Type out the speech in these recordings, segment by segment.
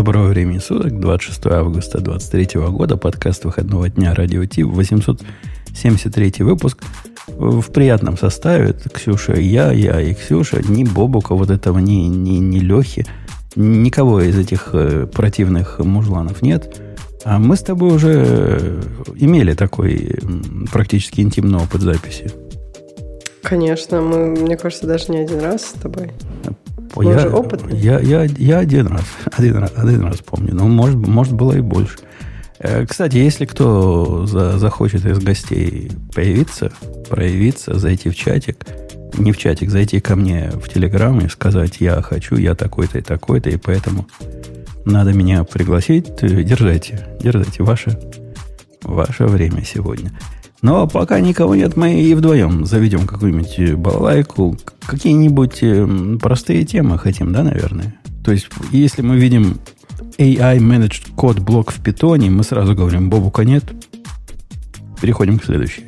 Доброго времени суток, 26 августа 2023 года, подкаст выходного дня Радио Ти, 873 выпуск. В приятном составе. Ксюша и я, я и Ксюша. Ни Бобука вот этого, ни, ни, ни Лехи. Никого из этих э, противных мужланов нет. А мы с тобой уже имели такой практически интимный опыт записи. Конечно, мы, мне кажется, даже не один раз с тобой. Мы я, уже опытные. Я, я, я один раз, один раз, один раз помню. Но может, может было и больше. Э, кстати, если кто за, захочет из гостей появиться, проявиться, зайти в чатик, не в чатик, зайти ко мне в Телеграм и сказать, я хочу, я такой-то и такой-то, и поэтому надо меня пригласить, держайте, держайте ваше, ваше время сегодня. Но пока никого нет, мы и вдвоем заведем какую-нибудь балалайку. Какие-нибудь эм, простые темы хотим, да, наверное? То есть, если мы видим AI Managed Code блок в питоне, мы сразу говорим, Бобука нет. Переходим к следующей.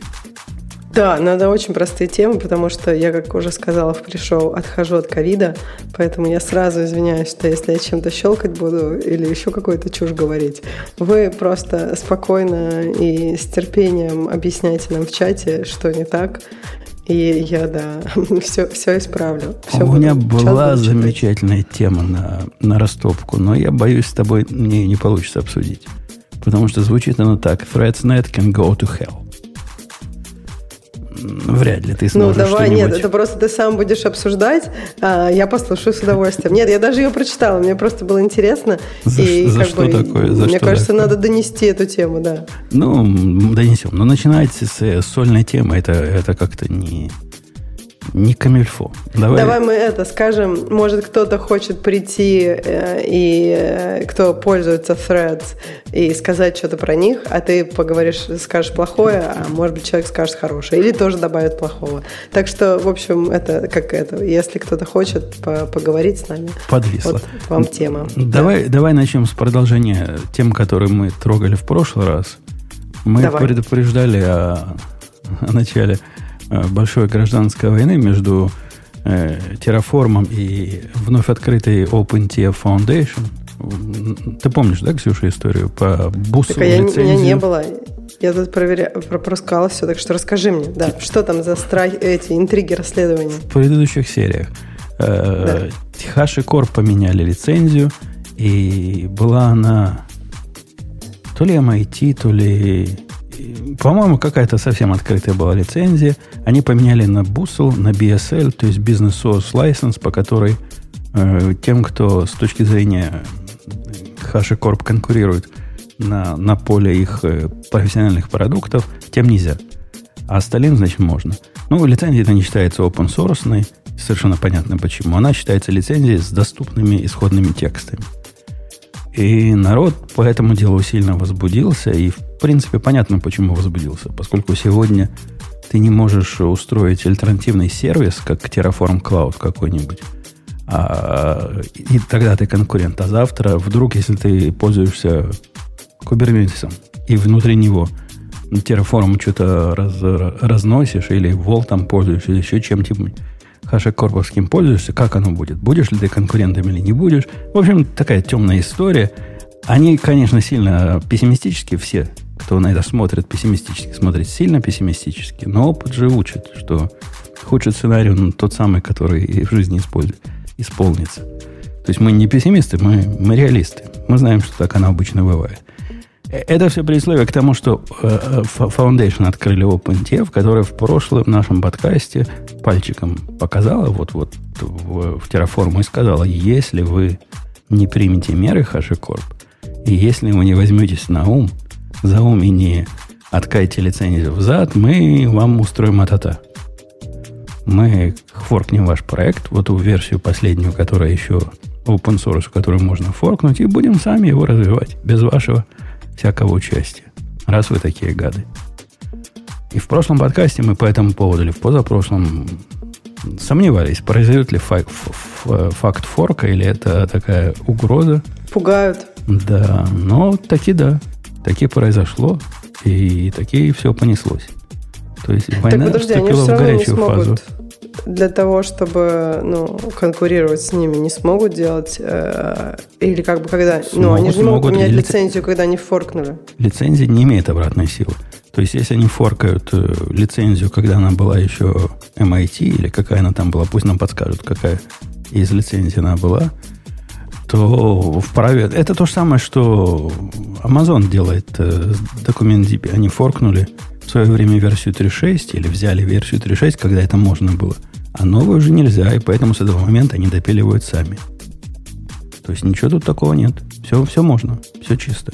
Да, надо очень простые темы, потому что я, как уже сказала в пришел, отхожу от ковида, поэтому я сразу извиняюсь, что если я чем-то щелкать буду или еще какую-то чушь говорить, вы просто спокойно и с терпением объясняйте нам в чате, что не так, и я, да, все, все исправлю. Все У меня была замечательная тема на, на растопку, но я боюсь, с тобой мне не получится обсудить. Потому что звучит она так. Threads.net can go to hell вряд ли ты сможешь Ну, давай, нет, это просто ты сам будешь обсуждать, а я послушаю с удовольствием. Нет, я даже ее прочитала, мне просто было интересно. За, и, за что бы, такое? За мне что кажется, такое? надо донести эту тему, да. Ну, донесем. Но начинать с, с сольной темы, это, это как-то не, не камильфо. Давай. Давай мы это скажем. Может, кто-то хочет прийти э, и э, кто пользуется Threads и сказать что-то про них, а ты поговоришь, скажешь плохое, а может быть человек скажет хорошее, или тоже добавит плохого. Так что, в общем, это как это. Если кто-то хочет по поговорить с нами, подвисло. Вот вам тема. Давай, да. давай начнем с продолжения тем, которые мы трогали в прошлый раз. Мы давай. предупреждали о, о начале большой гражданской войны между э, Terraform и вновь открытой OpenTF Foundation. Ты помнишь, да, Ксюша, историю по бусу так, а я, меня не было. Я тут проверя... пропускала все, так что расскажи мне, да, что там за страх... эти интриги расследования? В предыдущих сериях э, да. HashiCorp поменяли лицензию, и была она то ли MIT, то ли по-моему, какая-то совсем открытая была лицензия. Они поменяли на Bustle, на BSL, то есть Business Source License, по которой э, тем, кто с точки зрения HashiCorp конкурирует на, на поле их э, профессиональных продуктов, тем нельзя. А остальным, значит, можно. Ну, лицензия это не считается open source, совершенно понятно почему. Она считается лицензией с доступными исходными текстами. И народ по этому делу сильно возбудился, и в принципе понятно, почему возбудился, поскольку сегодня ты не можешь устроить альтернативный сервис, как Terraform Cloud какой-нибудь, а, и тогда ты конкурент. А завтра, вдруг, если ты пользуешься Kubernetes и внутри него Terraform что-то раз, разносишь, или Волтом пользуешься, или еще чем-нибудь, хашекорповским пользуешься, как оно будет? Будешь ли ты конкурентом или не будешь? В общем, такая темная история. Они, конечно, сильно пессимистически все, кто на это смотрит пессимистически, смотрит сильно пессимистически, но опыт же учит, что худший сценарий, он тот самый, который и в жизни использует, исполнится. То есть мы не пессимисты, мы, мы реалисты. Мы знаем, что так оно обычно бывает. Это все предисловие к тому, что э, э, Foundation открыли OpenTF, который в прошлом нашем подкасте пальчиком показала вот-вот в, в Terraform и сказала, если вы не примете меры HashiCorp, и если вы не возьметесь на ум, за ум и не откаете лицензию взад, мы вам устроим атата. Мы форкнем ваш проект, вот ту версию последнюю, которая еще open source, которую можно форкнуть, и будем сами его развивать без вашего всякого участия. Раз вы такие гады. И в прошлом подкасте мы по этому поводу, или в позапрошлом, сомневались, произойдет ли факт, факт форка, или это такая угроза. Пугают. Да, но таки да. Таки произошло, и таки все понеслось. То есть война так, подожди, вступила в горячую фазу. Для того, чтобы ну, конкурировать с ними, не смогут делать? Э, или как бы когда... Смогут, ну, они же не могут поменять лиц... лицензию, когда они форкнули. Лицензия не имеет обратной силы. То есть, если они форкают э, лицензию, когда она была еще MIT, или какая она там была, пусть нам подскажут, какая из лицензий она была, то вправе... Это то же самое, что Amazon делает э, документ DB. Они форкнули в свое время версию 3.6 или взяли версию 3.6, когда это можно было. А новую уже нельзя, и поэтому с этого момента они допиливают сами. То есть ничего тут такого нет. Все, все можно, все чисто.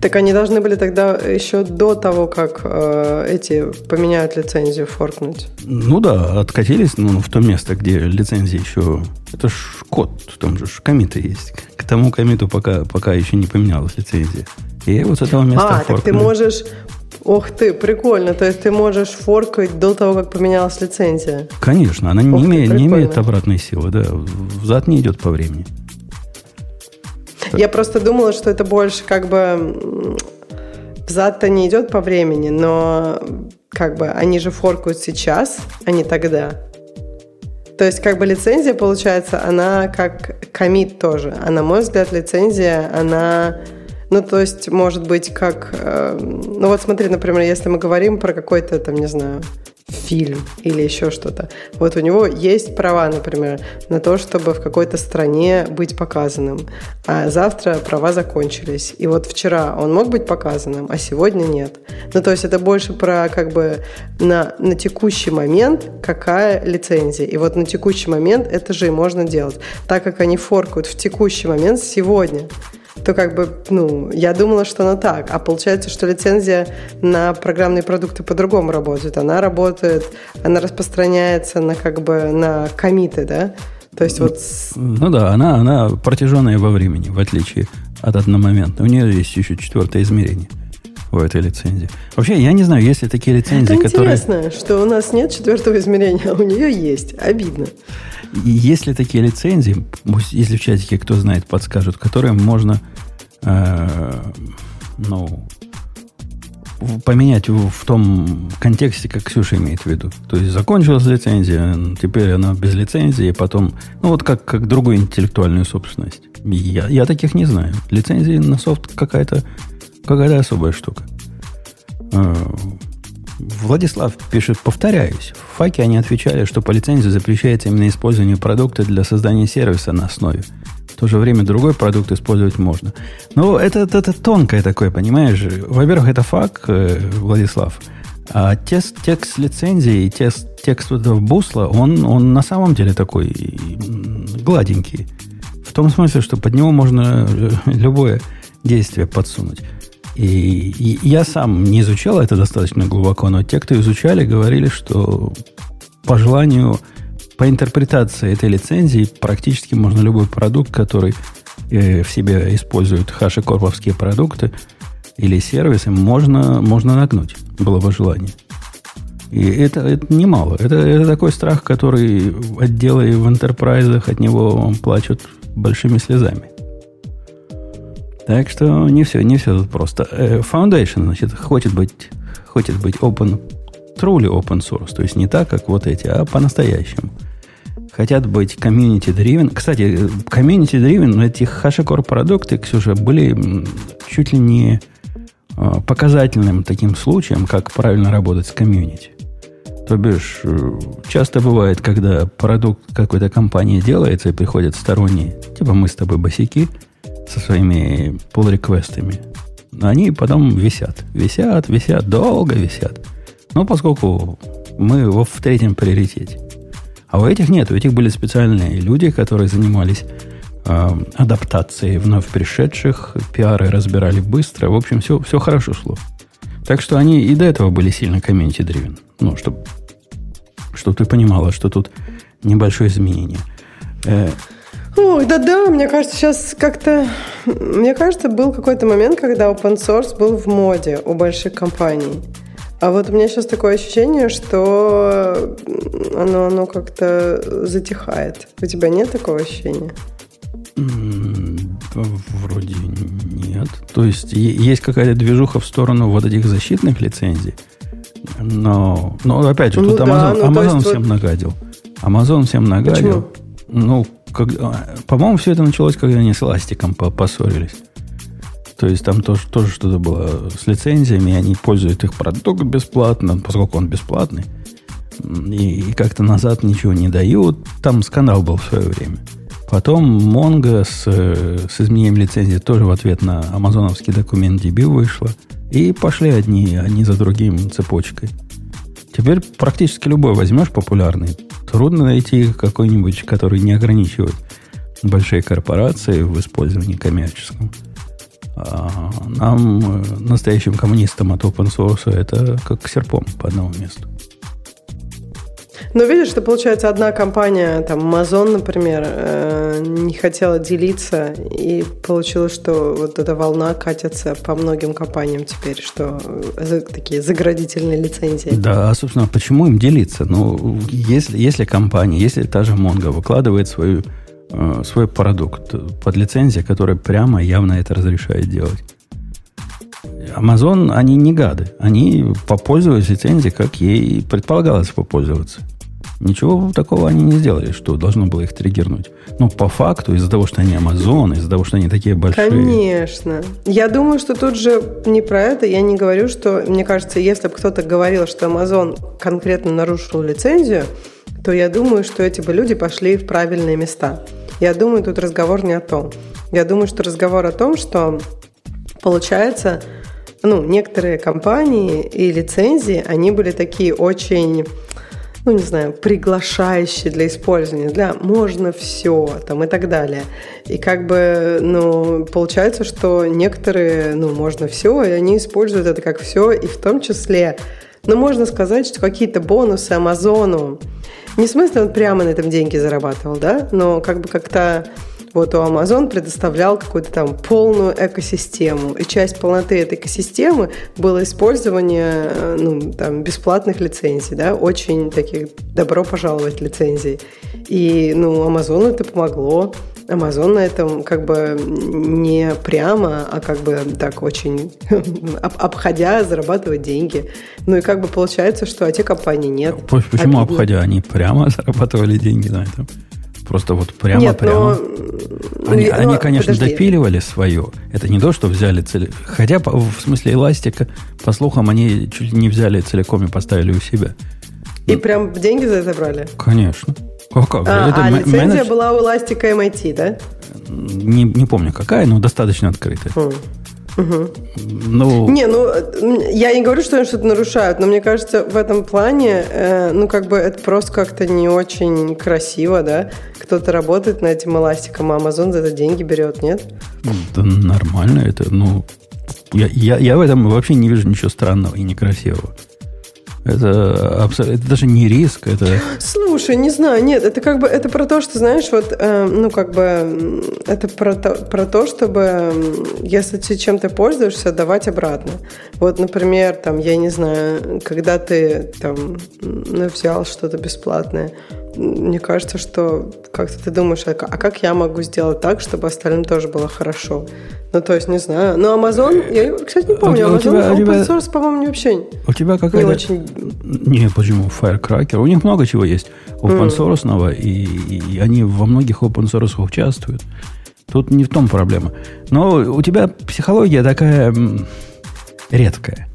Так они должны были тогда еще до того, как э, эти поменяют лицензию, форкнуть. Ну да, откатились ну, в то место, где лицензия еще... Это ж код, там же комиты есть. К тому комиту пока, пока еще не поменялась лицензия. И вот с этого места А, форкнули. так ты можешь... Ох ты, прикольно. То есть ты можешь форкать до того, как поменялась лицензия. Конечно, она не, имеет, не имеет обратной силы, да. Взад не идет по времени. Я просто думала, что это больше как бы взад-то не идет по времени, но как бы они же форкают сейчас, а не тогда. То есть как бы лицензия, получается, она как комит тоже. А на мой взгляд, лицензия, она... Ну, то есть, может быть, как... Э, ну, вот смотри, например, если мы говорим про какой-то, там, не знаю, фильм или еще что-то. Вот у него есть права, например, на то, чтобы в какой-то стране быть показанным. А завтра права закончились. И вот вчера он мог быть показанным, а сегодня нет. Ну, то есть это больше про как бы на, на текущий момент какая лицензия. И вот на текущий момент это же и можно делать. Так как они форкают в текущий момент сегодня то как бы, ну, я думала, что оно так. А получается, что лицензия на программные продукты по-другому работает. Она работает, она распространяется на как бы на комиты, да? То есть вот... Ну да, она, она протяженная во времени, в отличие от одномоментной. У нее есть еще четвертое измерение у этой лицензии. Вообще, я не знаю, есть ли такие лицензии, Это которые... интересно, что у нас нет четвертого измерения, а у нее есть. Обидно. Есть ли такие лицензии, если в чатике кто знает, подскажут, которые можно э, ну, поменять в, в том контексте, как Ксюша имеет в виду. То есть закончилась лицензия, теперь она без лицензии, потом, ну вот как, как другую интеллектуальную собственность. Я, я таких не знаю. Лицензии на софт какая-то какая особая штука. Владислав пишет, повторяюсь, в ФАКе они отвечали, что по лицензии запрещается именно использование продукта для создания сервиса на основе. В то же время другой продукт использовать можно. Но это, это, это тонкое такое, понимаешь? Во-первых, это факт, э, Владислав. А текст, текст лицензии, текст, текст этого бусла, он, он на самом деле такой гладенький. В том смысле, что под него можно э, любое действие подсунуть. И, и я сам не изучал это достаточно глубоко, но те, кто изучали, говорили, что по желанию, по интерпретации этой лицензии практически можно любой продукт, который э, в себе использует хаши-корповские продукты или сервисы, можно, можно нагнуть, было бы желание. И это, это немало. Это, это такой страх, который отделы в интерпрайзах от него плачут большими слезами. Так что не все, не все тут просто. Э, Foundation, значит, хочет быть, хочет быть open, truly open source, то есть не так, как вот эти, а по-настоящему. Хотят быть community driven. Кстати, community driven, эти HashiCorp продукты, Ксюша, были чуть ли не а, показательным таким случаем, как правильно работать с комьюнити. То бишь, э, часто бывает, когда продукт какой-то компании делается и приходят сторонние, типа мы с тобой босики – со своими pull-реквестами, они потом висят. Висят, висят, долго висят. Но поскольку мы в третьем приоритете. А у этих нет, у этих были специальные люди, которые занимались э, адаптацией вновь пришедших, пиары разбирали быстро. В общем, все, все хорошо шло. Так что они и до этого были сильно комьюнити дривен. Ну, чтобы чтоб ты понимала, что тут небольшое изменение. Э, Ой, да-да, мне кажется, сейчас как-то... Мне кажется, был какой-то момент, когда open source был в моде у больших компаний. А вот у меня сейчас такое ощущение, что оно, оно как-то затихает. У тебя нет такого ощущения? Вроде нет. То есть есть какая-то движуха в сторону вот этих защитных лицензий. Но, но опять же, тут Ну Amazon, да, ну, Amazon всем вот- нагадил. Amazon всем нагадил. Почему? Ну, как- а, по-моему, все это началось, когда они с эластиком по- поссорились. То есть там тоже, тоже что-то было с лицензиями, они пользуют их продукт бесплатно, поскольку он бесплатный. И, и как-то назад ничего не дают. Там скандал был в свое время. Потом Mongo с, с изменением лицензии тоже в ответ на амазоновский документ DB вышла. И пошли одни, одни за другим цепочкой. Теперь практически любой возьмешь популярный. Трудно найти какой-нибудь, который не ограничивает большие корпорации в использовании коммерческом. А нам, э, настоящим коммунистам от open source, это как серпом по одному месту. Но видишь, что получается одна компания, там Amazon, например, э, не хотела делиться, и получилось, что вот эта волна катится по многим компаниям теперь, что э, за- такие заградительные лицензии. Да, а, собственно, почему им делиться? Ну, если, если компания, если та же Mongo выкладывает свою, э, свой продукт под лицензию, которая прямо явно это разрешает делать. Amazon, они не гады. Они попользовались лицензией, как ей предполагалось попользоваться. Ничего такого они не сделали, что должно было их триггернуть. Но по факту, из-за того, что они Amazon, из-за того, что они такие большие... Конечно. Я думаю, что тут же не про это. Я не говорю, что, мне кажется, если бы кто-то говорил, что Amazon конкретно нарушил лицензию, то я думаю, что эти бы люди пошли в правильные места. Я думаю, тут разговор не о том. Я думаю, что разговор о том, что получается, ну, некоторые компании и лицензии, они были такие очень ну, не знаю, приглашающие для использования, для можно все там и так далее. И как бы, ну, получается, что некоторые, ну, можно все, и они используют это как все, и в том числе, ну, можно сказать, что какие-то бонусы Амазону, не в смысле он прямо на этом деньги зарабатывал, да, но как бы как-то вот у Amazon предоставлял какую-то там полную экосистему. И часть полноты этой экосистемы было использование э, ну, там, бесплатных лицензий, да, очень таких добро пожаловать лицензий. И ну, Amazon это помогло. Amazon на этом как бы не прямо, а как бы так очень об- обходя зарабатывать деньги. Ну и как бы получается, что а те компании нет. Почему обходя? Они прямо зарабатывали деньги на этом. Просто вот прямо-прямо. Нет, но... Они, ну, они, конечно, подожди. допиливали свое. Это не то, что взяли цель. Хотя, в смысле эластика, по слухам, они чуть не взяли целиком и поставили у себя. И прям деньги за это брали? Конечно. Как же? А, Это а лицензия менедж- была у Elastic MIT, да? Не, не помню какая, но достаточно открытая. Хм. Ну, Не, ну, я не говорю, что они что-то нарушают, но мне кажется, в этом плане, э, ну, как бы это просто как-то не очень красиво, да? Кто-то работает над этим эластиком, а Amazon за это деньги берет, нет? да нормально это. Ну, я, я, я в этом вообще не вижу ничего странного и некрасивого. Это, абсо- это даже не риск, это... Слушай, не знаю, нет, это как бы, это про то, что, знаешь, вот, э, ну, как бы, это про то, про то, чтобы, если ты чем-то пользуешься, давать обратно. Вот, например, там, я не знаю, когда ты, там, ну, взял что-то бесплатное, мне кажется, что как-то ты думаешь, а а как я могу сделать так, чтобы остальным тоже было хорошо? Ну, то есть, не знаю. Но Amazon, я, кстати, не помню, А у Amazon тебя- open source, по-моему, не вообще У тебя не какая-то... очень... Не, почему? Firecracker. У них много чего есть open source, и, и они во многих open source участвуют. Тут не в том проблема. Но у тебя психология такая редкая.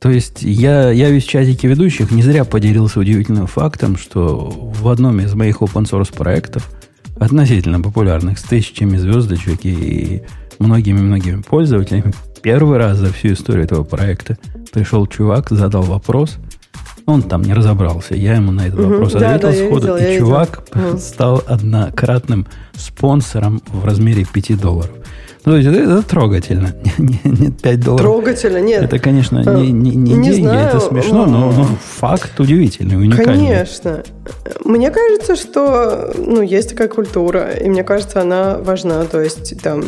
То есть я, я весь в чатике ведущих не зря поделился удивительным фактом, что в одном из моих open source проектов, относительно популярных, с тысячами звездочек и многими-многими пользователями, первый раз за всю историю этого проекта пришел чувак, задал вопрос, он там не разобрался. Я ему на этот вопрос Да, ответил да, сходу, видела, и чувак Мгм. стал однократным спонсором в размере 5 долларов. Ну, то есть это, это трогательно. Не, не 5 долларов. Трогательно, нет. Это, конечно, Э, не, не, не не деньги, знаю, это смешно, но, но факт удивительный, уникальный. Конечно. Мне кажется, что ну, есть такая культура, и мне кажется, она важна. То есть, там,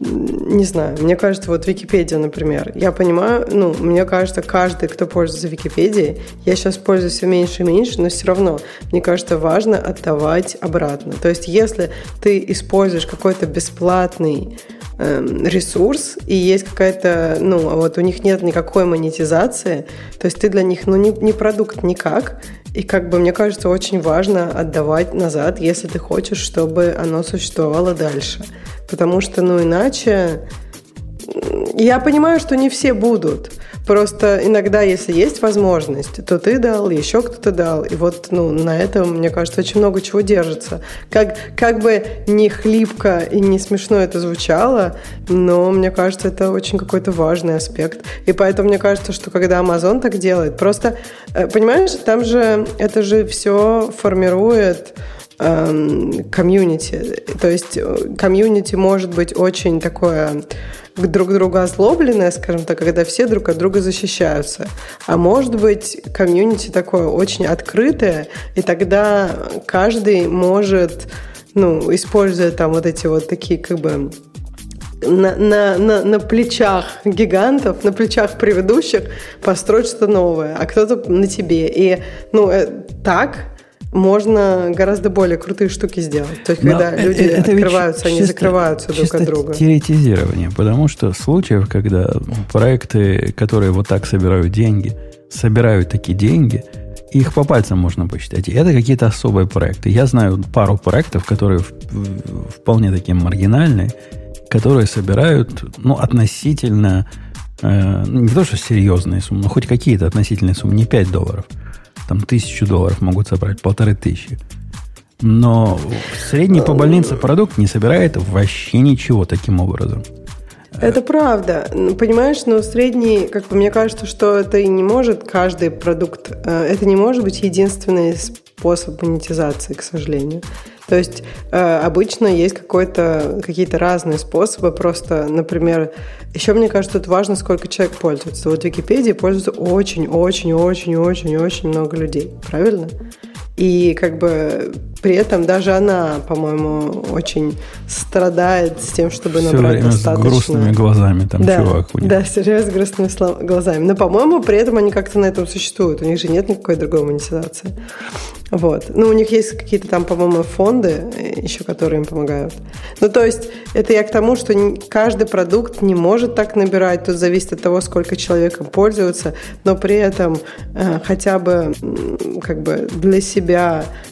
не знаю, мне кажется, вот Википедия, например, я понимаю, ну, мне кажется, каждый, кто пользуется Википедией, я сейчас пользуюсь все меньше и меньше, но все равно, мне кажется, важно отдавать обратно. То есть, если ты используешь какой-то бесплатный э, ресурс, и есть какая-то, ну, а вот у них нет никакой монетизации, то есть ты для них, ну, не, не продукт никак, и как бы мне кажется, очень важно отдавать назад, если ты хочешь, чтобы оно существовало дальше. Потому что, ну, иначе... Я понимаю, что не все будут. Просто иногда, если есть возможность, то ты дал, еще кто-то дал. И вот ну, на этом, мне кажется, очень много чего держится. Как, как бы не хлипко и не смешно это звучало, но мне кажется, это очень какой-то важный аспект. И поэтому мне кажется, что когда Amazon так делает, просто, э, понимаешь, там же это же все формирует комьюнити. То есть э, комьюнити может быть очень такое друг друга озлобленное, скажем так, когда все друг от друга защищаются. А может быть, комьюнити такое очень открытое, и тогда каждый может, ну, используя там вот эти вот такие как бы на, на, на, на плечах гигантов, на плечах предыдущих построить что-то новое, а кто-то на тебе. И ну, э, так можно гораздо более крутые штуки сделать. То есть, Но когда люди это открываются, они чисто, закрываются друг от друга. теоретизирование, потому что случаев, когда проекты, которые вот так собирают деньги, собирают такие деньги, их по пальцам можно посчитать. И это какие-то особые проекты. Я знаю пару проектов, которые вполне такие маргинальные, которые собирают ну, относительно, э, не то что серьезные суммы, но хоть какие-то относительные суммы, не 5 долларов – там тысячу долларов могут собрать, полторы тысячи. Но средний по больнице продукт не собирает вообще ничего таким образом. Это правда. Понимаешь, но средний, как бы мне кажется, что это и не может каждый продукт, э, это не может быть единственный способ монетизации, к сожалению. То есть э, обычно есть какие-то разные способы. Просто, например, еще мне кажется, тут важно, сколько человек пользуется. Вот в Википедии пользуется очень-очень-очень-очень-очень много людей. Правильно? И как бы при этом даже она, по-моему, очень страдает с тем, чтобы Все набрать время достаточно. с грустными глазами там да, чувак у них. Да, время с грустными глазами. Но, по-моему, при этом они как-то на этом существуют. У них же нет никакой другой монетизации. Вот. Ну, у них есть какие-то там, по-моему, фонды еще, которые им помогают. Ну, то есть, это я к тому, что каждый продукт не может так набирать. Тут зависит от того, сколько человек им пользуется. Но при этом э, хотя бы как бы для себя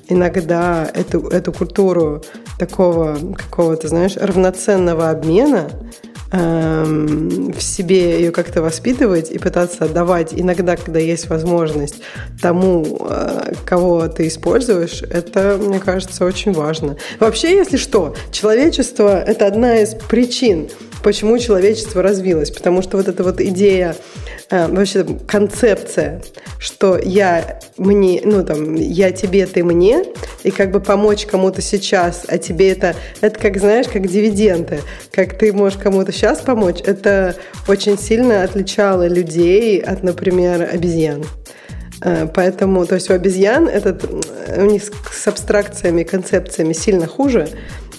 иногда эту, эту культуру такого какого-то, знаешь, равноценного обмена эм, в себе ее как-то воспитывать и пытаться отдавать иногда, когда есть возможность тому, э, кого ты используешь, это, мне кажется, очень важно. Вообще, если что, человечество – это одна из причин, почему человечество развилось. Потому что вот эта вот идея, э, вообще концепция, что я мне, ну там, я тебе, ты мне, и как бы помочь кому-то сейчас, а тебе это, это как, знаешь, как дивиденды, как ты можешь кому-то сейчас помочь, это очень сильно отличало людей от, например, обезьян. Э, поэтому, то есть у обезьян этот, у них с абстракциями, концепциями сильно хуже,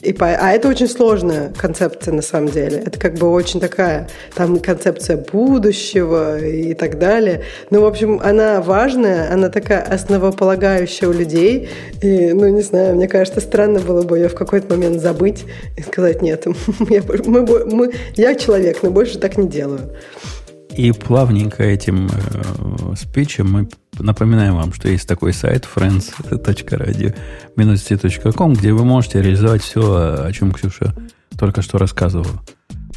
и по, а это очень сложная концепция на самом деле. Это как бы очень такая, там концепция будущего и так далее. Ну, в общем, она важная, она такая основополагающая у людей. И, ну, не знаю, мне кажется, странно было бы ее в какой-то момент забыть и сказать, нет, я, мы, мы, я человек, но больше так не делаю. И плавненько этим э, спичем мы напоминаем вам, что есть такой сайт friends.radio-c.com, где вы можете реализовать все, о чем Ксюша только что рассказывала.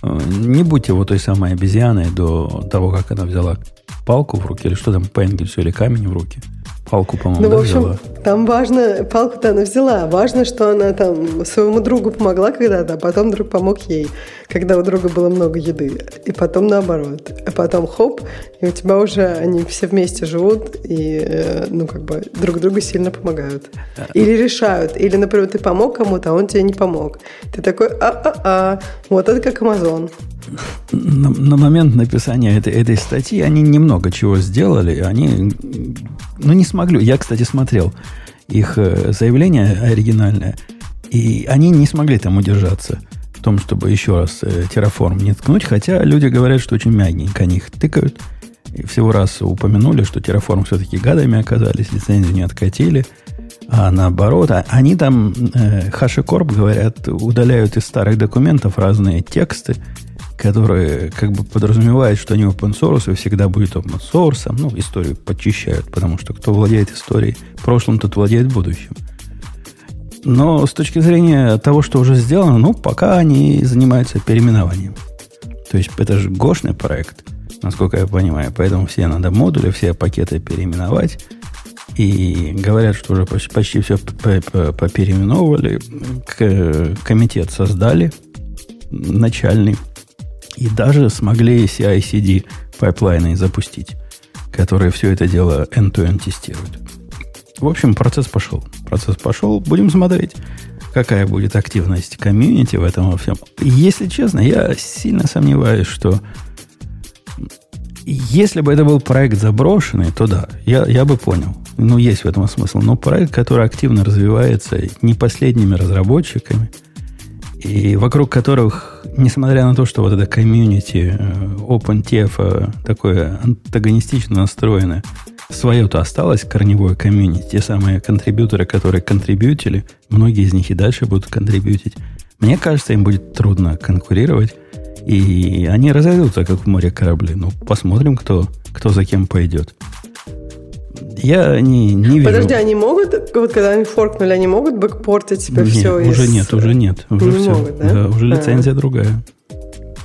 Э, не будьте вот той самой обезьяной до того, как она взяла палку в руки, или что там, по или камень в руки – Палку, по-моему, ну, да, в общем, взяла? там важно, палку-то она взяла. Важно, что она там своему другу помогла когда-то, а потом друг помог ей, когда у друга было много еды. И потом наоборот. А потом хоп, и у тебя уже они все вместе живут и, э, ну, как бы друг другу сильно помогают. Или решают. Или, например, ты помог кому-то, а он тебе не помог. Ты такой, а-а-а. Вот это как Амазон на, на момент написания этой, этой статьи они немного чего сделали. Они, ну, не смогли. Я, кстати, смотрел их э, заявление оригинальное, и они не смогли там удержаться в том, чтобы еще раз э, не ткнуть, хотя люди говорят, что очень мягенько они их тыкают. И всего раз упомянули, что Terraform все-таки гадами оказались, лицензию не откатили. А наоборот, а они там, э, HashiCorp, говорят, удаляют из старых документов разные тексты, которые как бы подразумевают, что они open source и всегда будет open source. Ну, историю почищают, потому что кто владеет историей прошлым, тот владеет будущим. Но с точки зрения того, что уже сделано, ну, пока они занимаются переименованием. То есть это же гошный проект, насколько я понимаю. Поэтому все надо модули, все пакеты переименовать. И говорят, что уже почти, почти все попереименовывали. Комитет создали начальный. И даже смогли CI-CD пайплайны запустить, которые все это дело end-to-end тестируют. В общем, процесс пошел. Процесс пошел. Будем смотреть, какая будет активность комьюнити в этом во всем. Если честно, я сильно сомневаюсь, что если бы это был проект заброшенный, то да, я, я бы понял. Ну, есть в этом смысл. Но проект, который активно развивается не последними разработчиками, и вокруг которых, несмотря на то, что вот это комьюнити э, OpenTF э, такое антагонистично настроенное, свое-то осталось корневое комьюнити, те самые контрибьюторы, которые контрибьютили, многие из них и дальше будут контрибьютить. Мне кажется, им будет трудно конкурировать, и они разойдутся, как в море корабли. Ну, посмотрим, кто, кто за кем пойдет. Я не, не вижу. Подожди, они могут, вот когда они форкнули, они могут бэкпортить себе нет, все уже из... нет, уже нет. Уже не все. могут, да? да уже лицензия а. другая.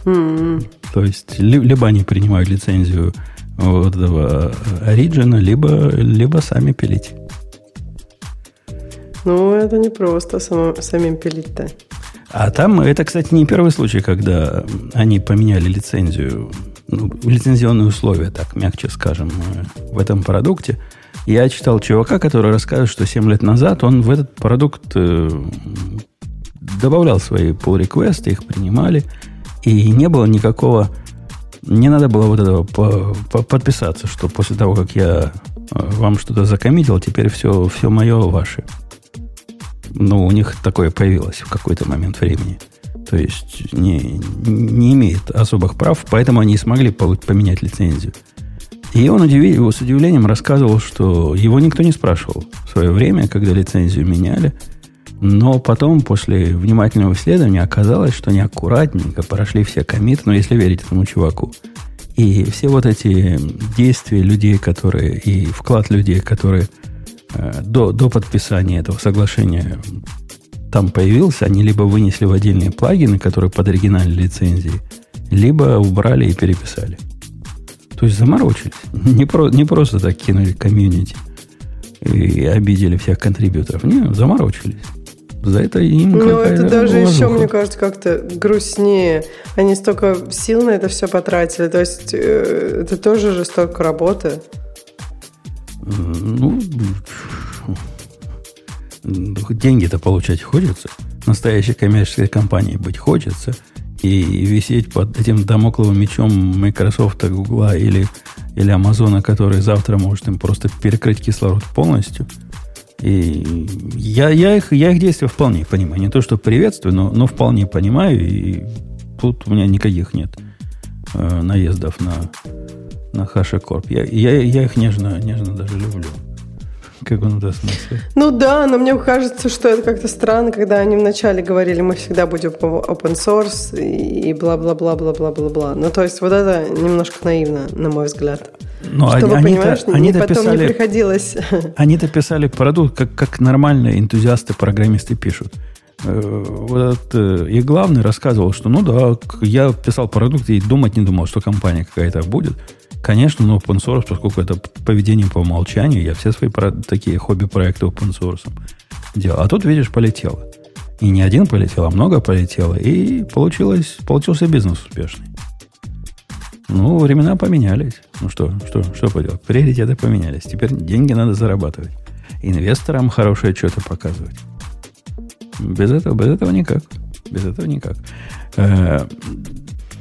Mm-hmm. То есть, либо они принимают лицензию вот этого Origin, либо, либо сами пилить. Ну, это не просто само, самим пилить-то. А там, это, кстати, не первый случай, когда они поменяли лицензию, ну, лицензионные условия, так мягче скажем, э, в этом продукте. Я читал чувака, который рассказывает, что 7 лет назад он в этот продукт э, добавлял свои pull реквесты их принимали, и не было никакого не надо было вот этого по, по, подписаться, что после того, как я э, вам что-то закоммитил, теперь все, все мое ваше. Ну, у них такое появилось в какой-то момент времени. То есть не, не имеет особых прав, поэтому они смогли поменять лицензию. И он удивил, с удивлением рассказывал, что его никто не спрашивал в свое время, когда лицензию меняли – но потом, после внимательного исследования, оказалось, что они аккуратненько прошли все комиты, ну, если верить этому чуваку. И все вот эти действия людей, которые, и вклад людей, которые э, до, до подписания этого соглашения там появился, они либо вынесли в отдельные плагины, которые под оригинальной лицензией, либо убрали и переписали. То есть заморочились. Не, про, не просто так кинули комьюнити и обидели всех контрибьюторов. Не, заморочились. За это им Ну, это даже ложуха. еще, мне кажется, как-то грустнее. Они столько сил на это все потратили. То есть э, это тоже же столько работы. Ну, деньги-то получать хочется. Настоящей коммерческой компанией быть хочется. И висеть под этим домокловым мечом Microsoft, Google или, или Amazon, который завтра может им просто перекрыть кислород полностью – и я, я, их, я их действия вполне понимаю. Не то, что приветствую, но, но вполне понимаю. И тут у меня никаких нет э, наездов на, на HashiCorp. Я, я, я их нежно, нежно даже люблю. Как он это смысле? Ну да, но мне кажется, что это как-то странно, когда они вначале говорили, мы всегда будем open source и бла-бла-бла-бла-бла-бла-бла. Ну то есть вот это немножко наивно, на мой взгляд. Но Чтобы, они, понимаешь, они потом писали, не приходилось... Они-то писали продукт, как, как нормальные энтузиасты, программисты пишут. Э, вот э, и главный рассказывал, что ну да, я писал продукт и думать не думал, что компания какая-то будет. Конечно, но open source, поскольку это поведение по умолчанию, я все свои про- такие хобби-проекты open source делал. А тут, видишь, полетело. И не один полетел, а много полетело. И получилось, получился бизнес успешный. Ну, времена поменялись. Ну что, что, что поделать? Приоритеты поменялись. Теперь деньги надо зарабатывать. Инвесторам хорошие отчеты показывать. Без этого, без этого никак. Без этого никак. Э,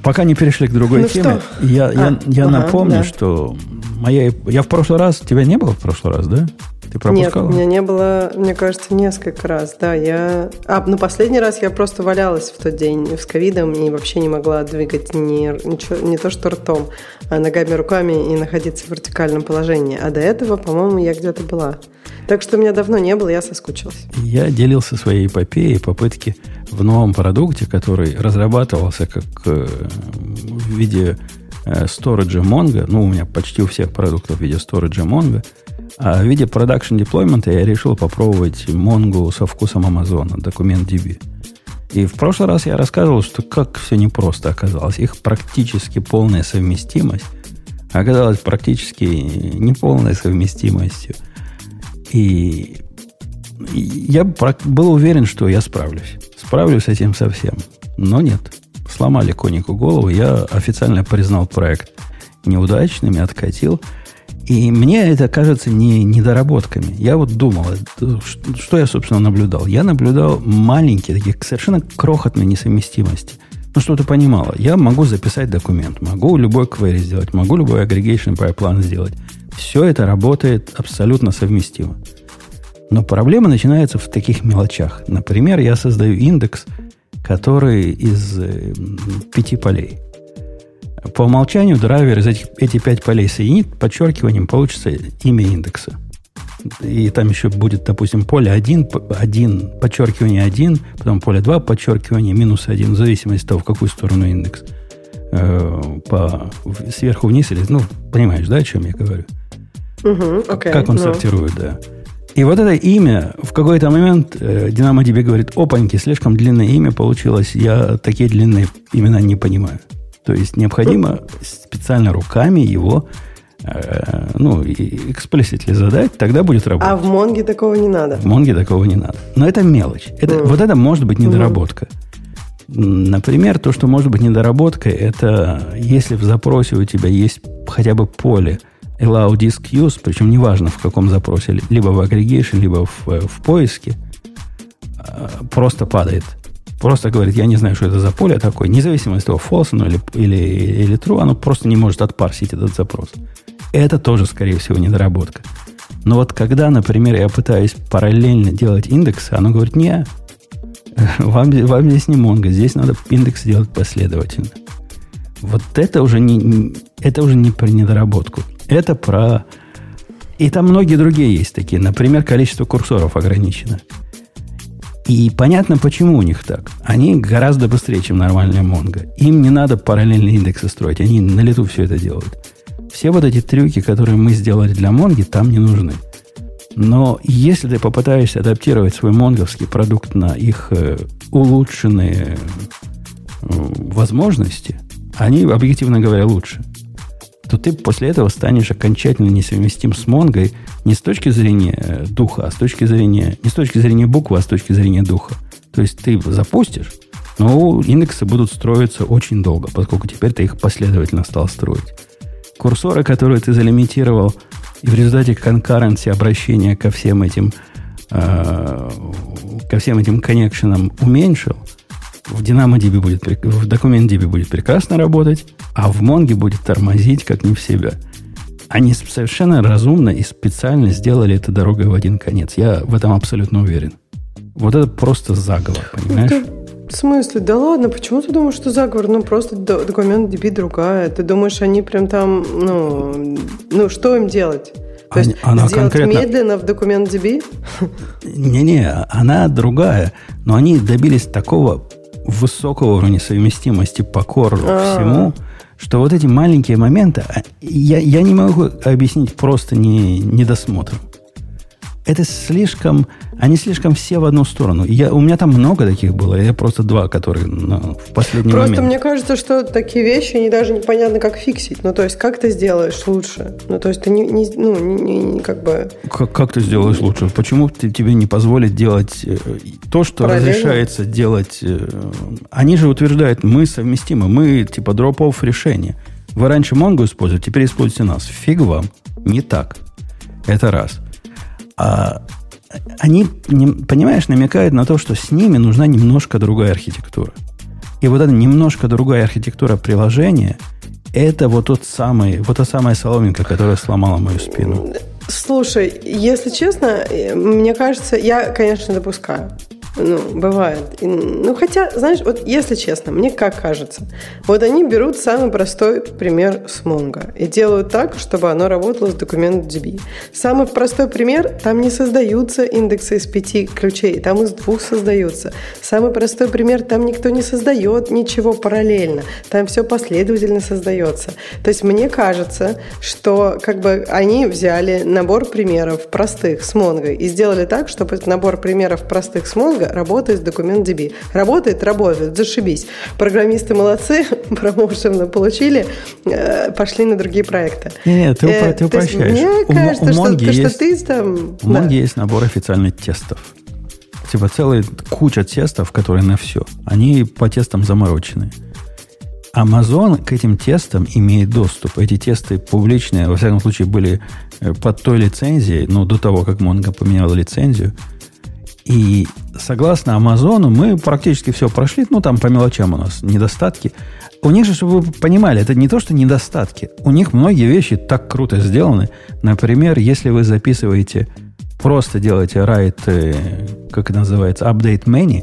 пока не перешли к другой ну теме, что? я, а, я, я ага, напомню, да. что моя, я в прошлый раз, тебя не было в прошлый раз, да? Ты пропускала? Нет, у меня не было, мне кажется, несколько раз. Да, я... А, ну, последний раз я просто валялась в тот день с ковидом и вообще не могла двигать ни, ничего, не то что ртом, а ногами, руками и находиться в вертикальном положении. А до этого, по-моему, я где-то была. Так что у меня давно не было, я соскучилась. Я делился своей эпопеей попытки в новом продукте, который разрабатывался как э, в виде э, сториджа Mongo. Ну, у меня почти у всех продуктов в виде сториджа Mongo. А в виде production deployment я решил попробовать Mongo со вкусом Амазона, документ DB. И в прошлый раз я рассказывал, что как все непросто оказалось. Их практически полная совместимость оказалась практически неполной совместимостью. И я был уверен, что я справлюсь. Справлюсь с этим совсем. Но нет. Сломали конику голову. Я официально признал проект неудачным и откатил. И мне это кажется не недоработками. Я вот думал, что я, собственно, наблюдал. Я наблюдал маленькие, такие совершенно крохотные несовместимости. Ну, что ты понимала. Я могу записать документ, могу любой query сделать, могу любой aggregation pipeline сделать. Все это работает абсолютно совместимо. Но проблема начинается в таких мелочах. Например, я создаю индекс, который из э, пяти полей. По умолчанию драйвер из этих, эти пять полей соединит, подчеркиванием получится имя индекса. И там еще будет, допустим, поле 1, 1 подчеркивание 1, потом поле 2, подчеркивание минус 1, в зависимости от того, в какую сторону индекс. Э, по, сверху вниз или... Ну, понимаешь, да, о чем я говорю? Угу, okay, как он no. Ну. сортирует, да. И вот это имя в какой-то момент э, DynamoDB говорит, опаньки, слишком длинное имя получилось, я такие длинные имена не понимаю. То есть необходимо специально руками его э, ну, эксплиситли задать, тогда будет работать. А в Монге такого не надо? В Монге такого не надо. Но это мелочь. Это, mm. Вот это может быть недоработка. Mm. Например, то, что может быть недоработкой, это если в запросе у тебя есть хотя бы поле allow disk use, причем неважно в каком запросе, либо в aggregation, либо в, э, в поиске, э, просто падает просто говорит, я не знаю, что это за поле такое, независимо от того, false оно или, или, или true, оно просто не может отпарсить этот запрос. Это тоже, скорее всего, недоработка. Но вот когда, например, я пытаюсь параллельно делать индексы, оно говорит, не, вам, вам здесь не Mongo, здесь надо индекс делать последовательно. Вот это уже не, это уже не про недоработку. Это про... И там многие другие есть такие. Например, количество курсоров ограничено. И понятно, почему у них так. Они гораздо быстрее, чем нормальная Mongo. Им не надо параллельные индексы строить. Они на лету все это делают. Все вот эти трюки, которые мы сделали для Монги, там не нужны. Но если ты попытаешься адаптировать свой монговский продукт на их э, улучшенные э, возможности, они, объективно говоря, лучше то ты после этого станешь окончательно несовместим с Монгой не с точки зрения э, духа, а с точки зрения, не с точки зрения буквы, а с точки зрения духа. То есть ты запустишь, но индексы будут строиться очень долго, поскольку теперь ты их последовательно стал строить. Курсоры, которые ты залимитировал, и в результате конкуренции обращения ко всем этим э, ко всем этим коннекшенам уменьшил – в DynamoDB будет, в DocumentDB будет прекрасно работать, а в Монге будет тормозить, как не в себя. Они совершенно разумно и специально сделали это дорогой в один конец. Я в этом абсолютно уверен. Вот это просто заговор, понимаешь? Это, в смысле? Да ладно, почему ты думаешь, что заговор? Ну, просто документ DB другая. Ты думаешь, они прям там, ну, ну что им делать? То есть она сделать конкретно... медленно в документ DB? Не-не, она другая. Но они добились такого высокого уровня совместимости по кору А-а-а. всему, что вот эти маленькие моменты, а, я, я не могу объяснить просто не, недосмотром это слишком, они слишком все в одну сторону. Я, у меня там много таких было, я просто два, которые ну, в последний просто момент. Просто мне кажется, что такие вещи, они даже непонятно, как фиксить. Ну, то есть, как ты сделаешь лучше? Ну, то есть, ты не, не ну, не, не, не как бы... Как, как ты сделаешь лучше? Почему ты, тебе не позволит делать э, то, что разрешается делать? Э, они же утверждают, мы совместимы, мы типа drop-off решение. Вы раньше Mongo используете, теперь используйте нас. Фиг вам. Не так. Это раз а, они, понимаешь, намекают на то, что с ними нужна немножко другая архитектура. И вот эта немножко другая архитектура приложения, это вот тот самый, вот та самая соломинка, которая сломала мою спину. Слушай, если честно, мне кажется, я, конечно, допускаю. Ну, бывает. Ну, хотя, знаешь, вот если честно, мне как кажется, вот они берут самый простой пример с Mongo и делают так, чтобы оно работало с документом DB. Самый простой пример, там не создаются индексы из пяти ключей, там из двух создаются. Самый простой пример, там никто не создает ничего параллельно, там все последовательно создается. То есть мне кажется, что как бы они взяли набор примеров простых с Mongo и сделали так, чтобы набор примеров простых с Mongo работает с документ DB. Работает, работает, зашибись. Программисты молодцы, промоушен получили, э, пошли на другие проекты. Нет, ты, э, ты упрощаешь. Мне кажется, что, есть, ты там... У Монги есть набор официальных тестов. Типа целая куча тестов, которые на все. Они по тестам заморочены. Amazon к этим тестам имеет доступ. Эти тесты публичные, во всяком случае, были э, под той лицензией, но до того, как Mongo поменял лицензию – и согласно Амазону, мы практически все прошли. Ну, там по мелочам у нас недостатки. У них же, чтобы вы понимали, это не то, что недостатки. У них многие вещи так круто сделаны. Например, если вы записываете, просто делаете write, э, как это называется, update many,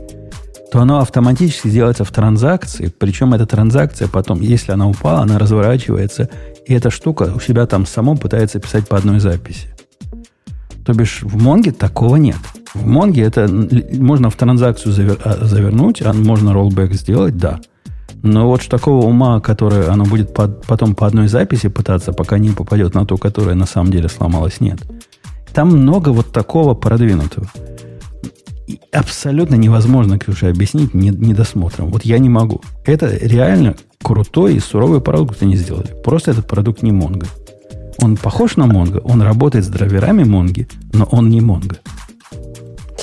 то оно автоматически делается в транзакции. Причем эта транзакция потом, если она упала, она разворачивается. И эта штука у себя там само пытается писать по одной записи. То бишь в Монге такого нет. В Монге это можно в транзакцию завер, а, завернуть, а можно роллбэк сделать, да. Но вот такого ума, которое оно будет под, потом по одной записи пытаться, пока не попадет на ту, которая на самом деле сломалась, нет. Там много вот такого продвинутого. И абсолютно невозможно, Ксюша, объяснить недосмотром. Вот я не могу. Это реально крутой и суровый продукт они сделали. Просто этот продукт не Монго. Он похож на Монго, он работает с драйверами Монги, но он не Монго.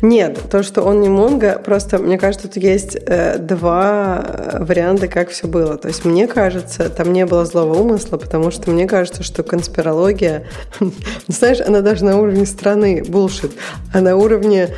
Нет, то, что он не Монго, просто, мне кажется, тут есть э, два варианта, как все было. То есть, мне кажется, там не было злого умысла, потому что мне кажется, что конспирология, знаешь, она даже на уровне страны булшит, а на уровне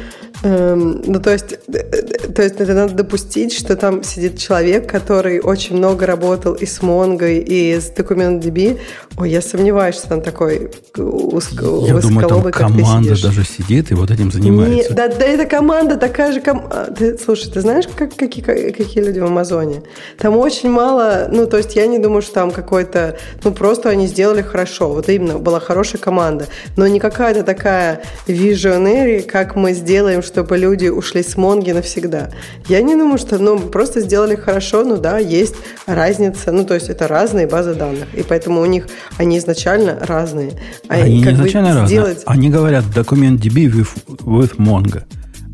Эм, ну, то есть, э, э, то есть это надо допустить, что там сидит человек, который очень много работал и с Монгой, и с DocumentDB. Ой, я сомневаюсь, что там такой узко, Я думаю, там команда даже сидит и вот этим занимается. Не, да, эта команда такая же команда. Слушай, ты знаешь, как, какие, какие люди в Амазоне? Там очень мало, ну, то есть я не думаю, что там какой-то, ну, просто они сделали хорошо. Вот именно, была хорошая команда. Но не какая-то такая visionary, как мы сделаем чтобы люди ушли с Монги навсегда. Я не думаю, что ну, просто сделали хорошо, ну да, есть разница, ну то есть это разные базы данных, и поэтому у них они изначально разные. А они как изначально разные. Сделать... Они говорят документ DB with, with Mongo.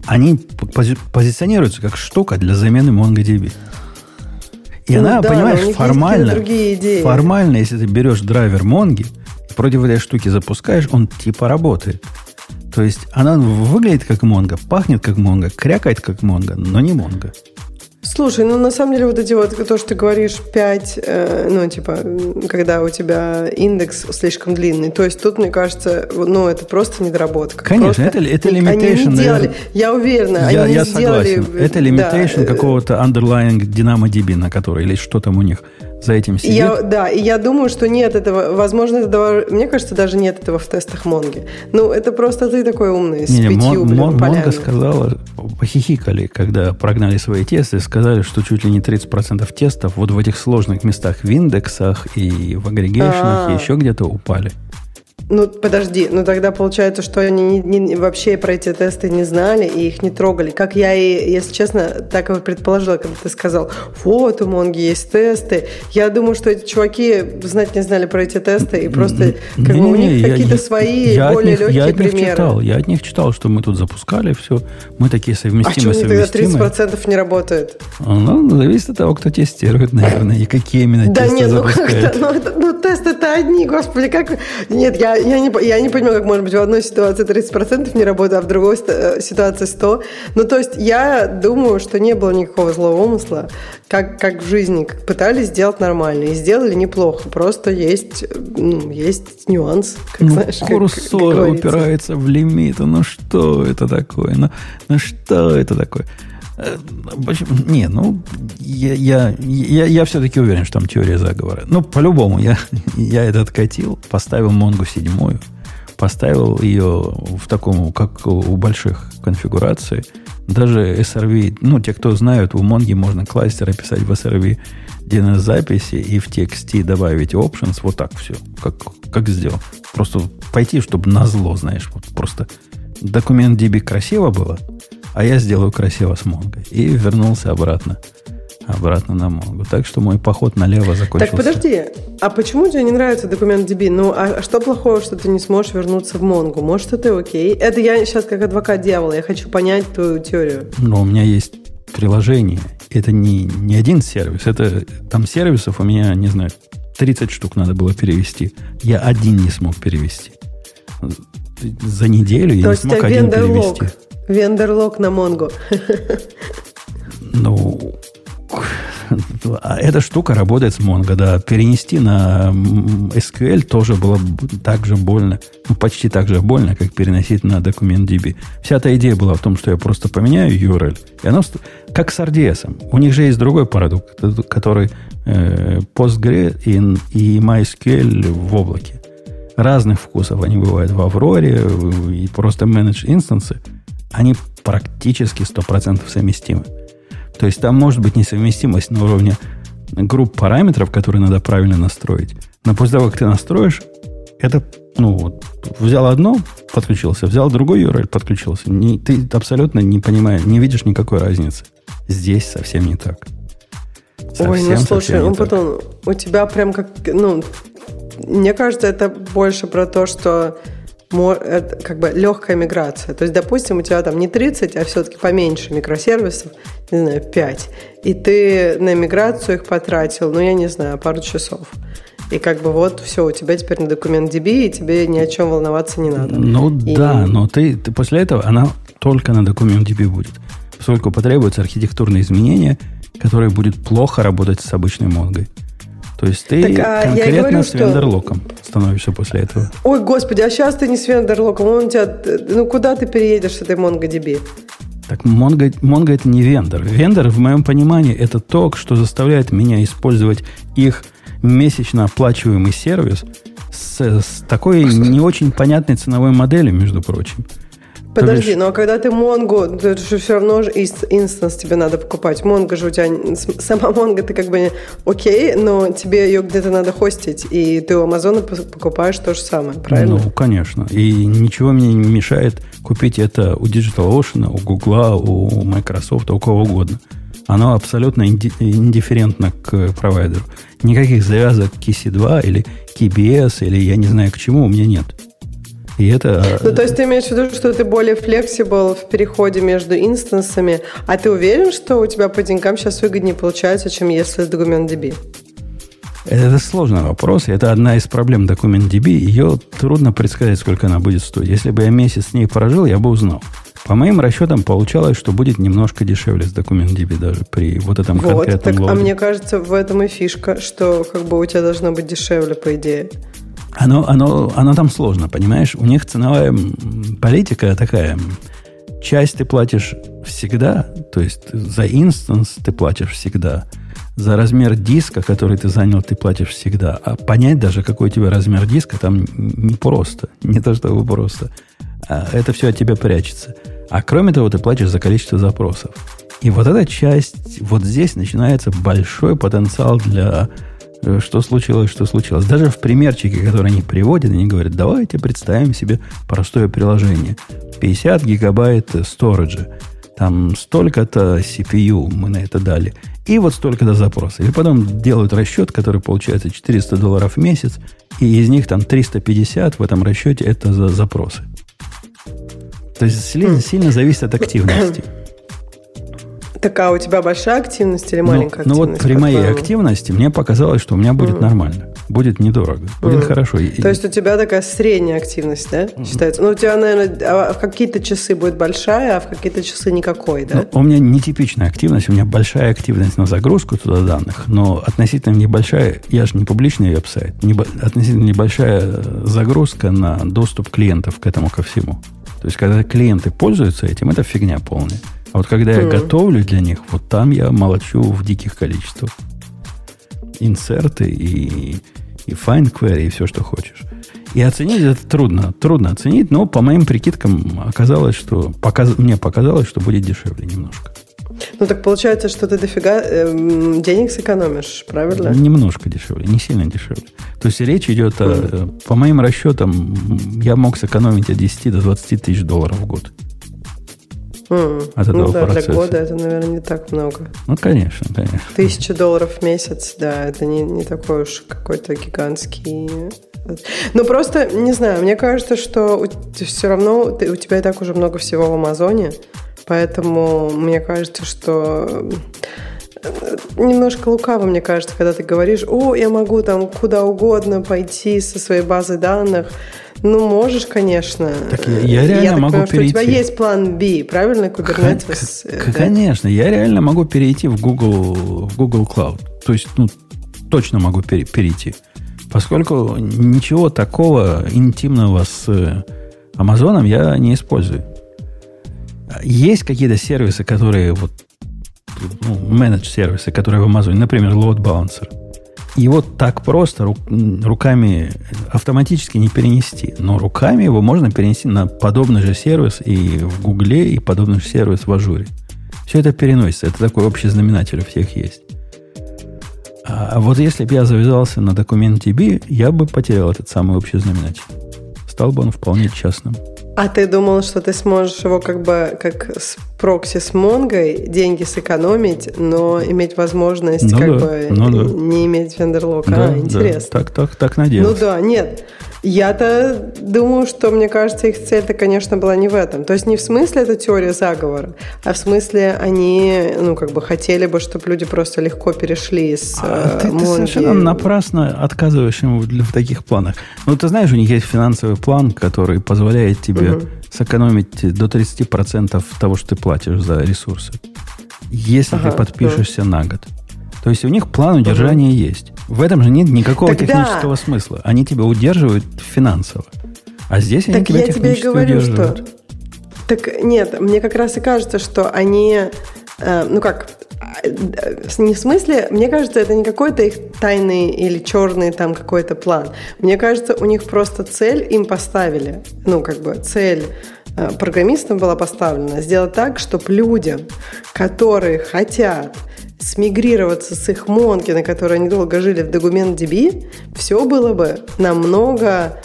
Они пози- позиционируются как штука для замены MongoDB. И ну, она, да, понимаешь, формально, формально, если ты берешь драйвер Монги, против этой штуки запускаешь, он типа работает. То есть она выглядит как Монго, пахнет как Монго, крякает как Монго, но не Монго. Слушай, ну на самом деле вот эти вот, то, что ты говоришь, 5, э, ну типа, когда у тебя индекс слишком длинный, то есть тут, мне кажется, ну это просто недоработка. Конечно, просто это, это limitation. Они не делали, я уверена, я, они я не согласен. сделали... Это limitation да. какого-то underlying DynamoDB, на который, или что там у них за этим сидит. Я, да, и я думаю, что нет этого, возможно, этого, мне кажется, даже нет этого в тестах Монги. Ну, это просто ты такой умный, с не, пятью, Мон, блин, Монга сказала, похихикали, когда прогнали свои тесты, сказали, что чуть ли не 30% тестов вот в этих сложных местах в индексах и в агрегейшенах и а. еще где-то упали. Ну, подожди, ну тогда получается, что они не, не, вообще про эти тесты не знали и их не трогали. Как я и, если честно, так и предположила, когда ты сказал, вот у Монги есть тесты. Я думаю, что эти чуваки знать не знали про эти тесты и просто как не, бы, у них какие-то свои я более них, легкие я от примеры. Них читал, я от них читал, что мы тут запускали все, мы такие совместимые, а совместимые. тогда 30% не работает? Ну, зависит от того, кто тестирует, наверное, и какие именно да тесты нет, ну, запускают. Ну, это, ну, тесты это одни, господи, как... Нет, я, я, не, я не понимаю, как может быть в одной ситуации 30% не работает, а в другой э, ситуации 100%. Ну, то есть я думаю, что не было никакого злого умысла, как, как в жизни. Как пытались сделать нормально и сделали неплохо. Просто есть, ну, есть нюанс. Как, ну, знаешь, курсор как, как упирается в лимиты. Ну, что это такое? Ну, ну, что это такое? Э, не, ну, я, я, я, я все-таки уверен, что там теория заговора. Ну, по-любому, я, я это откатил, поставил Монгу седьмую, поставил ее в таком, как у больших конфигураций. Даже SRV, ну, те, кто знают, у Монги можно кластер описать в SRV DNS-записи и в тексте добавить options, вот так все, как, как сделал. Просто пойти, чтобы на зло, знаешь, вот просто документ DB красиво было, а я сделаю красиво с Монгой. И вернулся обратно обратно на Монгу. Так что мой поход налево закончился. Так подожди, а почему тебе не нравится документ DB? Ну, а что плохого, что ты не сможешь вернуться в Монгу? Может, это окей? Это я сейчас как адвокат дьявола, я хочу понять твою теорию. Но у меня есть приложение. Это не, не один сервис, это там сервисов у меня, не знаю, 30 штук надо было перевести. Я один не смог перевести. За неделю я То не смог один перевести. Вендерлог на Монгу. Ну, а эта штука работает с Mongo, да. Перенести на SQL тоже было так же больно, ну, почти так же больно, как переносить на документ DB. Вся эта идея была в том, что я просто поменяю URL, и оно как с RDS. У них же есть другой продукт, который э, Postgre и, и MySQL в облаке. Разных вкусов они бывают в Авроре и просто менедж инстансы. Они практически 100% совместимы. То есть там может быть несовместимость на уровне групп параметров, которые надо правильно настроить. Но после того, как ты настроишь, это, ну, вот, взял одно, подключился, взял другой URL, подключился. Не, ты абсолютно не понимаешь, не видишь никакой разницы. Здесь совсем не так. Совсем, Ой, ну слушай, он потом, у тебя прям как, ну, мне кажется, это больше про то, что как бы легкая миграция. То есть, допустим, у тебя там не 30, а все-таки поменьше микросервисов, не знаю, 5. И ты на миграцию их потратил, ну, я не знаю, пару часов. И как бы вот все, у тебя теперь на документ DB, и тебе ни о чем волноваться не надо. Ну и... да, но ты, ты после этого она только на документ DB будет. Поскольку потребуются архитектурные изменения, которые будет плохо работать с обычной Монгой. То есть ты так, а конкретно говорю, с вендерлоком что... становишься после этого. Ой, господи, а сейчас ты не с вендерлоком. Он у тебя, ну куда ты переедешь с этой MongoDB? Так Mongo, Mongo это не вендор. Вендор, в моем понимании, это то, что заставляет меня использовать их месячно оплачиваемый сервис с, с такой не очень понятной ценовой моделью, между прочим. Подожди, но ну, а когда ты Mongo, то это же все равно же инстанс тебе надо покупать. Mongo же у тебя, сама Mongo ты как бы окей, но тебе ее где-то надо хостить, и ты у Амазона покупаешь то же самое, правильно? Ну, конечно. И ничего мне не мешает купить это у DigitalOcean, у Google, у Microsoft, у кого угодно. Оно абсолютно индифферентно к провайдеру. Никаких завязок к EC2 или KBS, или я не знаю к чему у меня нет. И это... Ну, то есть ты имеешь в виду, что ты более флексибл в переходе между инстансами, а ты уверен, что у тебя по деньгам сейчас выгоднее получается, чем если с DocumentDB? Это сложный вопрос. Это одна из проблем DocumentDB. Ее трудно предсказать, сколько она будет стоить. Если бы я месяц с ней прожил, я бы узнал. По моим расчетам получалось, что будет немножко дешевле с DocumentDB даже при вот этом вот, конкретном так, логе. А мне кажется, в этом и фишка, что как бы у тебя должно быть дешевле, по идее. Оно, оно, оно там сложно, понимаешь? У них ценовая политика такая. Часть ты платишь всегда, то есть за инстанс ты платишь всегда. За размер диска, который ты занял, ты платишь всегда. А понять даже, какой у тебя размер диска, там не просто. Не то, чтобы просто. А это все от тебя прячется. А кроме того, ты платишь за количество запросов. И вот эта часть, вот здесь начинается большой потенциал для что случилось, что случилось. Даже в примерчике, который они приводят, они говорят, давайте представим себе простое приложение. 50 гигабайт сториджа. Там столько-то CPU мы на это дали. И вот столько-то запросов. И потом делают расчет, который получается 400 долларов в месяц. И из них там 350 в этом расчете это за запросы. То есть сильно, сильно зависит от активности. Так а у тебя большая активность или ну, маленькая ну, активность? Ну вот при моей активности мне показалось, что у меня будет mm. нормально. Будет недорого. Будет mm. хорошо. То есть у тебя такая средняя активность, да, mm. считается? Ну, у тебя, наверное, а в какие-то часы будет большая, а в какие-то часы никакой, да? Ну, у меня нетипичная активность. У меня большая активность на загрузку туда данных, но относительно небольшая, я же не публичный веб-сайт, не, относительно небольшая загрузка на доступ клиентов к этому ко всему. То есть, когда клиенты пользуются этим, это фигня полная. А вот когда mm. я готовлю для них, вот там я молочу в диких количествах. Инсерты и, и find query, и все, что хочешь. И оценить это трудно. Трудно оценить, но по моим прикидкам оказалось, что показ, мне показалось, что будет дешевле немножко. Ну так получается, что ты дофига э, денег сэкономишь, правильно? Немножко дешевле, не сильно дешевле. То есть речь идет о, mm. по моим расчетам, я мог сэкономить от 10 до 20 тысяч долларов в год. Mm. От этого ну да, процесса. для года это, наверное, не так много. Ну, конечно, конечно. Тысяча долларов в месяц, да, это не, не такой уж какой-то гигантский ну, просто, не знаю, мне кажется, что все равно ты, у тебя и так уже много всего в Амазоне, поэтому мне кажется, что немножко лукаво, мне кажется, когда ты говоришь, о, я могу там куда угодно пойти со своей базой данных. Ну, можешь, конечно. Так я, я реально я так могу понимаю, перейти. Что у тебя есть план B, правильно, Kubernetes? К- да? Конечно, я реально могу перейти в Google, в Google Cloud. То есть, ну, точно могу перейти. Поскольку ничего такого интимного с Амазоном я не использую. Есть какие-то сервисы, которые вот ну, менедж-сервисы, которые в Амазоне, например, load balancer. Его так просто рук, руками автоматически не перенести. Но руками его можно перенести на подобный же сервис и в Гугле, и подобный же сервис в Ажуре. Все это переносится. Это такой общий знаменатель у всех есть. А вот если бы я завязался на документ DB, я бы потерял этот самый общий знаменатель. Стал бы он вполне частным. А ты думал, что ты сможешь его как бы как прокси с Монгой деньги сэкономить, но иметь возможность ну как да, бы ну да. не иметь вендерлока? Да, а, интересно. Да, так, так, так надеялся. Ну да, нет. Я-то думаю, что, мне кажется, их цель-то, конечно, была не в этом. То есть не в смысле это теория заговора, а в смысле они, ну, как бы хотели бы, чтобы люди просто легко перешли с а, ты, ты совершенно напрасно отказываешь ему в, в таких планах. Ну, ты знаешь, у них есть финансовый план, который позволяет тебе угу. сэкономить до 30% того, что ты платишь за ресурсы. Если ага, ты подпишешься да. на год. То есть у них план удержания угу. есть. В этом же нет никакого Тогда... технического смысла. Они тебя удерживают финансово. А здесь они так тебя я тебе и говорю, удерживают. Что... Так нет, мне как раз и кажется, что они, э, ну как, э, не в смысле, мне кажется, это не какой-то их тайный или черный там какой-то план. Мне кажется, у них просто цель им поставили. Ну, как бы цель программистам была поставлена сделать так, чтобы людям, которые хотят смигрироваться с их Монки, на которой они долго жили в документ DB, все было бы намного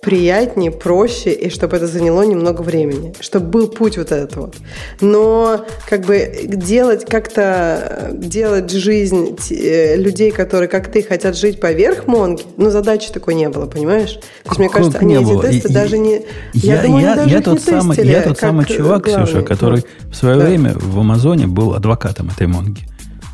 приятнее, проще, и чтобы это заняло немного времени, чтобы был путь вот этот вот. Но как бы делать как-то, делать жизнь э, людей, которые, как ты, хотят жить поверх Монги, ну, задачи такой не было, понимаешь? То есть, мне кажется, они эти тесты и, даже не... Я, я, думаю, я, даже я, тот самый, я тот самый чувак, главный. Ксюша, который в свое да. время в Амазоне был адвокатом этой Монги.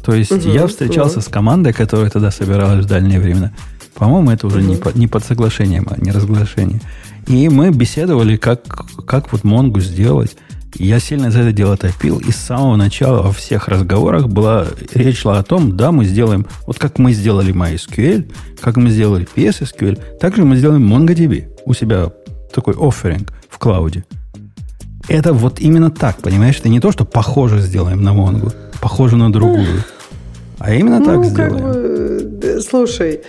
То есть угу, я встречался угу. с командой, которая тогда собиралась в дальние времена. По-моему, это уже угу. не, под, не под соглашением, а не разглашение. И мы беседовали, как, как вот Монгу сделать. я сильно за это дело топил. И с самого начала во всех разговорах была речь шла о том, да, мы сделаем, вот как мы сделали MySQL, как мы сделали PSSQL, так же мы сделаем MongoDB у себя такой офферинг в клауде. Это вот именно так, понимаешь? Это не то, что похоже сделаем на Монгу, похоже на другую. А именно ну, так сделаем. Как бы, слушай,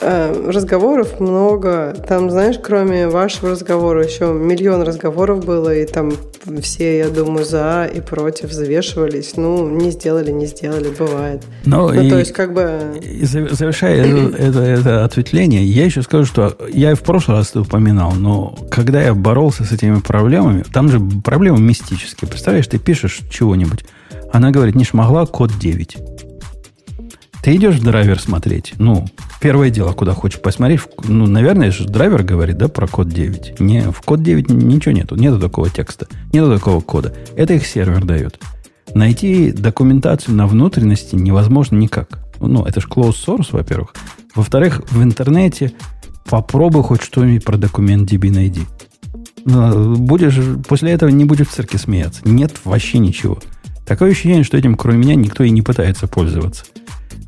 э, разговоров много. Там, знаешь, кроме вашего разговора, еще миллион разговоров было, и там все, я думаю, за и против взвешивались. Ну, не сделали, не сделали, бывает. Но ну, и, то есть, как бы... Завершая это, это, это ответвление, я еще скажу, что я и в прошлый раз это упоминал, но когда я боролся с этими проблемами, там же проблемы мистические. Представляешь, ты пишешь чего-нибудь, она говорит, не шмогла код 9. Ты идешь в драйвер смотреть. Ну, первое дело, куда хочешь посмотреть. Ну, наверное, же драйвер говорит, да, про код 9. Не, в код 9 ничего нету. Нету такого текста. Нету такого кода. Это их сервер дает. Найти документацию на внутренности невозможно никак. Ну, это же closed source, во-первых. Во-вторых, в интернете попробуй хоть что-нибудь про документ DB найди. Ну, будешь, после этого не будешь в цирке смеяться. Нет вообще ничего. Такое ощущение, что этим, кроме меня, никто и не пытается пользоваться.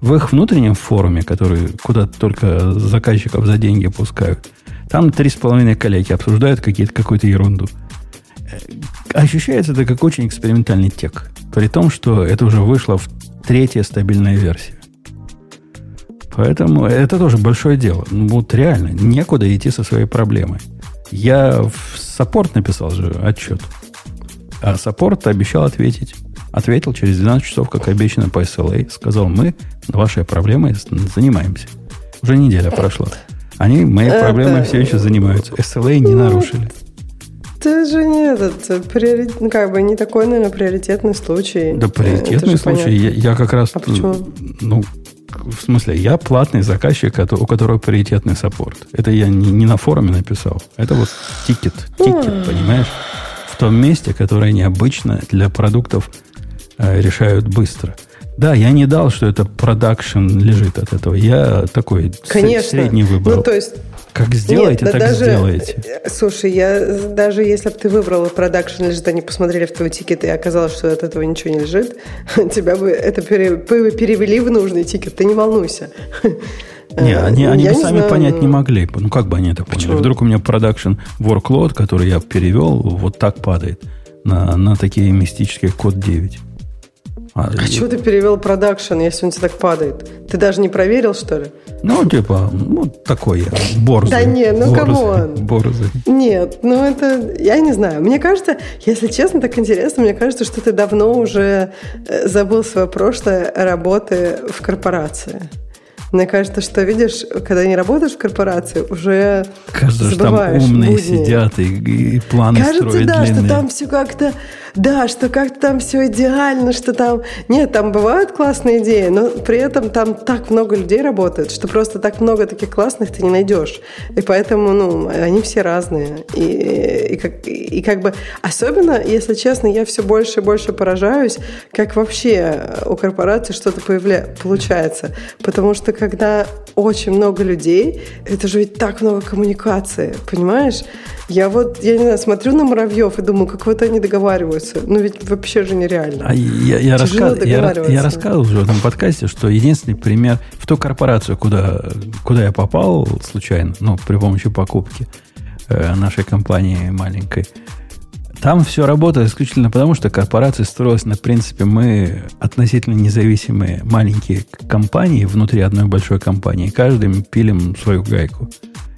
В их внутреннем форуме, который куда только заказчиков за деньги пускают, там три с половиной коллеги обсуждают какие-то, какую-то ерунду. Ощущается это как очень экспериментальный тек. При том, что это уже вышло в третья стабильная версия. Поэтому это тоже большое дело. Ну, вот реально, некуда идти со своей проблемой. Я в саппорт написал же отчет. А саппорт обещал ответить. Ответил через 12 часов, как обещано по SLA. Сказал, мы вашей проблемой занимаемся. Уже неделя прошла. Они моей это... проблемой все еще занимаются. SLA не нарушили. Это же не этот, приорит, ну, как бы не такой, наверное, приоритетный случай. Да, приоритетный случай. Я, я как раз... А почему? Ну, в смысле, я платный заказчик, у которого приоритетный саппорт. Это я не, не на форуме написал. Это вот тикет, тикет, понимаешь? В том месте, которое необычно для продуктов э, решают быстро. Да, я не дал, что это продакшн лежит от этого. Я такой Конечно. средний выбрал. Ну, то есть как сделаете, Нет, так даже, сделаете. Слушай, я даже если бы ты выбрала продакшн лежит, они посмотрели в твой тикет и оказалось, что от этого ничего не лежит, тебя бы это перевели в нужный тикет. Ты не волнуйся. Не, они, они бы сами знаю, понять не могли. Ну, как бы они это поняли? Почему? Вдруг у меня production workload, который я перевел, вот так падает на, на такие мистические код 9. А, а что ты перевел продакшн, если он тебе так падает? Ты даже не проверил, что ли? Ну, типа, ну, такой я, борзый. Да не, ну, come on. Борзый. Нет, ну, это, я не знаю. Мне кажется, если честно, так интересно, мне кажется, что ты давно уже э, забыл свое прошлое работы в корпорации. Мне кажется, что, видишь, когда не работаешь в корпорации, уже Кажется, что там умные будни. сидят и, и планы Кажется, строят да, длинные. что там все как-то да, что как-то там все идеально, что там... Нет, там бывают классные идеи, но при этом там так много людей работает, что просто так много таких классных ты не найдешь. И поэтому, ну, они все разные. И, и, как, и как бы... Особенно, если честно, я все больше и больше поражаюсь, как вообще у корпорации что-то появля... получается. Потому что когда очень много людей, это же ведь так много коммуникации, понимаешь? Я вот, я не знаю, смотрю на муравьев и думаю, как вот они договариваются. Ну ведь вообще же нереально. А я, я, рассказ, я, я рассказывал уже в этом подкасте, что единственный пример в ту корпорацию, куда, куда я попал случайно, ну, при помощи покупки э, нашей компании маленькой, там все работает исключительно потому, что корпорация строилась на принципе мы относительно независимые маленькие компании внутри одной большой компании. Каждым пилим свою гайку.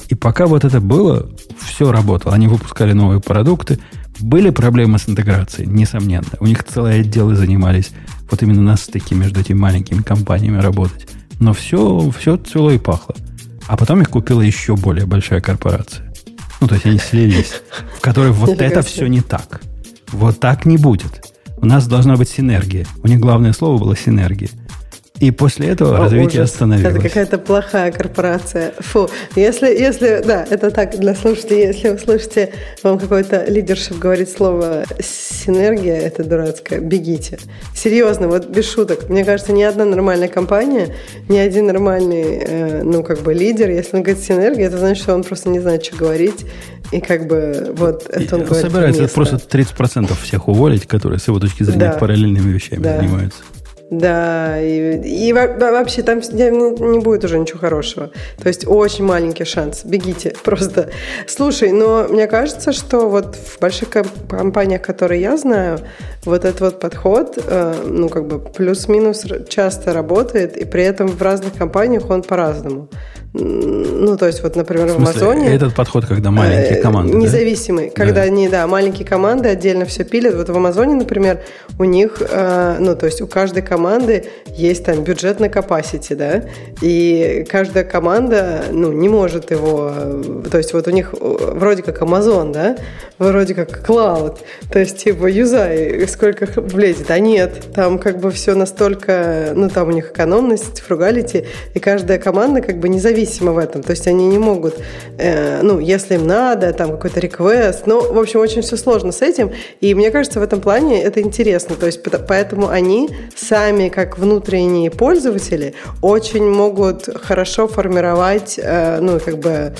И пока вот это было, все работало. Они выпускали новые продукты. Были проблемы с интеграцией, несомненно. У них целые отделы занимались вот именно на стыке между этими маленькими компаниями работать. Но все, все цвело и пахло. А потом их купила еще более большая корпорация. Ну, то есть они слились, в которой вот это все не так. Вот так не будет. У нас должна быть синергия. У них главное слово было синергия. И после этого О, развитие ужас. остановилось. Это какая-то плохая корпорация. Фу. Если, если, да, это так для слушателей. Если вы слышите, вам какой-то лидершип говорит слово синергия, это дурацкое, бегите. Серьезно, вот без шуток. Мне кажется, ни одна нормальная компания, ни один нормальный, э, ну, как бы лидер, если он говорит синергия, это значит, что он просто не знает, что говорить. И как бы вот это он, он говорит Собирается просто 30% всех уволить, которые с его точки зрения да. параллельными вещами да. занимаются. Да, и, и вообще там не будет уже ничего хорошего. То есть очень маленький шанс. Бегите просто. Слушай, но мне кажется, что вот в больших компаниях, которые я знаю, вот этот вот подход, э, ну как бы плюс-минус часто работает, и при этом в разных компаниях он по-разному. Ну, то есть, вот, например, в, в Амазоне... Этот подход, когда маленькие э, команды, Независимый. Да? Когда да. они, да, маленькие команды отдельно все пилят. Вот в Амазоне, например, у них, э, ну, то есть у каждой команды есть там бюджет на capacity, да, и каждая команда, ну, не может его... То есть вот у них вроде как Amazon, да, вроде как Cloud. То есть, типа, юзай, сколько влезет. А нет, там как бы все настолько... Ну, там у них экономность, фругалити, и каждая команда как бы независима независимо в этом. То есть они не могут, э, ну, если им надо, там какой-то реквест. Ну, в общем, очень все сложно с этим. И мне кажется, в этом плане это интересно. То есть поэтому они сами, как внутренние пользователи, очень могут хорошо формировать, э, ну, как бы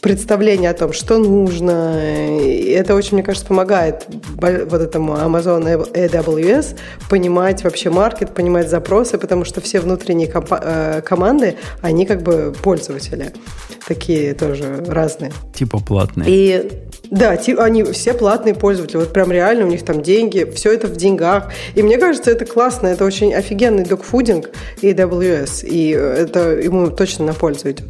представление о том, что нужно. И это очень, мне кажется, помогает вот этому Amazon AWS понимать вообще маркет, понимать запросы, потому что все внутренние э, команды, они как бы пользователи. Такие тоже разные. Типа платные. И Да, они все платные пользователи, вот прям реально у них там деньги, все это в деньгах. И мне кажется, это классно, это очень офигенный докфудинг и AWS, и это ему точно на пользу идет.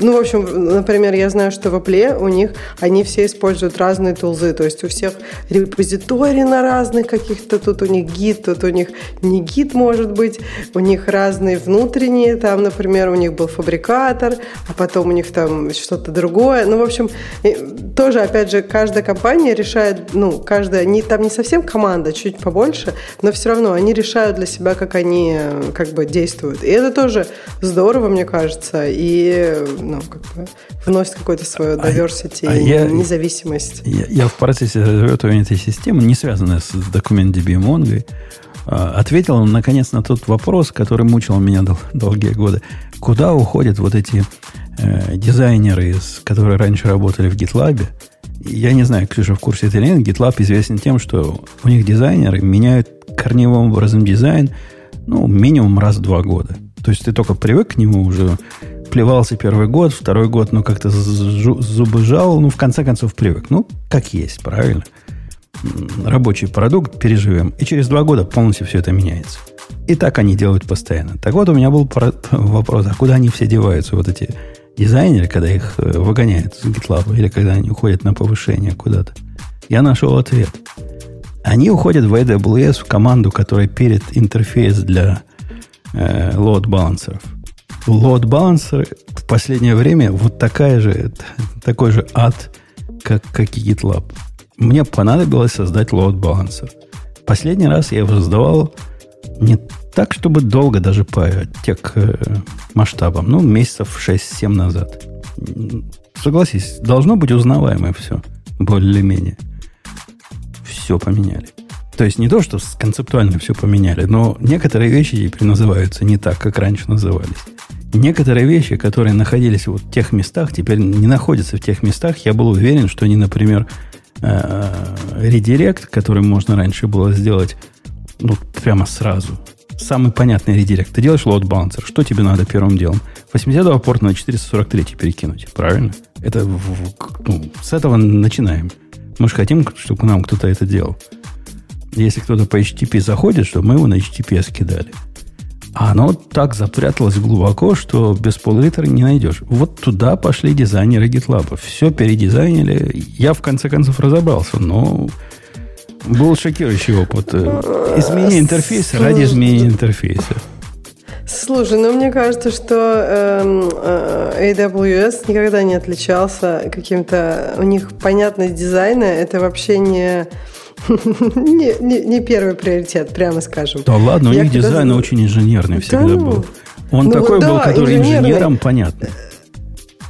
Ну, в общем, например, я знаю, что в Apple у них они все используют разные тулзы, то есть у всех репозитории на разных каких-то, тут у них гид, тут у них не гид может быть, у них разные внутренние, там, например, у них был фабрикатор, а потом у них там что-то другое. Ну, в общем, тоже, опять же, каждая компания решает, ну, каждая, не, там не совсем команда, чуть побольше, но все равно они решают для себя, как они как бы действуют. И это тоже здорово, мне кажется, и ну, как бы вносит какое-то свое diversity а, и я, независимость. Я, я в процессе разработывания этой системы, не связанной с документ DB Mongo, а, ответил, наконец, на тот вопрос, который мучил меня дол- долгие годы. Куда уходят вот эти э, дизайнеры, которые раньше работали в GitLab? Я не знаю, Ксюша в курсе это или нет. GitLab известен тем, что у них дизайнеры меняют корневым образом дизайн ну, минимум раз в два года. То есть ты только привык к нему уже, плевался первый год, второй год, ну, как-то зубы жал, ну, в конце концов привык. Ну, как есть, правильно? рабочий продукт, переживем, и через два года полностью все это меняется. И так они делают постоянно. Так вот, у меня был вопрос, а куда они все деваются, вот эти дизайнеры, когда их э, выгоняют с GitLab, или когда они уходят на повышение куда-то? Я нашел ответ. Они уходят в AWS, в команду, которая перед интерфейс для э, load балансеров. Load балансеры в последнее время вот такая же, такой же ад, как, как и GitLab мне понадобилось создать load балансер. Последний раз я его создавал не так, чтобы долго, даже по тех э, масштабам. Ну, месяцев 6-7 назад. Согласись, должно быть узнаваемое все. Более-менее. Все поменяли. То есть не то, что концептуально все поменяли, но некоторые вещи теперь называются не так, как раньше назывались. Некоторые вещи, которые находились вот в тех местах, теперь не находятся в тех местах. Я был уверен, что они, например, Э, редирект, который можно раньше было сделать ну, прямо сразу. Самый понятный редирект. Ты делаешь load balancer. Что тебе надо первым делом? 80 порта на 443 перекинуть. Правильно? Это ну, с этого начинаем. Мы же хотим, чтобы нам кто-то это делал. Если кто-то по HTTP заходит, чтобы мы его на HTTP скидали. А оно так запряталось глубоко, что без пол-литра не найдешь. Вот туда пошли дизайнеры GitLab. Все передизайнили. Я в конце концов разобрался, но был шокирующий опыт. Изменение интерфейса ради изменения интерфейса. Слушай, ну мне кажется, что эм, э, AWS никогда не отличался каким-то... У них понятность дизайна, это вообще не не, не, не первый приоритет, прямо скажем. Да ладно, у них дизайн очень инженерный всегда да, ну, был. Он ну, такой был, который инженерам понятно.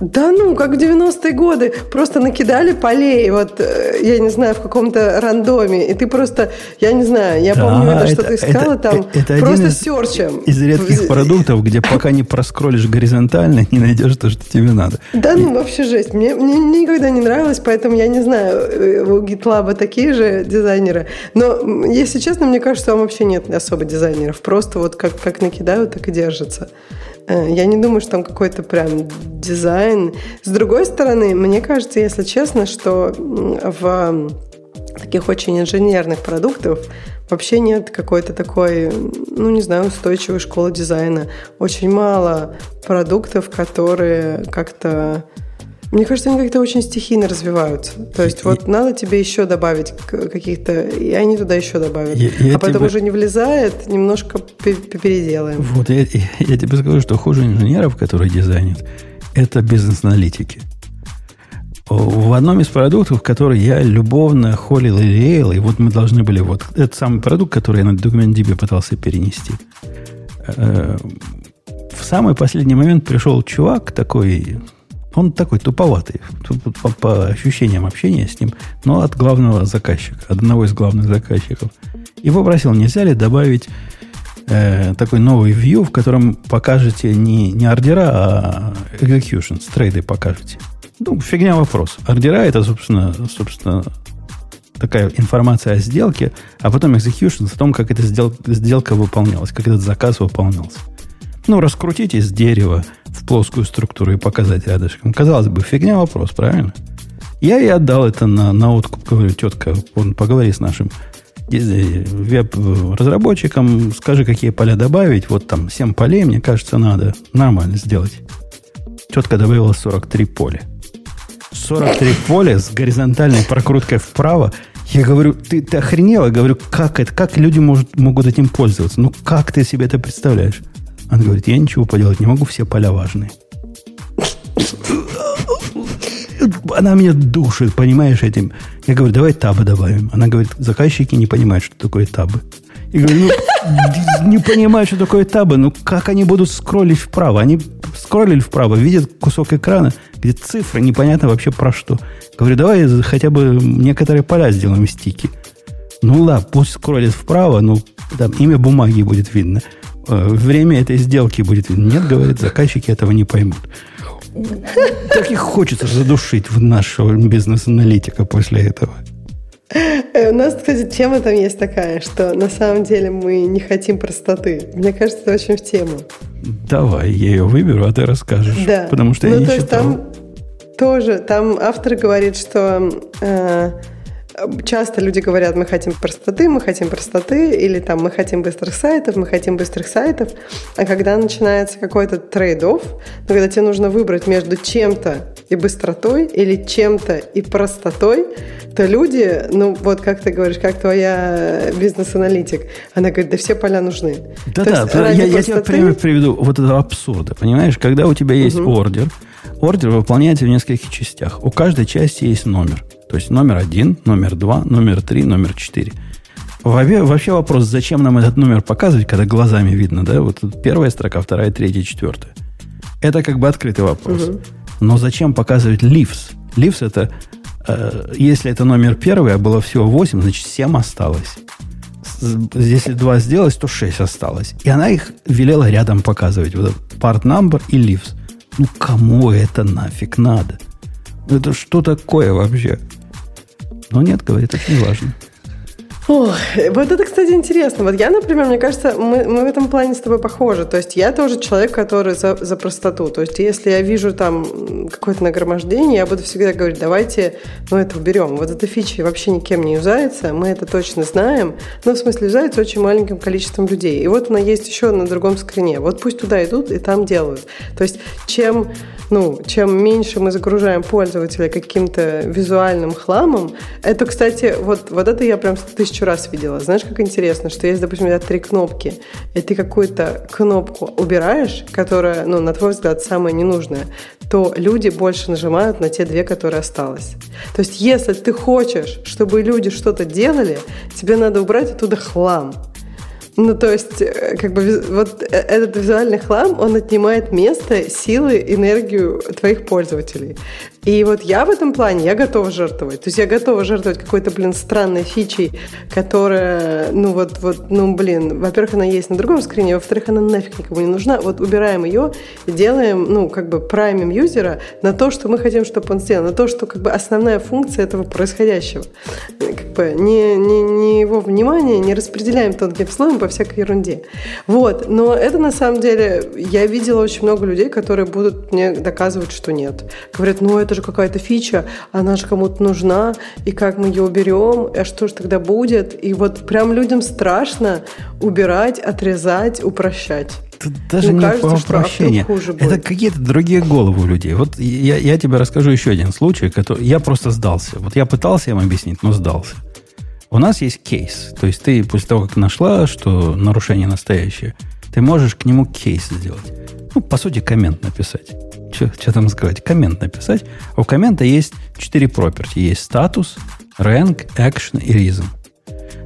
Да ну, как в 90-е годы. Просто накидали полей, вот, э, я не знаю, в каком-то рандоме. И ты просто, я не знаю, я да, помню, это, что ты искала это, там это просто из, серчем. Из редких продуктов, где пока не проскролишь горизонтально, не найдешь то, что тебе надо. Да ну, вообще жесть. Мне, мне никогда не нравилось, поэтому я не знаю, э, у GitLab такие же дизайнеры. Но, если честно, мне кажется, там вообще нет особо дизайнеров. Просто вот как, как накидают, так и держатся. Э, я не думаю, что там какой-то прям дизайн. С другой стороны, мне кажется, если честно, что в таких очень инженерных продуктов вообще нет какой-то такой, ну, не знаю, устойчивой школы дизайна. Очень мало продуктов, которые как-то мне кажется, они как-то очень стихийно развиваются. То есть, и, вот надо тебе еще добавить каких-то, и они туда еще добавят. Я, я а потом тебе... уже не влезает, немножко переделаем. Вот я, я тебе скажу, что хуже инженеров, которые дизайнят, это бизнес-аналитики. В одном из продуктов, который я любовно холил и леял, и вот мы должны были, вот этот самый продукт, который я на DocumentDB пытался перенести, э, в самый последний момент пришел чувак такой, он такой туповатый, по, по ощущениям общения с ним, но от главного заказчика, одного из главных заказчиков. И попросил, нельзя ли добавить э, такой новый view, в котором покажете не, не ордера, а executions, трейды покажете. Ну, фигня вопрос. Ордера это, собственно, собственно, такая информация о сделке, а потом executions о том, как эта сделка, сделка выполнялась, как этот заказ выполнялся. Ну, раскрутить из дерева в плоскую структуру и показать рядышком. Казалось бы, фигня вопрос, правильно? Я и отдал это на, на откуп. Говорю, тетка, он, поговори с нашим веб-разработчикам, скажи, какие поля добавить. Вот там 7 полей, мне кажется, надо нормально сделать. Тетка добавила 43 поля. 43 поля с горизонтальной прокруткой вправо. Я говорю, ты, ты охренела? Говорю, как это? Как люди может, могут этим пользоваться? Ну, как ты себе это представляешь? Она говорит, я ничего поделать не могу, все поля важные. Она меня душит, понимаешь, этим. Я говорю, давай табы добавим. Она говорит, заказчики не понимают, что такое табы. Я говорю, ну, не понимают, что такое табы. Ну, как они будут скроллить вправо? Они скроллили вправо, видят кусок экрана, где цифры, непонятно вообще про что. Говорю, давай хотя бы некоторые поля сделаем стики. Ну да, пусть скроллит вправо, ну, там имя бумаги будет видно. Э, время этой сделки будет. Нет, говорит, заказчики этого не поймут. Так и хочется задушить в нашего бизнес-аналитика после этого. Э, у нас, кстати, тема там есть такая, что на самом деле мы не хотим простоты. Мне кажется, это очень в тему. Давай, я ее выберу, а ты расскажешь. Да. Потому что ну, я не то есть там тоже, там автор говорит, что э, Часто люди говорят, мы хотим простоты, мы хотим простоты, или там мы хотим быстрых сайтов, мы хотим быстрых сайтов. А когда начинается какой-то trade-off, ну, когда тебе нужно выбрать между чем-то и быстротой, или чем-то и простотой, то люди, ну вот как ты говоришь, как твоя бизнес-аналитик, она говорит, да все поля нужны. Да-да, я, я тебе пример приведу вот этого абсурда. Понимаешь, когда у тебя есть угу. ордер, ордер выполняется в нескольких частях. У каждой части есть номер. То есть номер один, номер два, номер три, номер четыре. Вообще, вопрос, зачем нам этот номер показывать, когда глазами видно, да? Вот первая строка, вторая, третья, четвертая. Это как бы открытый вопрос. Угу. Но зачем показывать leaves? Leaves это, э, если это номер первый, а было всего 8, значит 7 осталось. Если 2 сделать, то 6 осталось. И она их велела рядом показывать. Вот part number и leaves. Ну, кому это нафиг надо? Это что такое вообще? Но нет, говорит, это не важно. Ох, вот это, кстати, интересно. Вот я, например, мне кажется, мы, мы в этом плане с тобой похожи. То есть я тоже человек, который за, за простоту. То есть если я вижу там какое-то нагромождение, я буду всегда говорить, давайте, ну, это уберем. Вот эта фича вообще никем не юзается, мы это точно знаем. Ну, в смысле, юзается очень маленьким количеством людей. И вот она есть еще на другом скрине. Вот пусть туда идут и там делают. То есть чем, ну, чем меньше мы загружаем пользователя каким-то визуальным хламом, это, кстати, вот, вот это я прям тысячу тысячу раз видела. Знаешь, как интересно, что есть, допустим, у тебя три кнопки, и ты какую-то кнопку убираешь, которая, ну, на твой взгляд, самая ненужная, то люди больше нажимают на те две, которые осталось. То есть, если ты хочешь, чтобы люди что-то делали, тебе надо убрать оттуда хлам. Ну, то есть, э, как бы вот э, этот визуальный хлам, он отнимает место, силы, энергию твоих пользователей. И вот я в этом плане, я готова жертвовать. То есть я готова жертвовать какой-то, блин, странной фичей, которая, ну вот, вот, ну, блин, во-первых, она есть на другом скрине, во-вторых, она нафиг никому не нужна. Вот убираем ее делаем, ну, как бы праймим юзера на то, что мы хотим, чтобы он сделал, на то, что как бы основная функция этого происходящего. Как бы не, не, не его внимание не распределяем тонким слоем по всякой ерунде. Вот, но это на самом деле, я видела очень много людей, которые будут мне доказывать, что нет. Говорят, ну, это же какая-то фича, она же кому-то нужна, и как мы ее уберем, а что же тогда будет? И вот прям людям страшно убирать, отрезать, упрощать. Тут даже ну, не кажется, упрощение. Это какие-то другие головы у людей. Вот я, я тебе расскажу еще один случай, который я просто сдался. Вот я пытался им объяснить, но сдался. У нас есть кейс. То есть ты после того, как нашла, что нарушение настоящее, ты можешь к нему кейс сделать. Ну, по сути, коммент написать что там сказать, коммент написать. У коммента есть четыре property. Есть статус, rank, action и reason.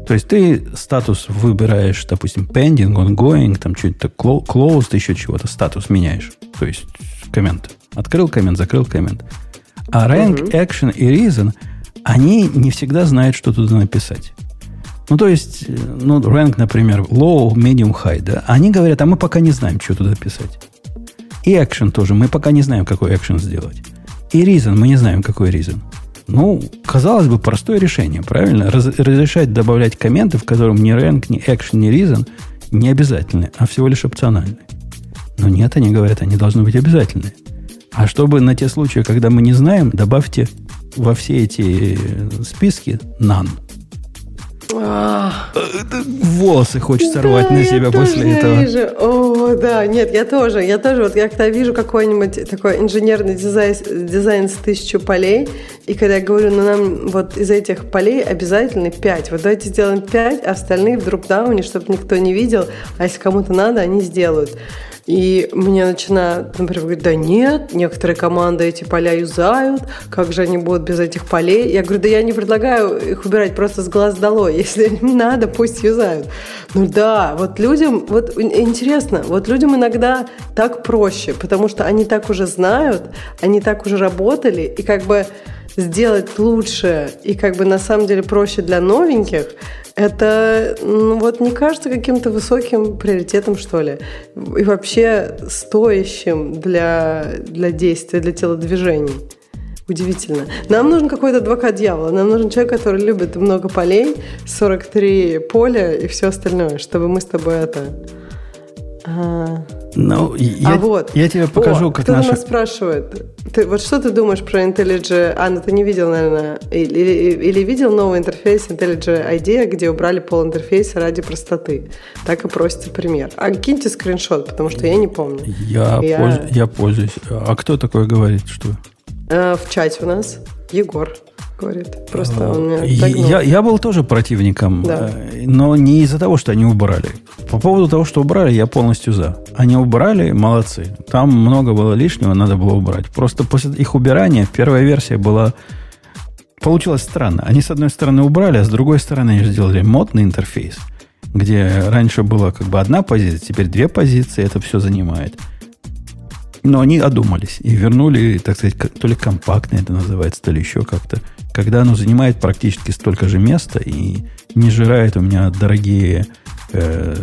То есть ты статус выбираешь, допустим, pending, ongoing, там что-то closed, еще чего-то, статус меняешь. То есть коммент. Открыл коммент, закрыл коммент. А rank, action и reason, они не всегда знают, что туда написать. Ну, то есть, ну, rank, например, low, medium, high, да, они говорят, а мы пока не знаем, что туда писать. И action тоже. Мы пока не знаем, какой action сделать. И reason. Мы не знаем, какой reason. Ну, казалось бы, простое решение, правильно? Раз, разрешать добавлять комменты, в котором ни rank, ни action, ни reason не обязательны, а всего лишь опциональны. Но нет, они говорят, они должны быть обязательны. А чтобы на те случаи, когда мы не знаем, добавьте во все эти списки none. Волосы хочется рвать на себя после этого. Вижу. О, да, нет, я тоже, я тоже, вот я когда вижу какой-нибудь такой инженерный дизайн, дизайн с тысячу полей, и когда я говорю, ну нам вот из этих полей обязательно пять, вот давайте сделаем пять, а остальные в дропдауне, чтобы никто не видел, а если кому-то надо, они сделают. И мне начинают, например, говорить, да нет, некоторые команды эти поля юзают, как же они будут без этих полей? Я говорю, да я не предлагаю их убирать просто с глаз долой, если не надо, пусть юзают. Ну да, вот людям, вот интересно, вот людям иногда так проще, потому что они так уже знают, они так уже работали, и как бы сделать лучше и как бы на самом деле проще для новеньких, это ну, вот не кажется каким-то высоким приоритетом, что ли. И вообще стоящим для, для действия, для телодвижений. Удивительно. Нам нужен какой-то адвокат дьявола. Нам нужен человек, который любит много полей, 43 поля и все остальное, чтобы мы с тобой это... А... Ну, я, а вот. я тебе покажу, О, как кто наша... нас спрашивает. Ты, вот что ты думаешь про IntelliJ? Анна, ты не видел, наверное, или, или, или видел новый интерфейс IntelliJ IDEA, где убрали пол интерфейса ради простоты? Так и просится пример. А киньте скриншот, потому что я не помню. Я, я... Польз... я пользуюсь. А кто такое говорит, что? А, в чате у нас Егор говорит. Просто он меня я, я был тоже противником, да. Э, но не из-за того, что они убрали. По поводу того, что убрали, я полностью за. Они убрали, молодцы. Там много было лишнего, надо было убрать. Просто после их убирания первая версия была... Получилось странно. Они, с одной стороны, убрали, а с другой стороны, они сделали модный интерфейс, где раньше была как бы одна позиция, теперь две позиции, это все занимает. Но они одумались и вернули, так сказать, то ли компактно это называется, то ли еще как-то когда оно занимает практически столько же места и не жирает у меня дорогие э,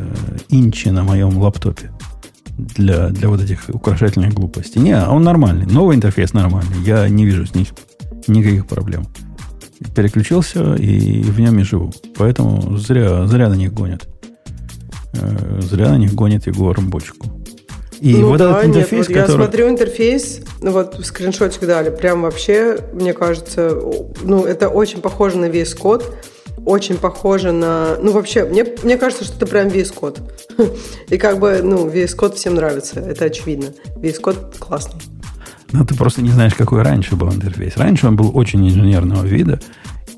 инчи на моем лаптопе для, для вот этих украшательных глупостей. Не, он нормальный. Новый интерфейс нормальный. Я не вижу с них никаких проблем. Переключился и в нем и живу. Поэтому зря, зря на них гонят. Э, зря на них гонит Егор бочку. И ну, вот да, этот интерфейс, нет, вот который... Я смотрю интерфейс, ну вот скриншотик дали, прям вообще, мне кажется, ну это очень похоже на VS Code, очень похоже на... Ну вообще, мне, мне кажется, что это прям VS Code. И как бы, ну, VS Code всем нравится, это очевидно. VS Code классный. Ну, ты просто не знаешь, какой раньше был интерфейс. Раньше он был очень инженерного вида,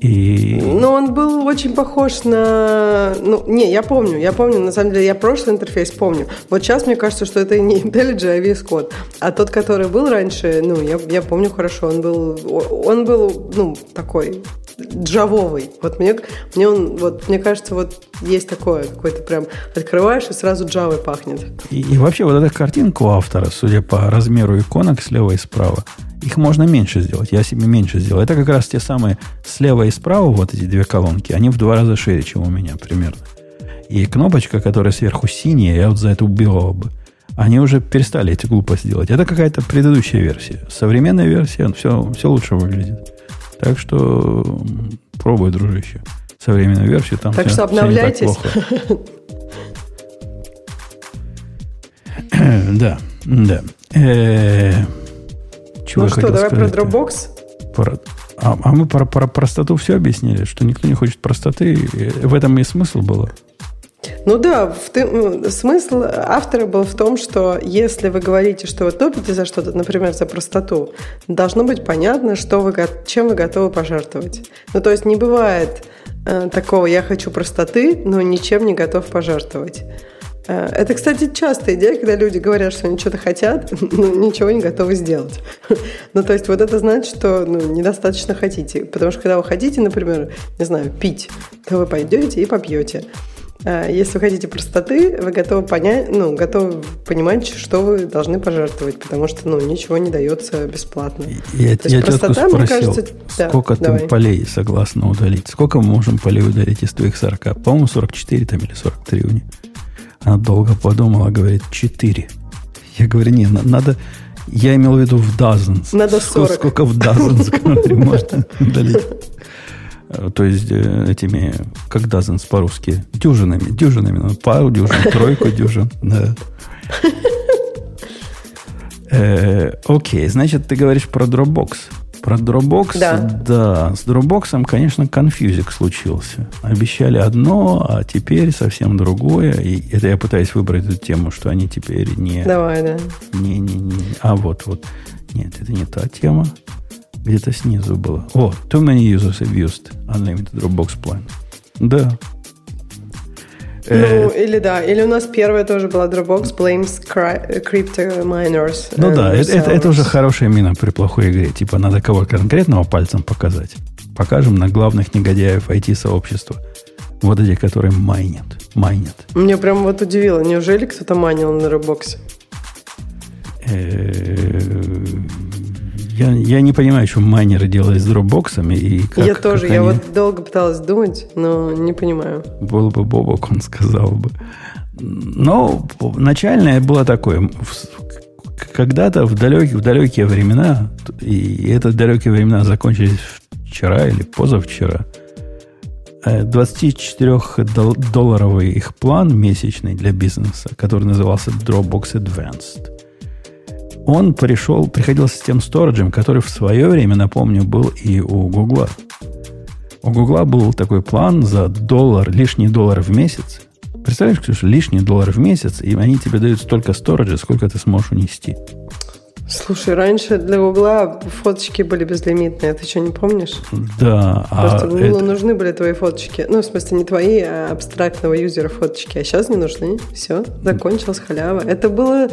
и... Ну, он был очень похож на... Ну, не, я помню, я помню, на самом деле, я прошлый интерфейс помню. Вот сейчас мне кажется, что это не IntelliJ, а VS Code. А тот, который был раньше, ну, я, я помню хорошо, он был, он был, ну, такой джавовый. Вот мне, мне он, вот мне кажется, вот есть такое, какой-то прям открываешь и сразу джавой пахнет. И, и вообще вот эта картинка у автора, судя по размеру иконок слева и справа, их можно меньше сделать. Я себе меньше сделал. Это как раз те самые слева и справа, вот эти две колонки, они в два раза шире, чем у меня примерно. И кнопочка, которая сверху синяя, я вот за это убивал бы. Они уже перестали эти глупости делать. Это какая-то предыдущая версия. Современная версия, все, все лучше выглядит. Так что пробуй, дружище. Современную версию там так все, что обновляйтесь. Да, да. Э, ну что, давай про Dropbox? Про, а, а мы про, про простоту все объяснили, что никто не хочет простоты. В этом и смысл было. Ну да, в ты, смысл автора был в том, что если вы говорите, что вы топите за что-то, например, за простоту, должно быть понятно, что вы, чем вы готовы пожертвовать. Ну то есть не бывает э, такого «я хочу простоты, но ничем не готов пожертвовать». Э, это, кстати, частая идея, когда люди говорят, что они что-то хотят, но ничего не готовы сделать. ну, то есть вот это значит, что ну, недостаточно хотите. Потому что когда вы хотите, например, не знаю, пить, то вы пойдете и попьете. А если вы хотите простоты, вы готовы понять, ну, готовы понимать, что вы должны пожертвовать, потому что, ну, ничего не дается бесплатно. Я, То я простота, спросил, мне кажется, сколько да, ты давай. полей согласно удалить? Сколько мы можем полей удалить из твоих 40? По-моему, 44 там или 43 у них. Она долго подумала, говорит, 4. Я говорю, не, надо... Я имел в виду в dozens. Надо 40. Сколько, сколько в dozens, можно удалить. То есть э, этими, как dozens по-русски, дюжинами, дюжинами. Ну, пару дюжин, тройку дюжин, да. Э, окей, значит, ты говоришь про Dropbox. Про Dropbox, Да. да. С Dropbox, конечно, конфьюзик случился. Обещали одно, а теперь совсем другое. И это я пытаюсь выбрать эту тему, что они теперь не... Давай, да. Не, не, не. А вот, вот. Нет, это не та тема. Где-то снизу было. О, too many users have used unlimited Dropbox plan. Да. Э, Ну, или да, или у нас первая тоже была Dropbox blames cri- crypto miners. Ну and да, это, это, это уже хорошая мина при плохой игре. Типа надо кого конкретного пальцем показать. Покажем на главных негодяев IT-сообщества. Вот эти, которые майнят. Майнят. Мне прям вот удивило, неужели кто-то манил на Dropbox? Э, Я, я не понимаю, что майнеры делают с дропбоксами и как, я тоже, как я они- вот долго пыталась думать, но не понимаю. Был бы Бобок, он сказал бы. Но начальное было такое. Когда-то в далекие, в далекие времена, и это далекие времена закончились вчера или позавчера, э, 24-долларовый их план месячный для бизнеса, который назывался Dropbox Advanced, он пришел, приходил с тем сториджем, который в свое время, напомню, был и у Гугла. У Гугла был такой план за доллар, лишний доллар в месяц. Представляешь, Ксюша, лишний доллар в месяц, и они тебе дают столько сториджа, сколько ты сможешь унести. Слушай, раньше для Гугла фоточки были безлимитные, ты что, не помнишь? Да, Просто а Гуглу это- нужны были твои фоточки. Ну, в смысле, не твои, а абстрактного юзера фоточки. А сейчас не нужны. Все, закончилась халява. Это было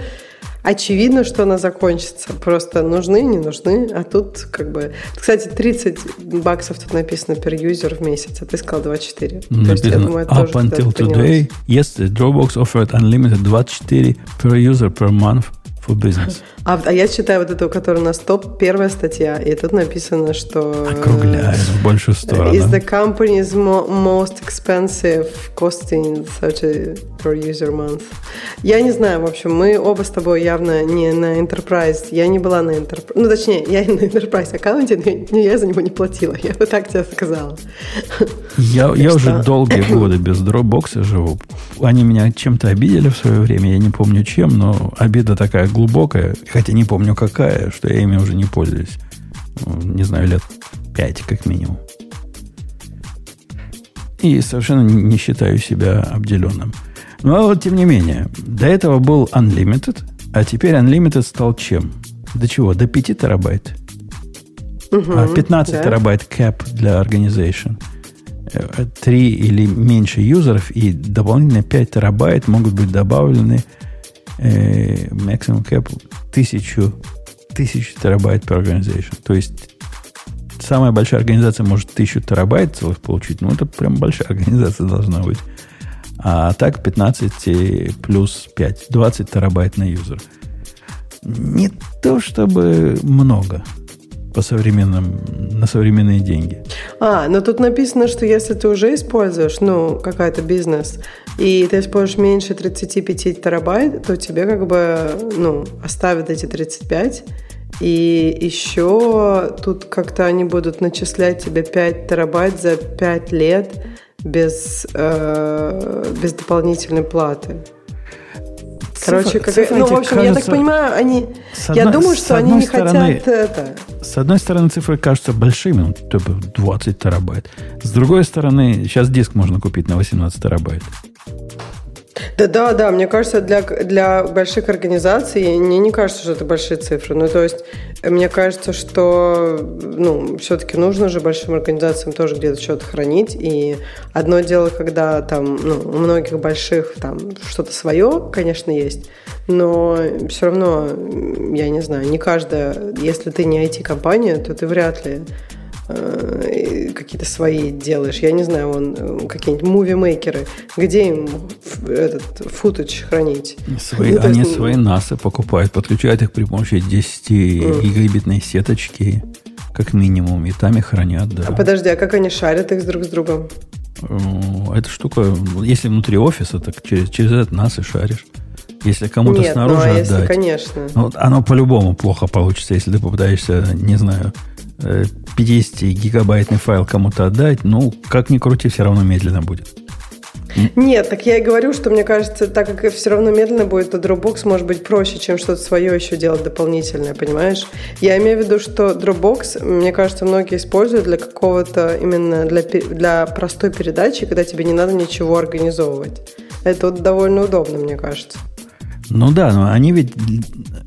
очевидно, что она закончится. Просто нужны, не нужны. А тут как бы... Кстати, 30 баксов тут написано per user в месяц, а ты сказал 24. То есть, я написано, думаю, это up тоже until today, yesterday, Dropbox offered unlimited 24 per user per month for business. А, а я читаю вот эту, которая у нас топ, первая статья, и тут написано, что... Округляем в большую сторону. Is the company's mo- most expensive costing 30 per user month? Я не знаю, в общем, мы оба с тобой явно не на Enterprise. Я не была на Enterprise. Ну, точнее, я на Enterprise аккаунте, но я- за него не платила. Я бы так тебе сказала. Я, я что- уже долгие годы без Dropbox живу. Они меня чем-то обидели в свое время, я не помню чем, но обида такая глубокая, хотя не помню какая, что я ими уже не пользуюсь. Ну, Не знаю, лет пять как минимум. И совершенно не считаю себя обделенным. Но вот тем не менее, до этого был Unlimited, а теперь Unlimited стал чем? До чего? До 5 терабайт. А 15 да. терабайт cap для organization. Э, Три или меньше юзеров и дополнительно 5 терабайт могут быть добавлены э, maximum cap 1000, 1000 терабайт per organization. То есть самая большая организация может 1000 терабайт целых получить. Ну, это прям большая организация должна быть. А так 15 плюс 5, 20 терабайт на юзер. Не то чтобы много по современным, на современные деньги. А, но тут написано, что если ты уже используешь, ну, какая-то бизнес, и ты используешь меньше 35 терабайт, то тебе как бы, ну, оставят эти 35, и еще тут как-то они будут начислять тебе 5 терабайт за 5 лет без, э, без дополнительной платы. Короче, как... цифры ну, в общем, я так кажутся- понимаю, они... С я одной- думаю, что они одной не стороны- хотят это... С одной стороны, цифры кажутся большими, ну, типа 20 терабайт. С другой стороны, сейчас диск можно купить на 18 терабайт. Да, да, да. Мне кажется, для, для больших организаций мне не кажется, что это большие цифры. Ну, то есть, э, мне кажется, что ну, все-таки нужно же большим организациям тоже где-то что-то хранить. И одно дело, когда там ну, у многих больших там что-то свое, конечно, есть. Но все равно, я не знаю, не каждая, если ты не IT-компания, то ты вряд ли э, какие-то свои делаешь. Я не знаю, вон э, какие-нибудь муви-мейкеры, где им этот футаж хранить? Свои, Ну, они есть, свои НАСы покупают, подключают их при помощи 10 гигабитной сеточки, как минимум, и там их хранят, да. А подожди, а как они шарят их друг с другом? Эта штука, если внутри офиса, так через, через этот и шаришь. Если кому-то Нет, ну снаружи а если, отдать. конечно. Ну, вот оно по-любому плохо получится, если ты попытаешься, не знаю, э, 50-гигабайтный файл кому-то отдать. Ну, как ни крути, все равно медленно будет. Нет, так я и говорю, что мне кажется, так как все равно медленно будет, то Dropbox может быть проще, чем что-то свое еще делать дополнительное, понимаешь? Я имею в виду, что Dropbox, мне кажется, многие используют для какого-то именно для, для простой передачи, когда тебе не надо ничего организовывать. Это вот довольно удобно, мне кажется. Ну да, но они ведь...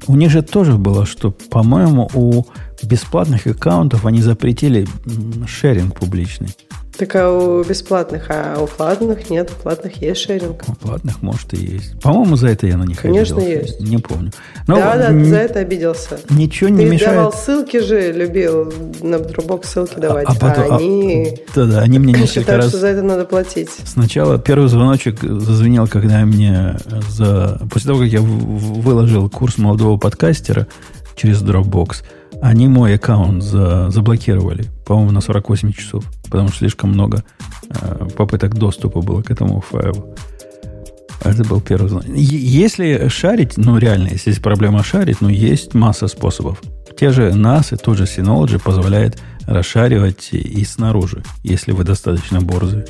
У них же тоже было, что, по-моему, у бесплатных аккаунтов они запретили шеринг публичный. Так а у бесплатных, а у платных нет, у платных есть шеринг. У платных, может, и есть. По-моему, за это я на них Конечно, обиделся. есть. Не помню. Но да, да, ты за это обиделся. Ничего не ты мешает. давал ссылки же, любил на Dropbox ссылки давать. А, а, потом, а они... Да, да, они мне несколько считают, раз... что за это надо платить. Сначала первый звоночек зазвенел, когда мне за... После того, как я выложил курс молодого подкастера через Dropbox, они мой аккаунт за... заблокировали, по-моему, на 48 часов потому что слишком много э, попыток доступа было к этому файлу. Это был первый звонок. Если шарить, ну реально, если есть проблема шарить, ну есть масса способов. Те же NAS и тот же Synology позволяет расшаривать и снаружи, если вы достаточно борзые.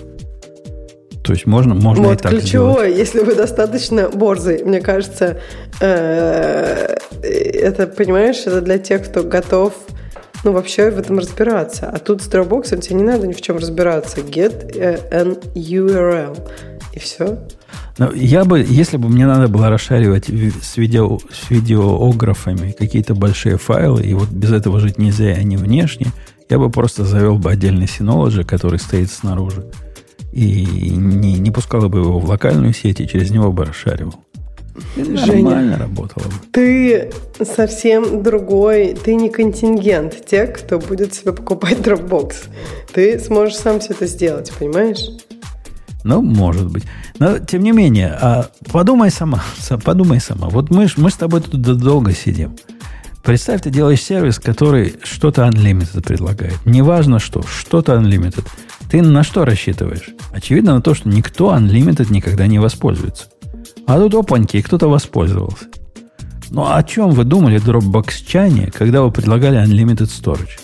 То есть можно, можно вот и так ключевое, сделать. если вы достаточно борзый, мне кажется, э, это, понимаешь, это для тех, кто готов ну, вообще в этом разбираться. А тут с Dropbox тебе не надо ни в чем разбираться. Get an URL. И все. Но я бы, если бы мне надо было расшаривать с, видео, с видеографами какие-то большие файлы, и вот без этого жить нельзя, и они внешне, я бы просто завел бы отдельный Synology, который стоит снаружи, и не, не пускал бы его в локальную сеть, и через него бы расшаривал. Женя, нормально работало бы. Ты совсем другой, ты не контингент тех, кто будет себе покупать Dropbox. Ты сможешь сам все это сделать, понимаешь? Ну, может быть. Но, тем не менее, а подумай сама, подумай сама. Вот мы, мы с тобой тут долго сидим. Представь, ты делаешь сервис, который что-то unlimited предлагает. Неважно что, что-то unlimited. Ты на что рассчитываешь? Очевидно на то, что никто unlimited никогда не воспользуется. А тут опаньки, кто-то воспользовался. Ну, о чем вы думали, Dropbox-чане, когда вы предлагали Unlimited Storage?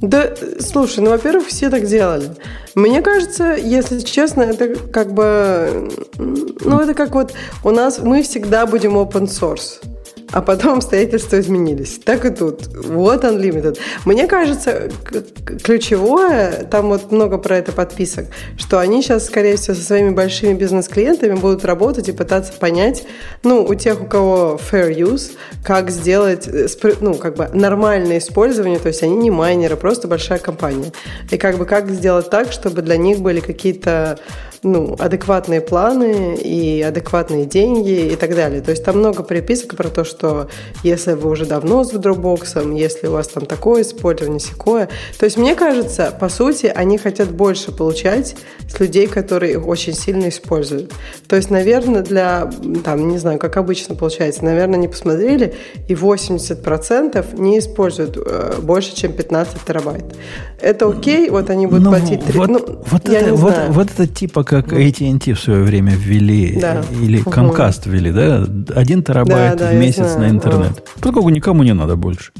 Да, слушай, ну, во-первых, все так делали. Мне кажется, если честно, это как бы... Ну, это как вот у нас... Мы всегда будем open source а потом обстоятельства изменились. Так и тут. Вот Unlimited. Мне кажется, ключевое, там вот много про это подписок, что они сейчас, скорее всего, со своими большими бизнес-клиентами будут работать и пытаться понять, ну, у тех, у кого fair use, как сделать, э, ну, как бы нормальное использование, то есть они не майнеры, просто большая компания. И как бы как сделать так, чтобы для них были какие-то ну, адекватные планы и адекватные деньги и так далее. То есть там много приписок про то, что если вы уже давно с Dropbox, если у вас там такое использование, секое. То есть мне кажется, по сути, они хотят больше получать с людей, которые их очень сильно используют. То есть, наверное, для, там, не знаю, как обычно получается, наверное, не посмотрели, и 80% не используют э, больше, чем 15 терабайт. Это окей, вот они будут ну, платить... 3, вот, ну, вот, я это, не вот, знаю. вот это типа как AT&T в свое время ввели, Да. или Comcast ввели, да? Один терабайт Да, да, в я месяц на интернет. Поскольку никому не надо больше.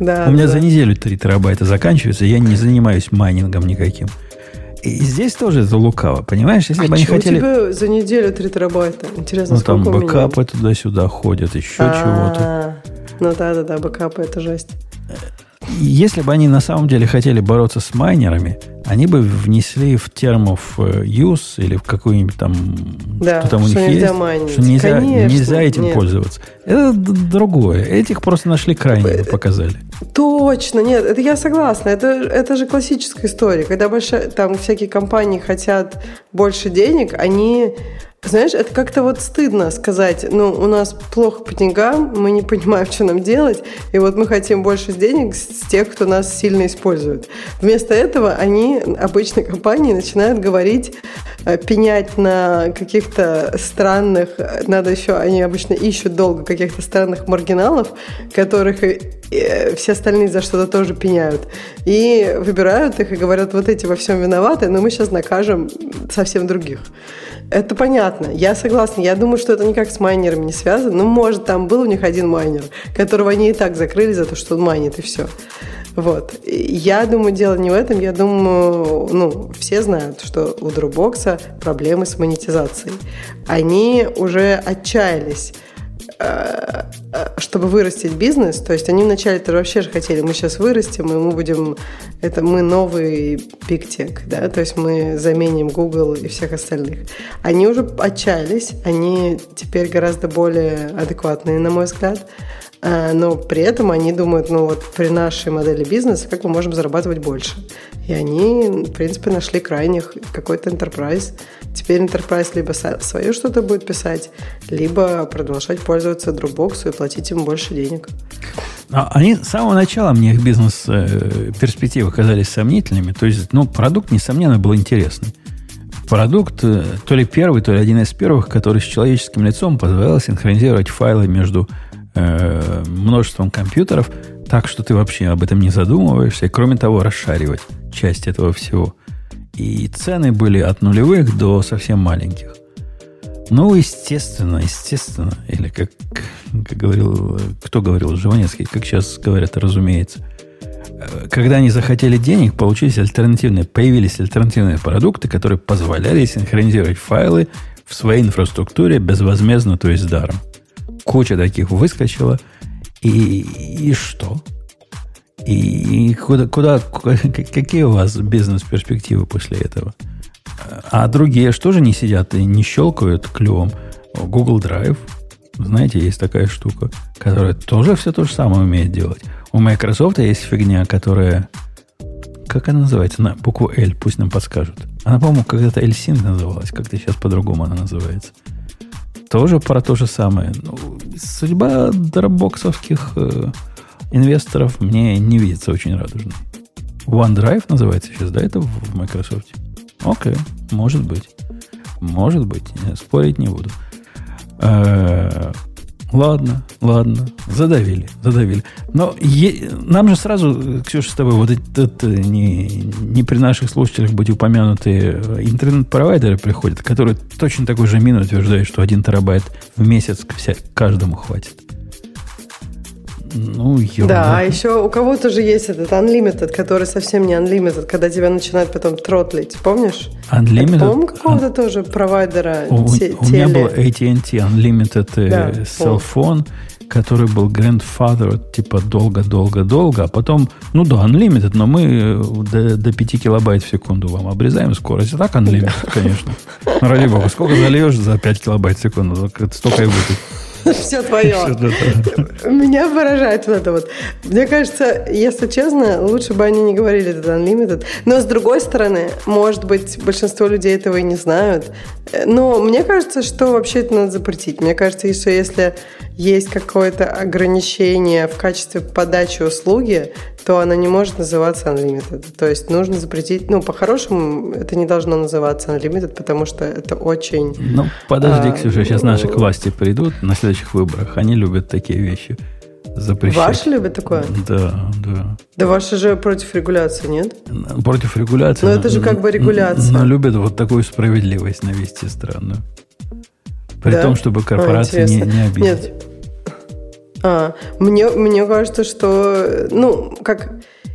Да, У меня да. за неделю 3 терабайта заканчивается, я не занимаюсь майнингом никаким. И здесь тоже это лукаво, понимаешь? Если бы а они чё хотели... у тебя за неделю 3 терабайта? Интересно, Ну, там бэкапы туда-сюда ходят, еще чего-то. А, Ну да-да-да, бэкапы, это жесть. Если бы они на самом деле хотели бороться с майнерами, они бы внесли в термов э, use или в какую-нибудь там, Да, что там у что них нельзя есть, майнить. что нельзя, Конечно, нельзя этим нет. пользоваться. Это другое. Этих просто нашли крайне показали. Точно, нет, это я согласна. Это, это же классическая история. Когда большая, там всякие компании хотят больше денег, они знаешь, это как-то вот стыдно сказать, ну, у нас плохо по деньгам, мы не понимаем, что нам делать, и вот мы хотим больше денег с тех, кто нас сильно использует. Вместо этого они, обычные компании, начинают говорить, пенять на каких-то странных, э, надо еще, они обычно ищут долго каких-то странных маргиналов, которых э, э, все остальные за что-то тоже пеняют. И выбирают их и говорят, вот эти во всем виноваты, но мы сейчас накажем совсем других. Это понятно, я согласна. Я думаю, что это никак с майнерами не связано. Ну, может, там был у них один майнер, которого они и так закрыли за то, что он майнит, и все. Вот. Я думаю, дело не в этом. Я думаю, ну, все знают, что у Dropbox проблемы с монетизацией. Они уже отчаялись Э, э, чтобы вырастить бизнес, то есть они вначале это вообще же хотели, мы сейчас вырастем, и мы будем, это мы новый Big Tech, да, то есть мы заменим Google и всех остальных. Они уже отчаялись, они теперь гораздо более адекватные, на мой взгляд, но при этом они думают, ну вот при нашей модели бизнеса как мы можем зарабатывать больше. И они, в принципе, нашли крайних какой-то enterprise. Теперь enterprise либо свое что-то будет писать, либо продолжать пользоваться Dropbox и платить им больше денег. А они с самого начала мне их бизнес-перспективы э, казались сомнительными. То есть, ну, продукт, несомненно, был интересный. Продукт э, то ли первый, то ли один из первых, который с человеческим лицом позволял синхронизировать файлы между э, множеством компьютеров, так что ты вообще об этом не задумываешься, и кроме того, расшаривать часть этого всего. И цены были от нулевых до совсем маленьких. Ну, естественно, естественно, или как, как говорил, кто говорил, Жванецкий, как сейчас говорят, разумеется, когда они захотели денег, получились альтернативные, появились альтернативные продукты, которые позволяли синхронизировать файлы в своей инфраструктуре безвозмездно, то есть даром. Куча таких выскочила. И, и что? И куда, куда, какие у вас бизнес-перспективы после этого? А другие что же не сидят и не щелкают клювом? Google Drive, знаете, есть такая штука, которая тоже все то же самое умеет делать. У Microsoft есть фигня, которая... Как она называется? На букву L, пусть нам подскажут. Она, по-моему, когда-то L-Sync называлась, как-то сейчас по-другому она называется. Тоже про то же самое. Ну, судьба дропбоксовских э, инвесторов мне не видится очень радужной. OneDrive называется сейчас, да, это в Microsoft? Окей, может быть. Может быть, спорить не буду. Э, ладно, ладно, задавили, задавили. Но е- нам же сразу, Ксюша, с тобой, вот это не, не при наших слушателях быть упомянутые интернет-провайдеры приходят, которые точно такой же мин утверждают, что один терабайт в месяц вся, каждому хватит. Ну, ерунда. Да, а еще у кого-то же есть этот Unlimited, который совсем не Unlimited, когда тебя начинают потом тротлить, помнишь? Unlimited? По-моему, какого-то Un... тоже провайдера У, те, у меня был AT&T Unlimited э, да, cell phone, который был grandfather, типа долго-долго-долго, а потом, ну да, unlimited, но мы э, до, до 5 килобайт в секунду вам обрезаем скорость. А так unlimited, конечно. Ну, ради бога, сколько зальешь за 5 килобайт в секунду, столько и будет. Все твое. Меня поражает вот это вот. Мне кажется, если честно, лучше бы они не говорили это unlimited. Но с другой стороны, может быть, большинство людей этого и не знают. Но мне кажется, что вообще это надо запретить. Мне кажется, что если есть какое-то ограничение в качестве подачи услуги, то она не может называться unlimited. То есть нужно запретить, ну, по-хорошему, это не должно называться unlimited, потому что это очень... Ну, подожди, а, Ксюша, сейчас наши к власти придут на следующих выборах. Они любят такие вещи запрещать. Ваши любят такое? Да, да. Да ваши же против регуляции, нет? Против регуляции. Но это же как бы регуляция. Но любят вот такую справедливость навести странную. При да? том, чтобы корпорации а, не, не обидеть. Нет, а, мне, мне кажется, что, ну, как...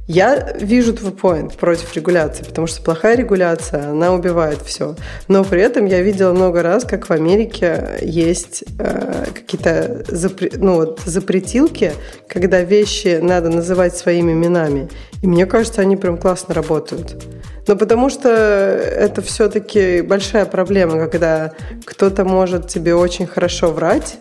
Я вижу твой point против регуляции, потому что плохая регуляция, она убивает все. Но при этом я видела много раз, как в Америке есть э, какие-то запре- ну, вот, запретилки, когда вещи надо называть своими именами. И мне кажется, они прям классно работают. Но потому что это все-таки большая проблема, когда кто-то может тебе очень хорошо врать,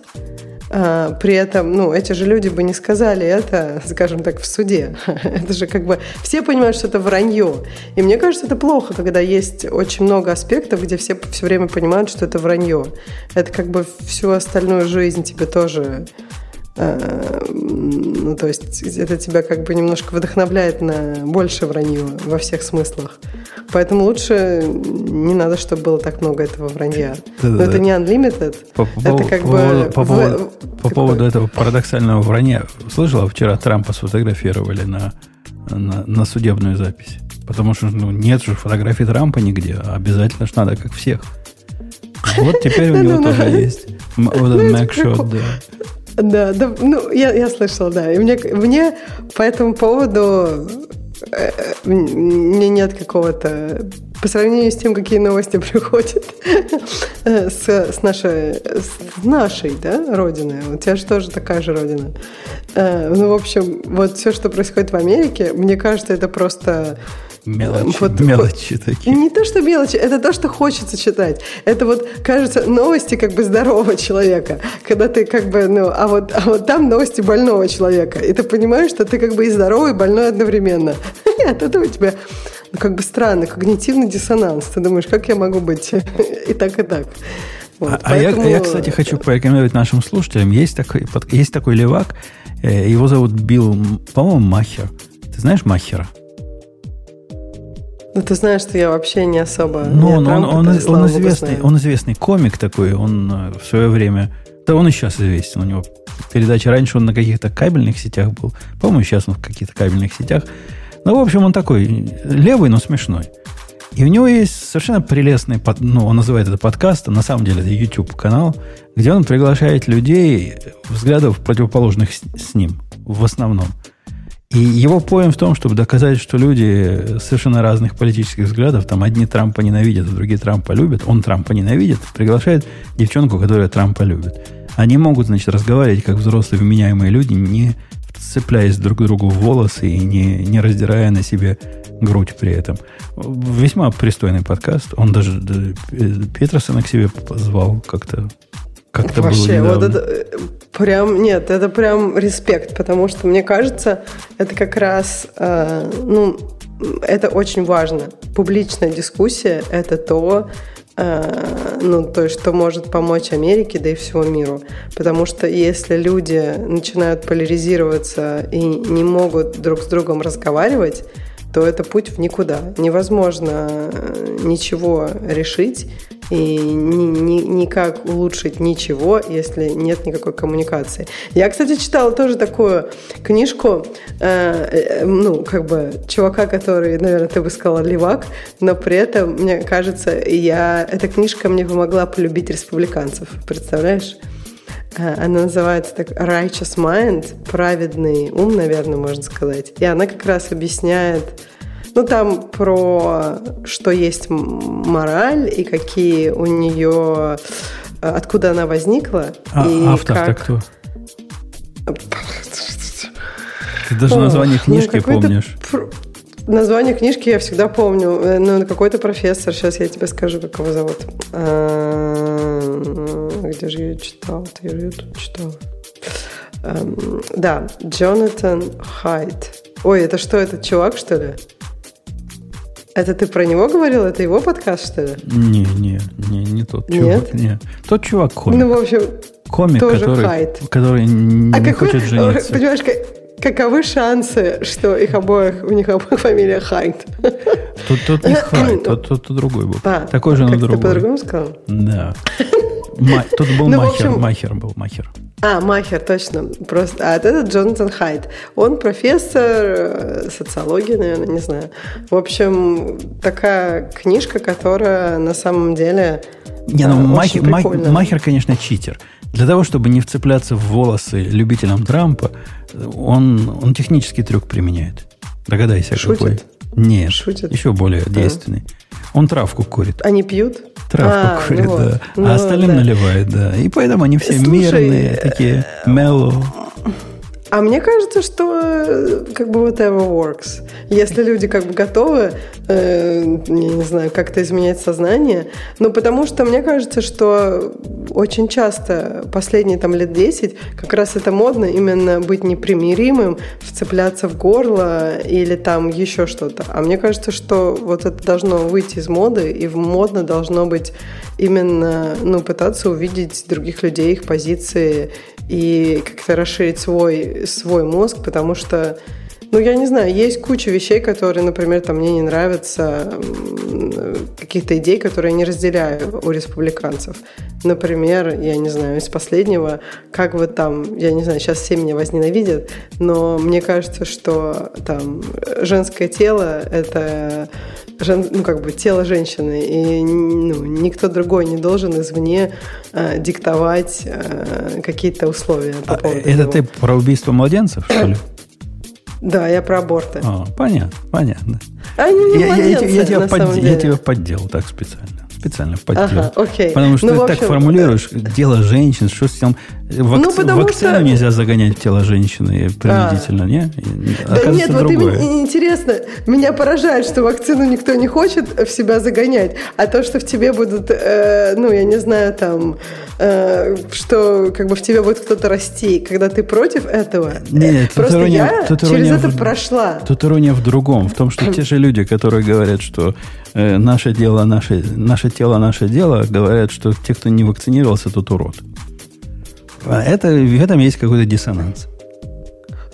при этом, ну, эти же люди бы не сказали это, скажем так, в суде. это же как бы все понимают, что это вранье. И мне кажется, это плохо, когда есть очень много аспектов, где все все время понимают, что это вранье. Это как бы всю остальную жизнь тебе тоже ну, то есть это тебя как бы немножко вдохновляет на больше вранье во всех смыслах. Поэтому лучше не надо, чтобы было так много этого вранья. Да, Но да, это не unlimited. По, по, это как по, бы... По, поводу, в, по поводу этого парадоксального вранья. Слышала, вчера Трампа сфотографировали на, на, на судебную запись. Потому что ну, нет же фотографий Трампа нигде. А обязательно же надо, как всех. Вот теперь у него тоже есть. Вот этот Mac да. Да, да, ну, я, я слышала, да. И мне, мне по этому поводу э, мне нет какого-то... По сравнению с тем, какие новости приходят э, с, с, нашей, с нашей да, родины. У тебя же тоже такая же родина. Э, ну, в общем, вот все, что происходит в Америке, мне кажется, это просто Мелочи, вот, мелочи вот, такие. Не то, что мелочи, это то, что хочется читать. Это вот, кажется, новости как бы здорового человека. Когда ты как бы, ну, а вот, а вот там новости больного человека. И ты понимаешь, что ты как бы и здоровый, и больной одновременно. И от этого у тебя как бы странный когнитивный диссонанс. Ты думаешь, как я могу быть и так, и так. Вот, а, поэтому... а я, я, кстати, хочу порекомендовать нашим слушателям. Есть такой, есть такой левак, э, его зовут Билл, по-моему, Махер. Ты знаешь Махера? Ну, ты знаешь, что я вообще не особо... Ну, он, он, он, он, известный, он известный комик такой, он э, в свое время... Да он и сейчас известен. У него передача раньше он на каких-то кабельных сетях был. По-моему, сейчас он в каких-то кабельных сетях. Ну, в общем, он такой левый, но смешной. И у него есть совершенно прелестный, ну, он называет это подкастом, на самом деле это YouTube-канал, где он приглашает людей, взглядов противоположных с, с ним, в основном. И его поем в том, чтобы доказать, что люди совершенно разных политических взглядов, там одни Трампа ненавидят, а другие Трампа любят, он Трампа ненавидит, приглашает девчонку, которая Трампа любит. Они могут, значит, разговаривать как взрослые вменяемые люди, не цепляясь друг к другу в волосы и не, не раздирая на себе грудь при этом. Весьма пристойный подкаст. Он даже Петерсона к себе позвал как-то как-то Вообще, было вот это э, прям, нет, это прям респект, потому что мне кажется, это как раз, э, ну, это очень важно. Публичная дискуссия – это то, ну, то есть, что может помочь Америке, да и всему миру. Потому что если люди начинают поляризироваться и не могут друг с другом разговаривать, то это путь в никуда. Невозможно э, ничего решить и ни, ни, никак улучшить ничего, если нет никакой коммуникации. Я, кстати, читала тоже такую книжку, э, э, ну, как бы чувака, который, наверное, ты бы сказала, левак, но при этом, мне кажется, я, эта книжка мне помогла полюбить республиканцев. Представляешь? Э, она называется так Righteous Mind, праведный ум, наверное, можно сказать. И она как раз объясняет ну, там про что есть мораль и какие у нее... Откуда она возникла. А и автор-то как... кто? Ты даже название ну, книжки ну, помнишь. Название книжки я всегда помню. Э, ну, какой-то профессор. Сейчас я тебе скажу, как его зовут. Где же я читал? Я ее тут читала. Эм, да, Джонатан Хайт. Ой, это что, этот чувак, что ли? Это ты про него говорил? Это его подкаст, что ли? Не, не, не, не тот чувак. Нет? Не. Тот чувак комик. Ну, в общем, комик, тоже который, хайт. который не, а не какой, хочет жениться. Понимаешь, каковы шансы, что их обоих, у них обоих фамилия Хайт? Тут, тут не Хайт, тут, тут, тут другой был. А, Такой же, но другой. Ты по-другому сказал? Да. Тут был ну, Махер, общем... Махер был, Махер. А, Махер, точно. Просто, а это Джонатан Хайт. Он профессор э, социологии, наверное, не знаю. В общем, такая книжка, которая на самом деле не, ну, Махер, Махер, конечно, читер. Для того, чтобы не вцепляться в волосы любителям Трампа, он, он технический трюк применяет. Догадайся, Шутит? какой. Нет, Шутит? еще более да. действенный. Он травку курит. Они пьют? Травку а, курит, ну да. Ну, а остальным да. наливает, да. И поэтому они все Слушай, мирные, такие меллоу. А мне кажется, что э, как бы whatever works. Если люди как бы готовы, э, не знаю, как-то изменять сознание, но потому что мне кажется, что очень часто последние там лет 10 как раз это модно именно быть непримиримым, вцепляться в горло или там еще что-то. А мне кажется, что вот это должно выйти из моды, и модно должно быть именно, ну, пытаться увидеть других людей, их позиции и как-то расширить свой, свой мозг, потому что Ну, я не знаю, есть куча вещей, которые, например, там мне не нравятся, каких-то идей, которые я не разделяю у республиканцев. Например, я не знаю, из последнего, как вот там, я не знаю, сейчас все меня возненавидят, но мне кажется, что там женское тело – это жен, ну, как бы тело женщины, и ну, никто другой не должен извне э, диктовать э, какие-то условия. По а, это него. ты про убийство младенцев, что ли? Да, я про аборты. А, понятно, понятно. Они не я, я, я, я, тебя под, я тебя подделал так специально. Специально подделал. Ага, окей. Потому что ну, ты общем, так формулируешь, да. дело женщин, что с тем... Вак... Ну, вакцину что... нельзя загонять в тело женщины принудительно, а. не? Да нет, вот именно интересно, меня поражает, что вакцину никто не хочет в себя загонять, а то, что в тебе будут, э, ну, я не знаю, там, э, что как бы в тебе будет кто-то расти, когда ты против этого. Нет, просто ирония, я тут через это в, прошла. Тут ирония в другом, в том, что те же люди, которые говорят, что э, наше дело, наше, наше тело, наше дело, говорят, что те, кто не вакцинировался, тот урод. А это, в этом есть какой-то диссонанс.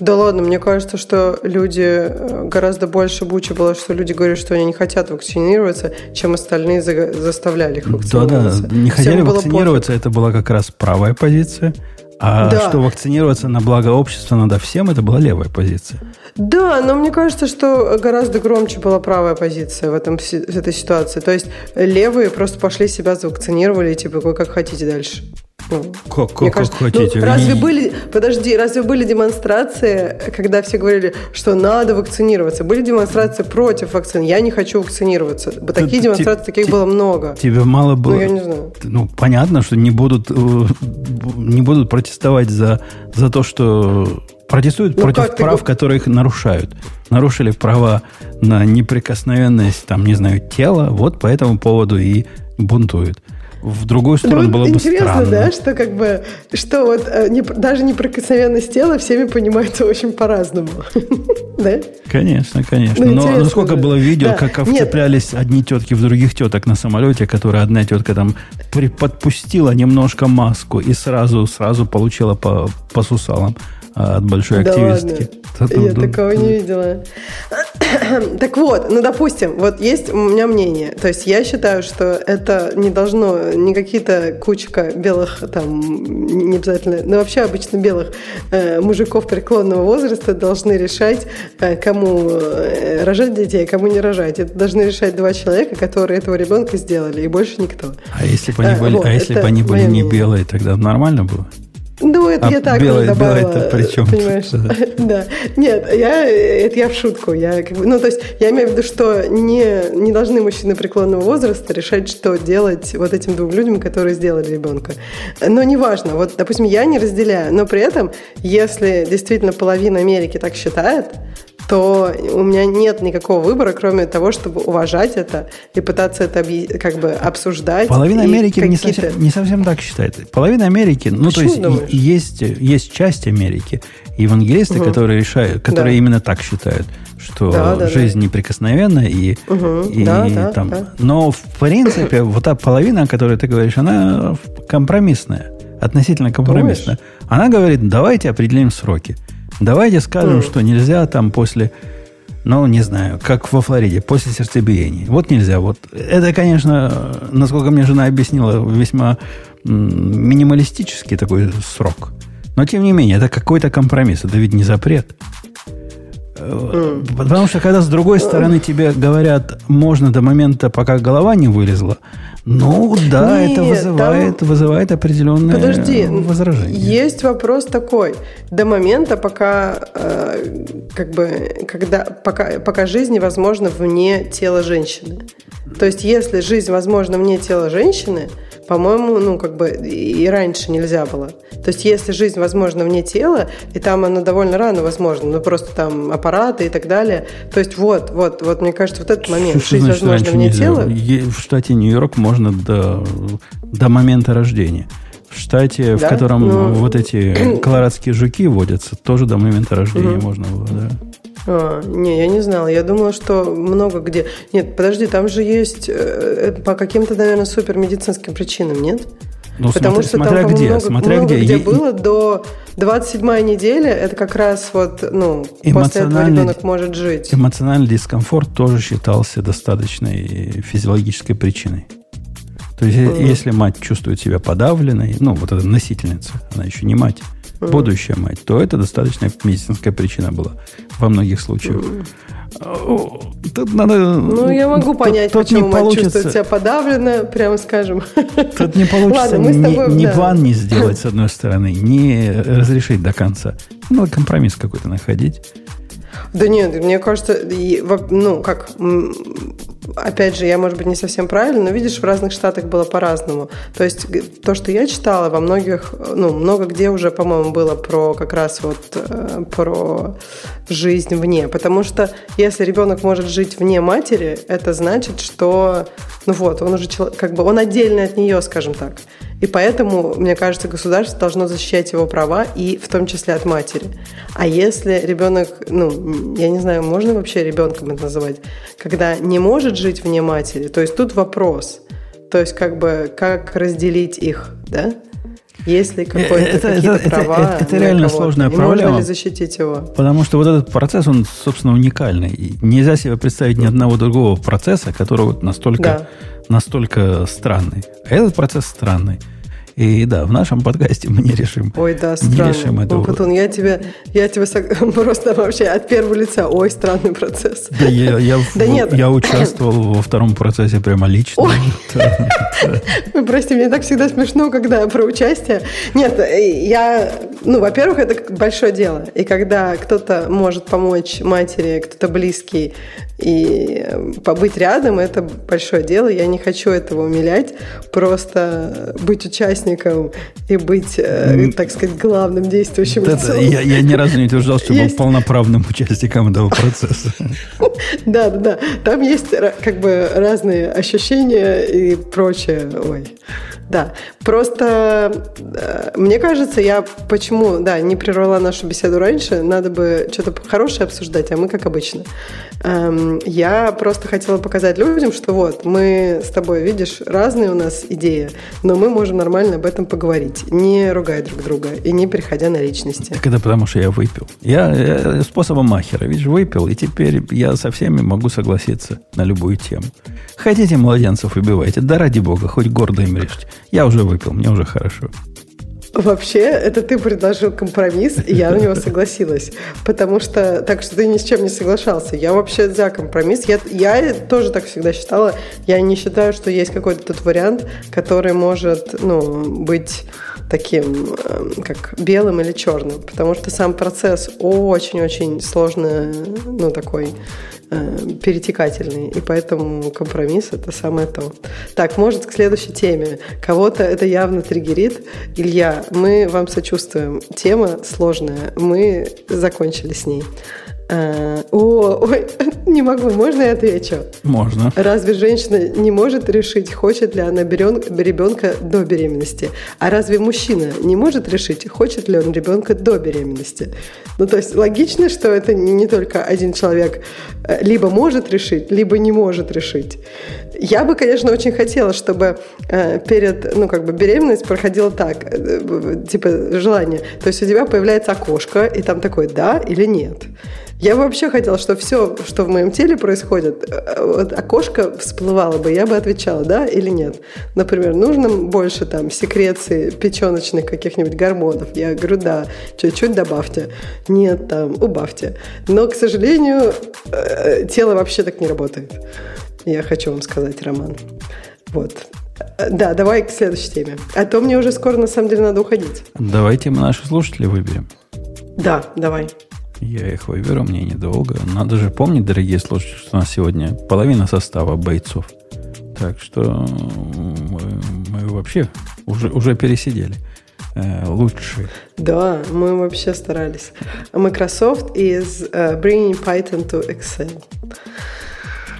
Да ладно, мне кажется, что люди э, гораздо больше бучи было, что люди говорят, что они не хотят вакцинироваться, чем остальные за, заставляли их вакцинироваться. Да, да, не хотели Всем вакцинироваться, это была как раз правая позиция. А да. что вакцинироваться на благо общества надо всем, это была левая позиция. Да, но мне кажется, что гораздо громче была правая позиция в, этом, в этой ситуации. То есть левые просто пошли себя завакцинировали, типа, вы как хотите дальше. Ну, как, как, кажется, как хотите? Ну, разве были, подожди, разве были демонстрации, когда все говорили, что надо вакцинироваться? Были демонстрации против вакцин. Я не хочу вакцинироваться. Такие Т- демонстрации, таких было много. Тебе мало было. Ну, я не знаю. Ну, понятно, что не будут, э, не будут протестовать за, за то, что протестуют ну, против прав, ты... которые их нарушают. Нарушили права на неприкосновенность, там, не знаю, тела, вот по этому поводу и бунтуют в другую сторону ну, было бы интересно, странно. да, что как бы, что вот э, не, даже неприкосновенность тела всеми понимается очень по-разному. да? Конечно, конечно. Ну, Но, но сколько было видео, да. как вцеплялись одни тетки в других теток на самолете, которые одна тетка там подпустила немножко маску и сразу, сразу получила по, по сусалам. А, от большой да активистки. Ладно. Я такого не видела. так вот, ну, допустим, вот есть у меня мнение. То есть я считаю, что это не должно, не какие-то кучка белых, там, не обязательно, но вообще обычно белых э, мужиков преклонного возраста должны решать, э, кому э, рожать детей, а кому не рожать. Это должны решать два человека, которые этого ребенка сделали, и больше никто. А если бы они были, а, вот, а если бы они были не белые, тогда нормально было? Ну, это а я так белый, добавила. Белый при чем? Понимаешь? да. Нет, я, это я в шутку. Я, как бы, ну, то есть, я имею в виду, что не, не должны мужчины преклонного возраста решать, что делать вот этим двум людям, которые сделали ребенка. Но неважно. Вот, допустим, я не разделяю. Но при этом, если действительно половина Америки так считает, то у меня нет никакого выбора, кроме того, чтобы уважать это и пытаться это как бы обсуждать. Половина Америки не совсем, не совсем так считает. Половина Америки, ну Почему то есть есть, есть часть Америки, евангелисты, угу. которые решают, которые да. именно так считают, что да, да, жизнь да. неприкосновенна и, угу. и, да, там. Да. Но в принципе вот та половина, о которой ты говоришь, она компромиссная, относительно компромиссная. Думаешь? Она говорит, давайте определим сроки. Давайте скажем, mm. что нельзя там после, ну, не знаю, как во Флориде, после сердцебиения. Вот нельзя. Вот. Это, конечно, насколько мне жена объяснила, весьма минималистический такой срок. Но, тем не менее, это какой-то компромисс. Это ведь не запрет. Mm. Потому что, когда с другой стороны тебе говорят, можно до момента, пока голова не вылезла, ну да, Нет, это вызывает, там... вызывает определенное Подожди, возражение. Есть вопрос такой. До момента, пока, э, как бы, когда, пока, пока жизнь невозможна вне тела женщины. То есть, если жизнь возможна вне тела женщины, по-моему, ну, как бы и раньше нельзя было. То есть, если жизнь возможна вне тела, и там она довольно рано возможна, ну, просто там аппараты и так далее. То есть, вот, вот, вот, мне кажется, вот этот момент, что жизнь возможна вне нельзя? тела. В штате Нью-Йорк можно до, до момента рождения. В штате, да? в котором ну... вот эти колорадские жуки водятся, тоже до момента рождения угу. можно было, да. А, не, я не знала. Я думала, что много где. Нет, подожди, там же есть э, по каким-то, наверное, супермедицинским причинам, нет? Ну, Потому смотря, что смотря там, где, много, смотря много где. где было до 27 неделя, это как раз вот, ну, после этого ребенок может жить. Эмоциональный дискомфорт тоже считался достаточной физиологической причиной. То есть, mm. если мать чувствует себя подавленной, ну, вот эта носительница, она еще не мать, mm. будущая мать, то это достаточная медицинская причина была во многих случаях. Mm. Тут надо... Ну, я могу понять, тут, почему мать получится... чувствует себя подавленно, прямо скажем. Тут не получится Ладно, ни, тобой, ни да. бан не сделать, с одной стороны, не разрешить до конца. Ну, компромисс какой-то находить. Да нет, мне кажется, ну, как, опять же, я, может быть, не совсем правильно, но видишь, в разных штатах было по-разному. То есть то, что я читала, во многих, ну, много где уже, по-моему, было про как раз вот э, про жизнь вне. Потому что если ребенок может жить вне матери, это значит, что, ну вот, он уже как бы, он отдельный от нее, скажем так. И поэтому, мне кажется, государство должно защищать его права, и в том числе от матери. А если ребенок, ну, я не знаю, можно вообще ребенком это называть, когда не может жить вне матери, то есть тут вопрос. То есть как бы как разделить их, да? Если какой-то это, какие-то это, права это, это, это реально сложная и проблема. Можно ли защитить его? Потому что вот этот процесс, он, собственно, уникальный. И нельзя себе представить ни одного другого процесса, который вот настолько, да. настолько странный. А этот процесс странный. И да, в нашем подкасте мы не решим. Ой, да, странно. Не решим этого. Ну, Путун, я тебе, я тебе просто вообще от первого лица. Ой, странный процесс. Да, я, я, да в, нет. я участвовал во втором процессе прямо лично. Вы простите, мне так всегда смешно, когда про участие. Нет, я, ну, во-первых, это большое дело. И когда кто-то может помочь матери, кто-то близкий, и побыть рядом, это большое дело. Я не хочу этого умилять. Просто быть участником и быть, mm. так сказать, главным действующим да, лицом. Я, я ни разу не утверждал, что есть... был полноправным участником этого процесса. Да, да, да. Там есть как бы разные ощущения и прочее. Ой. Да, просто э, мне кажется, я почему, да, не прервала нашу беседу раньше, надо бы что-то хорошее обсуждать, а мы как обычно. Эм, я просто хотела показать людям, что вот, мы с тобой, видишь, разные у нас идеи, но мы можем нормально об этом поговорить, не ругая друг друга и не переходя на личности. Так это потому, что я выпил. Я, я способом махера, видишь, выпил, и теперь я со всеми могу согласиться на любую тему. Хотите младенцев убивайте, да ради бога, хоть гордо им режьте. Я уже выпил, мне уже хорошо. Вообще, это ты предложил компромисс, и я на него согласилась. Потому что, так что ты ни с чем не соглашался. Я вообще за компромисс. Я, я тоже так всегда считала. Я не считаю, что есть какой-то тот вариант, который может ну, быть таким, эм, как белым или черным. Потому что сам процесс очень-очень сложный, ну, такой перетекательный, и поэтому компромисс – это самое то. Так, может, к следующей теме. Кого-то это явно триггерит. Илья, мы вам сочувствуем. Тема сложная. Мы закончили с ней. А, о, ой, не могу, можно я отвечу? Можно. Разве женщина не может решить, хочет ли она ребенка до беременности? А разве мужчина не может решить, хочет ли он ребенка до беременности? Ну, то есть логично, что это не только один человек э, либо может решить, либо не может решить. Я бы, конечно, очень хотела, чтобы э, перед, ну, как бы беременность проходила так, э, типа желание. То есть у тебя появляется окошко, и там такой «да» или «нет». Я бы вообще хотела, что все, что в моем теле происходит, э, вот окошко всплывало бы, я бы отвечала, да или нет. Например, нужно больше там секреции печеночных каких-нибудь гормонов. Я говорю, да, чуть-чуть добавьте. Нет, там, убавьте. Но, к сожалению, э, тело вообще так не работает. Я хочу вам сказать, Роман. Вот. Да, давай к следующей теме. А то мне уже скоро, на самом деле, надо уходить. Давайте мы наши слушатели выберем. Да, давай. Я их выберу, мне недолго. Надо же помнить, дорогие слушатели, что у нас сегодня половина состава бойцов. Так что мы, мы вообще уже, уже пересидели. Э, лучшие. Да, мы вообще старались. Microsoft is uh, bringing Python to Excel.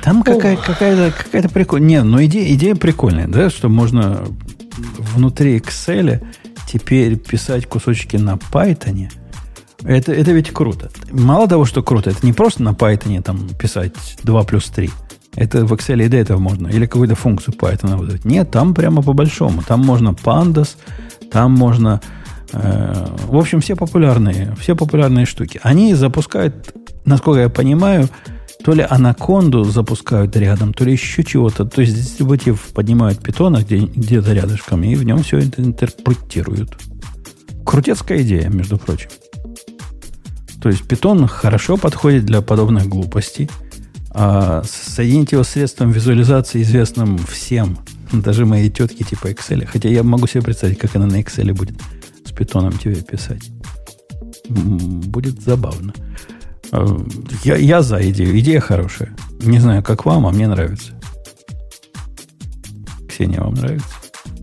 Там какая, какая-то какая прикольная. Не, ну идея, идея прикольная, да, что можно внутри Excel теперь писать кусочки на Python – это, это ведь круто. Мало того, что круто, это не просто на Python там писать 2 плюс 3. Это в Excel и до этого можно. Или какую-то функцию Python вызвать. Нет, там прямо по-большому. Там можно pandas, там можно... Э, в общем, все популярные, все популярные штуки. Они запускают, насколько я понимаю, то ли анаконду запускают рядом, то ли еще чего-то. То есть дистрибутив поднимают питона где, где-то рядышком, и в нем все это интерпретируют. Крутецкая идея, между прочим. То есть питон хорошо подходит для подобных глупостей. А соединить его с средством визуализации, известным всем, даже моей тетки типа Excel. Хотя я могу себе представить, как она на Excel будет с питоном тебе писать. Будет забавно. А, я, я за идею. Идея хорошая. Не знаю, как вам, а мне нравится. Ксения, вам нравится?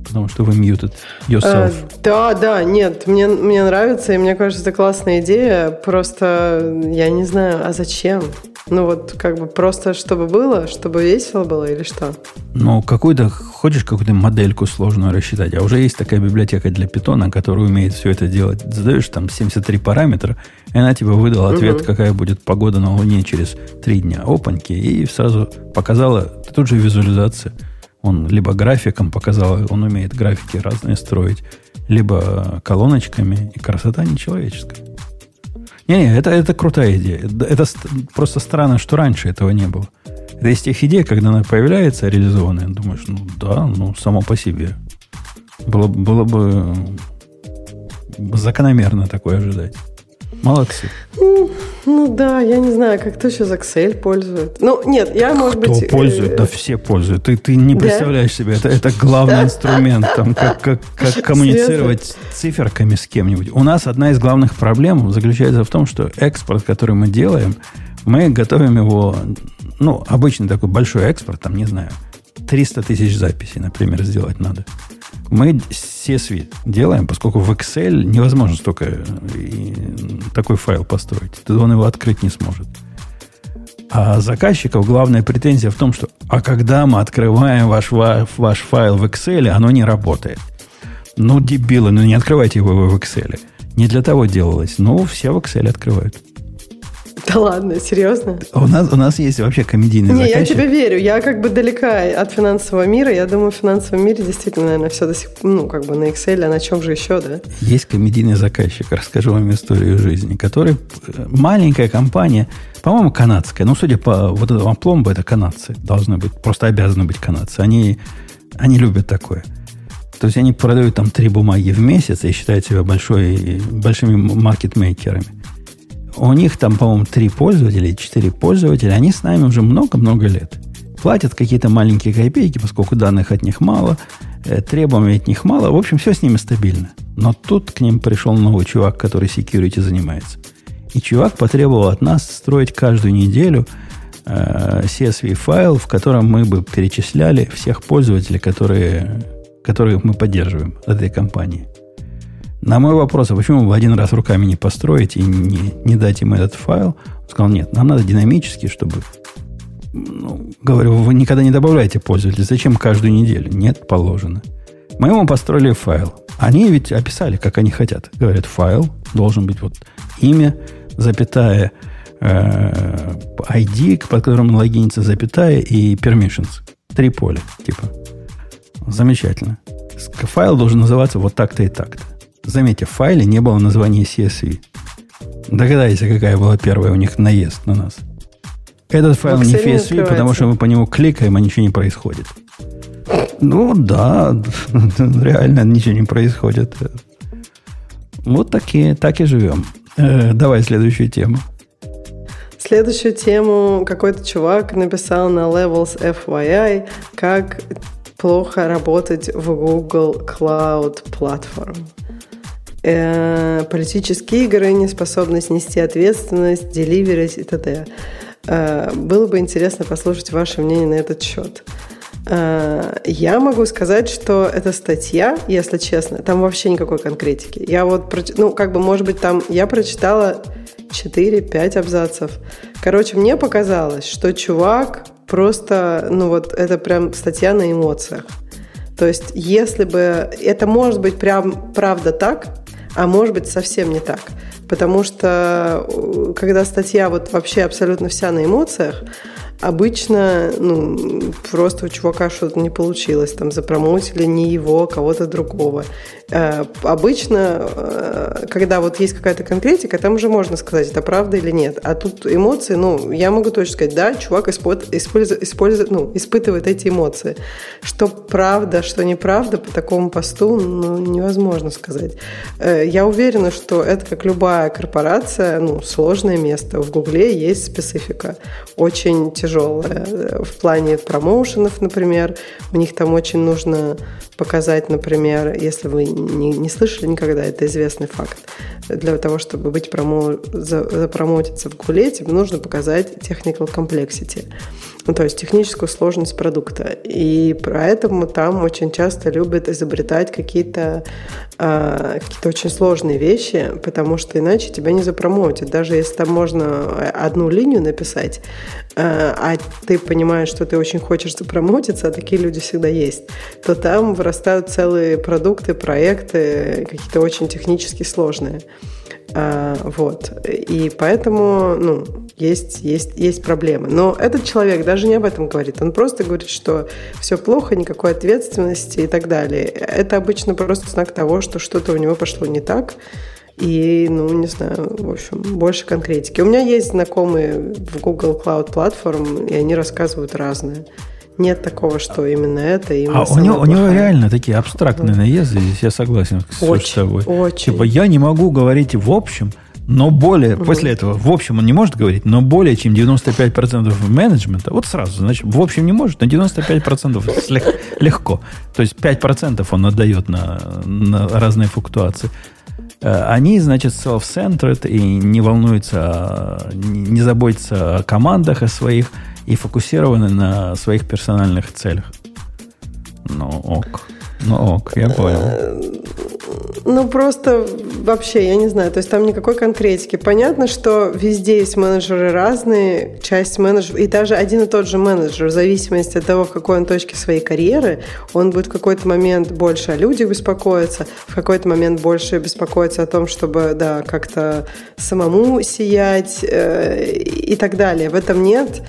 Потому что вы muted yourself. А, да, да, нет, мне, мне нравится, и мне кажется, это классная идея. Просто я не знаю, а зачем? Ну вот как бы просто чтобы было, чтобы весело было или что? Ну, какую-то, хочешь какую-то модельку сложную рассчитать, а уже есть такая библиотека для питона, которая умеет все это делать. Задаешь там 73 параметра, и она тебе выдала ответ, угу. какая будет погода на Луне через три дня. Опаньки, и сразу показала, тут же визуализация. Он либо графиком показал, он умеет графики разные строить, либо колоночками, и красота нечеловеческая. Не-не, это, это крутая идея. Это просто странно, что раньше этого не было. Это из тех идей, когда она появляется реализованная, думаешь, ну да, ну само по себе. Было, было бы закономерно такое ожидать. Молодцы. Ну, ну да, я не знаю, как кто сейчас Excel пользует. Ну, нет, я, может кто быть... Кто пользует? Э... Да все пользуют. Ты, ты не представляешь да? себе, это, это главный инструмент, там, как, как, как коммуницировать циферками с кем-нибудь. У нас одна из главных проблем заключается в том, что экспорт, который мы делаем, мы готовим его, ну, обычный такой большой экспорт, там, не знаю, 300 тысяч записей, например, сделать надо. Мы CSV делаем, поскольку в Excel невозможно столько э, такой файл построить. Он его открыть не сможет. А заказчиков главная претензия в том, что а когда мы открываем ваш, ваш файл в Excel, оно не работает. Ну, дебилы, ну не открывайте его в Excel. Не для того делалось. Но все в Excel открывают. Да ладно, серьезно? У нас, у нас есть вообще комедийный Не, заказчик. я тебе верю. Я как бы далека от финансового мира. Я думаю, в финансовом мире действительно, наверное, все до сих пор, ну, как бы на Excel, а на чем же еще, да? Есть комедийный заказчик, расскажу вам историю жизни, который э, маленькая компания, по-моему, канадская. Ну, судя по вот этому пломбу, это канадцы. Должны быть, просто обязаны быть канадцы. Они, они любят такое. То есть они продают там три бумаги в месяц и считают себя большой, большими маркетмейкерами. У них там, по-моему, три пользователя, четыре пользователя. Они с нами уже много-много лет. Платят какие-то маленькие копейки, поскольку данных от них мало, э, требований от них мало. В общем, все с ними стабильно. Но тут к ним пришел новый чувак, который security занимается. И чувак потребовал от нас строить каждую неделю э, CSV-файл, в котором мы бы перечисляли всех пользователей, которые, которые мы поддерживаем от этой компании. На мой вопрос, а почему вы один раз руками не построите и не, не дать им этот файл, он сказал, нет, нам надо динамически, чтобы... Ну, говорю, вы никогда не добавляете пользователя. Зачем каждую неделю? Нет, положено. Мы ему построили файл. Они ведь описали, как они хотят. Говорят, файл должен быть вот имя, запятая, э, ID, под которым логинится, запятая и permissions. Три поля, типа. Замечательно. Файл должен называться вот так-то и так-то. Заметьте, в файле не было названия CSV. Догадайся, какая была первая у них наезд на нас. Этот файл не CSV, потому что мы по нему кликаем, а ничего не происходит. Ну да, реально ничего не происходит. Вот такие, так и живем. Э, давай следующую тему. Следующую тему какой-то чувак написал на Levels FYI, как плохо работать в Google Cloud Platform политические игры, неспособность нести ответственность, деливерить и т.д. Э, было бы интересно послушать ваше мнение на этот счет. Э, я могу сказать, что эта статья, если честно, там вообще никакой конкретики. Я вот, ну, как бы, может быть, там я прочитала 4-5 абзацев. Короче, мне показалось, что чувак просто, ну вот, это прям статья на эмоциях. То есть, если бы это может быть прям правда так, а может быть совсем не так. Потому что э, когда статья вот вообще абсолютно вся на эмоциях, Обычно, ну, просто у чувака что-то не получилось, там запромоутили не его, а кого-то другого. Э, обычно, э, когда вот есть какая-то конкретика, там уже можно сказать, это правда или нет. А тут эмоции, ну, я могу точно сказать, да, чувак использует, использует, ну, испытывает эти эмоции. Что правда, что неправда по такому посту, ну, невозможно сказать. Э, я уверена, что это, как любая корпорация, ну, сложное место. В Гугле есть специфика. Очень тяжелая. В плане промоушенов, например, у них там очень нужно показать, например, если вы не, не слышали никогда, это известный факт. Для того, чтобы быть промо, запромоутиться в Гуле, тебе нужно показать technical complexity, ну, то есть техническую сложность продукта. И поэтому там очень часто любят изобретать какие-то э, какие очень сложные вещи, потому что иначе тебя не запромоутят. Даже если там можно одну линию написать, э, а ты понимаешь, что ты очень хочешь запромоутиться, а такие люди всегда есть, то там вырастают целые продукты, проекты, какие-то очень технически сложные. А, вот. И поэтому, ну, есть, есть, есть проблемы. Но этот человек даже не об этом говорит. Он просто говорит, что все плохо, никакой ответственности и так далее. Это обычно просто знак того, что что-то у него пошло не так. И, ну, не знаю, в общем, больше конкретики. У меня есть знакомые в Google Cloud Platform, и они рассказывают разное. Нет такого, что именно это. Именно а у него, у него реально такие абстрактные наезды, здесь я согласен очень, с тобой. Очень. Типа я не могу говорить в общем, но более, угу. после этого, в общем он не может говорить, но более чем 95% менеджмента, вот сразу, значит, в общем не может, но 95% легко. То есть 5% он отдает на, на разные флуктуации. Э, они, значит, self-centered и не волнуются, не заботятся о командах, о своих – и фокусированы на своих персональных целях. Ну, ок. Ну, ок, я понял. Э, ну, просто вообще, я не знаю, то есть там никакой конкретики. Понятно, что везде есть менеджеры разные, часть менеджеров, и даже один и тот же менеджер, в зависимости от того, в какой он точке своей карьеры, он будет в какой-то момент больше о людях беспокоиться, в какой-то момент больше беспокоиться о том, чтобы, да, как-то самому сиять э, и так далее. В этом нет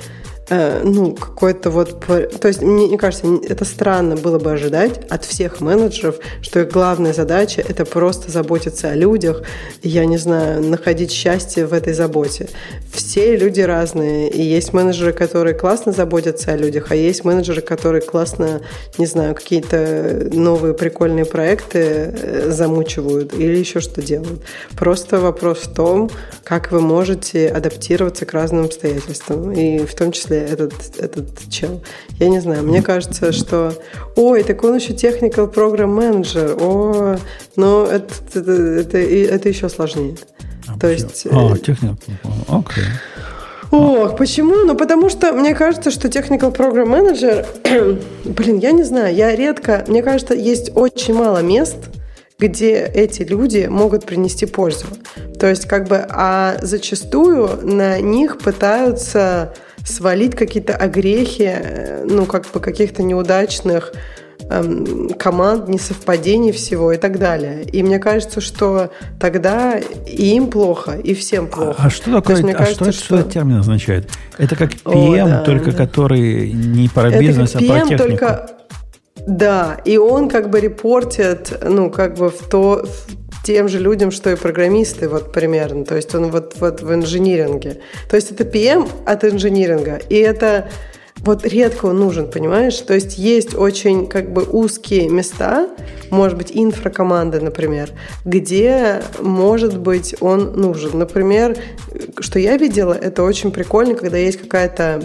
Э, ну, какой-то вот... То есть, мне, мне кажется, это странно было бы ожидать от всех менеджеров, что их главная задача – это просто заботиться о людях, я не знаю, находить счастье в этой заботе. Все люди разные, и есть менеджеры, которые классно заботятся о людях, а есть менеджеры, которые классно, не знаю, какие-то новые прикольные проекты э, замучивают или еще что делают. Просто вопрос в том, как вы можете адаптироваться к разным обстоятельствам, и в том числе этот, этот чел. Я не знаю, мне кажется, что ой, так он еще technical program manager, о, но это, это, это, это еще сложнее. А, То есть... А, technical, окей. Okay. Ох, почему? Ну, потому что мне кажется, что Technical Program Manager, блин, я не знаю, я редко, мне кажется, есть очень мало мест, где эти люди могут принести пользу. То есть, как бы, а зачастую на них пытаются свалить какие-то огрехи, э, ну, как бы каких-то неудачных эм, команд, несовпадений всего и так далее. И мне кажется, что тогда и им плохо, и всем а, плохо. А, а что такое, есть, а кажется, что, что этот термин означает? Это как PM, О, да, только да. который не про бизнес, а про технику. Только, да, и он как бы репортит, ну, как бы в то, тем же людям, что и программисты, вот примерно. То есть он вот, вот в инжиниринге. То есть это PM от инжиниринга. И это вот редко он нужен, понимаешь? То есть есть очень как бы узкие места, может быть, инфракоманды, например, где, может быть, он нужен. Например, что я видела, это очень прикольно, когда есть какая-то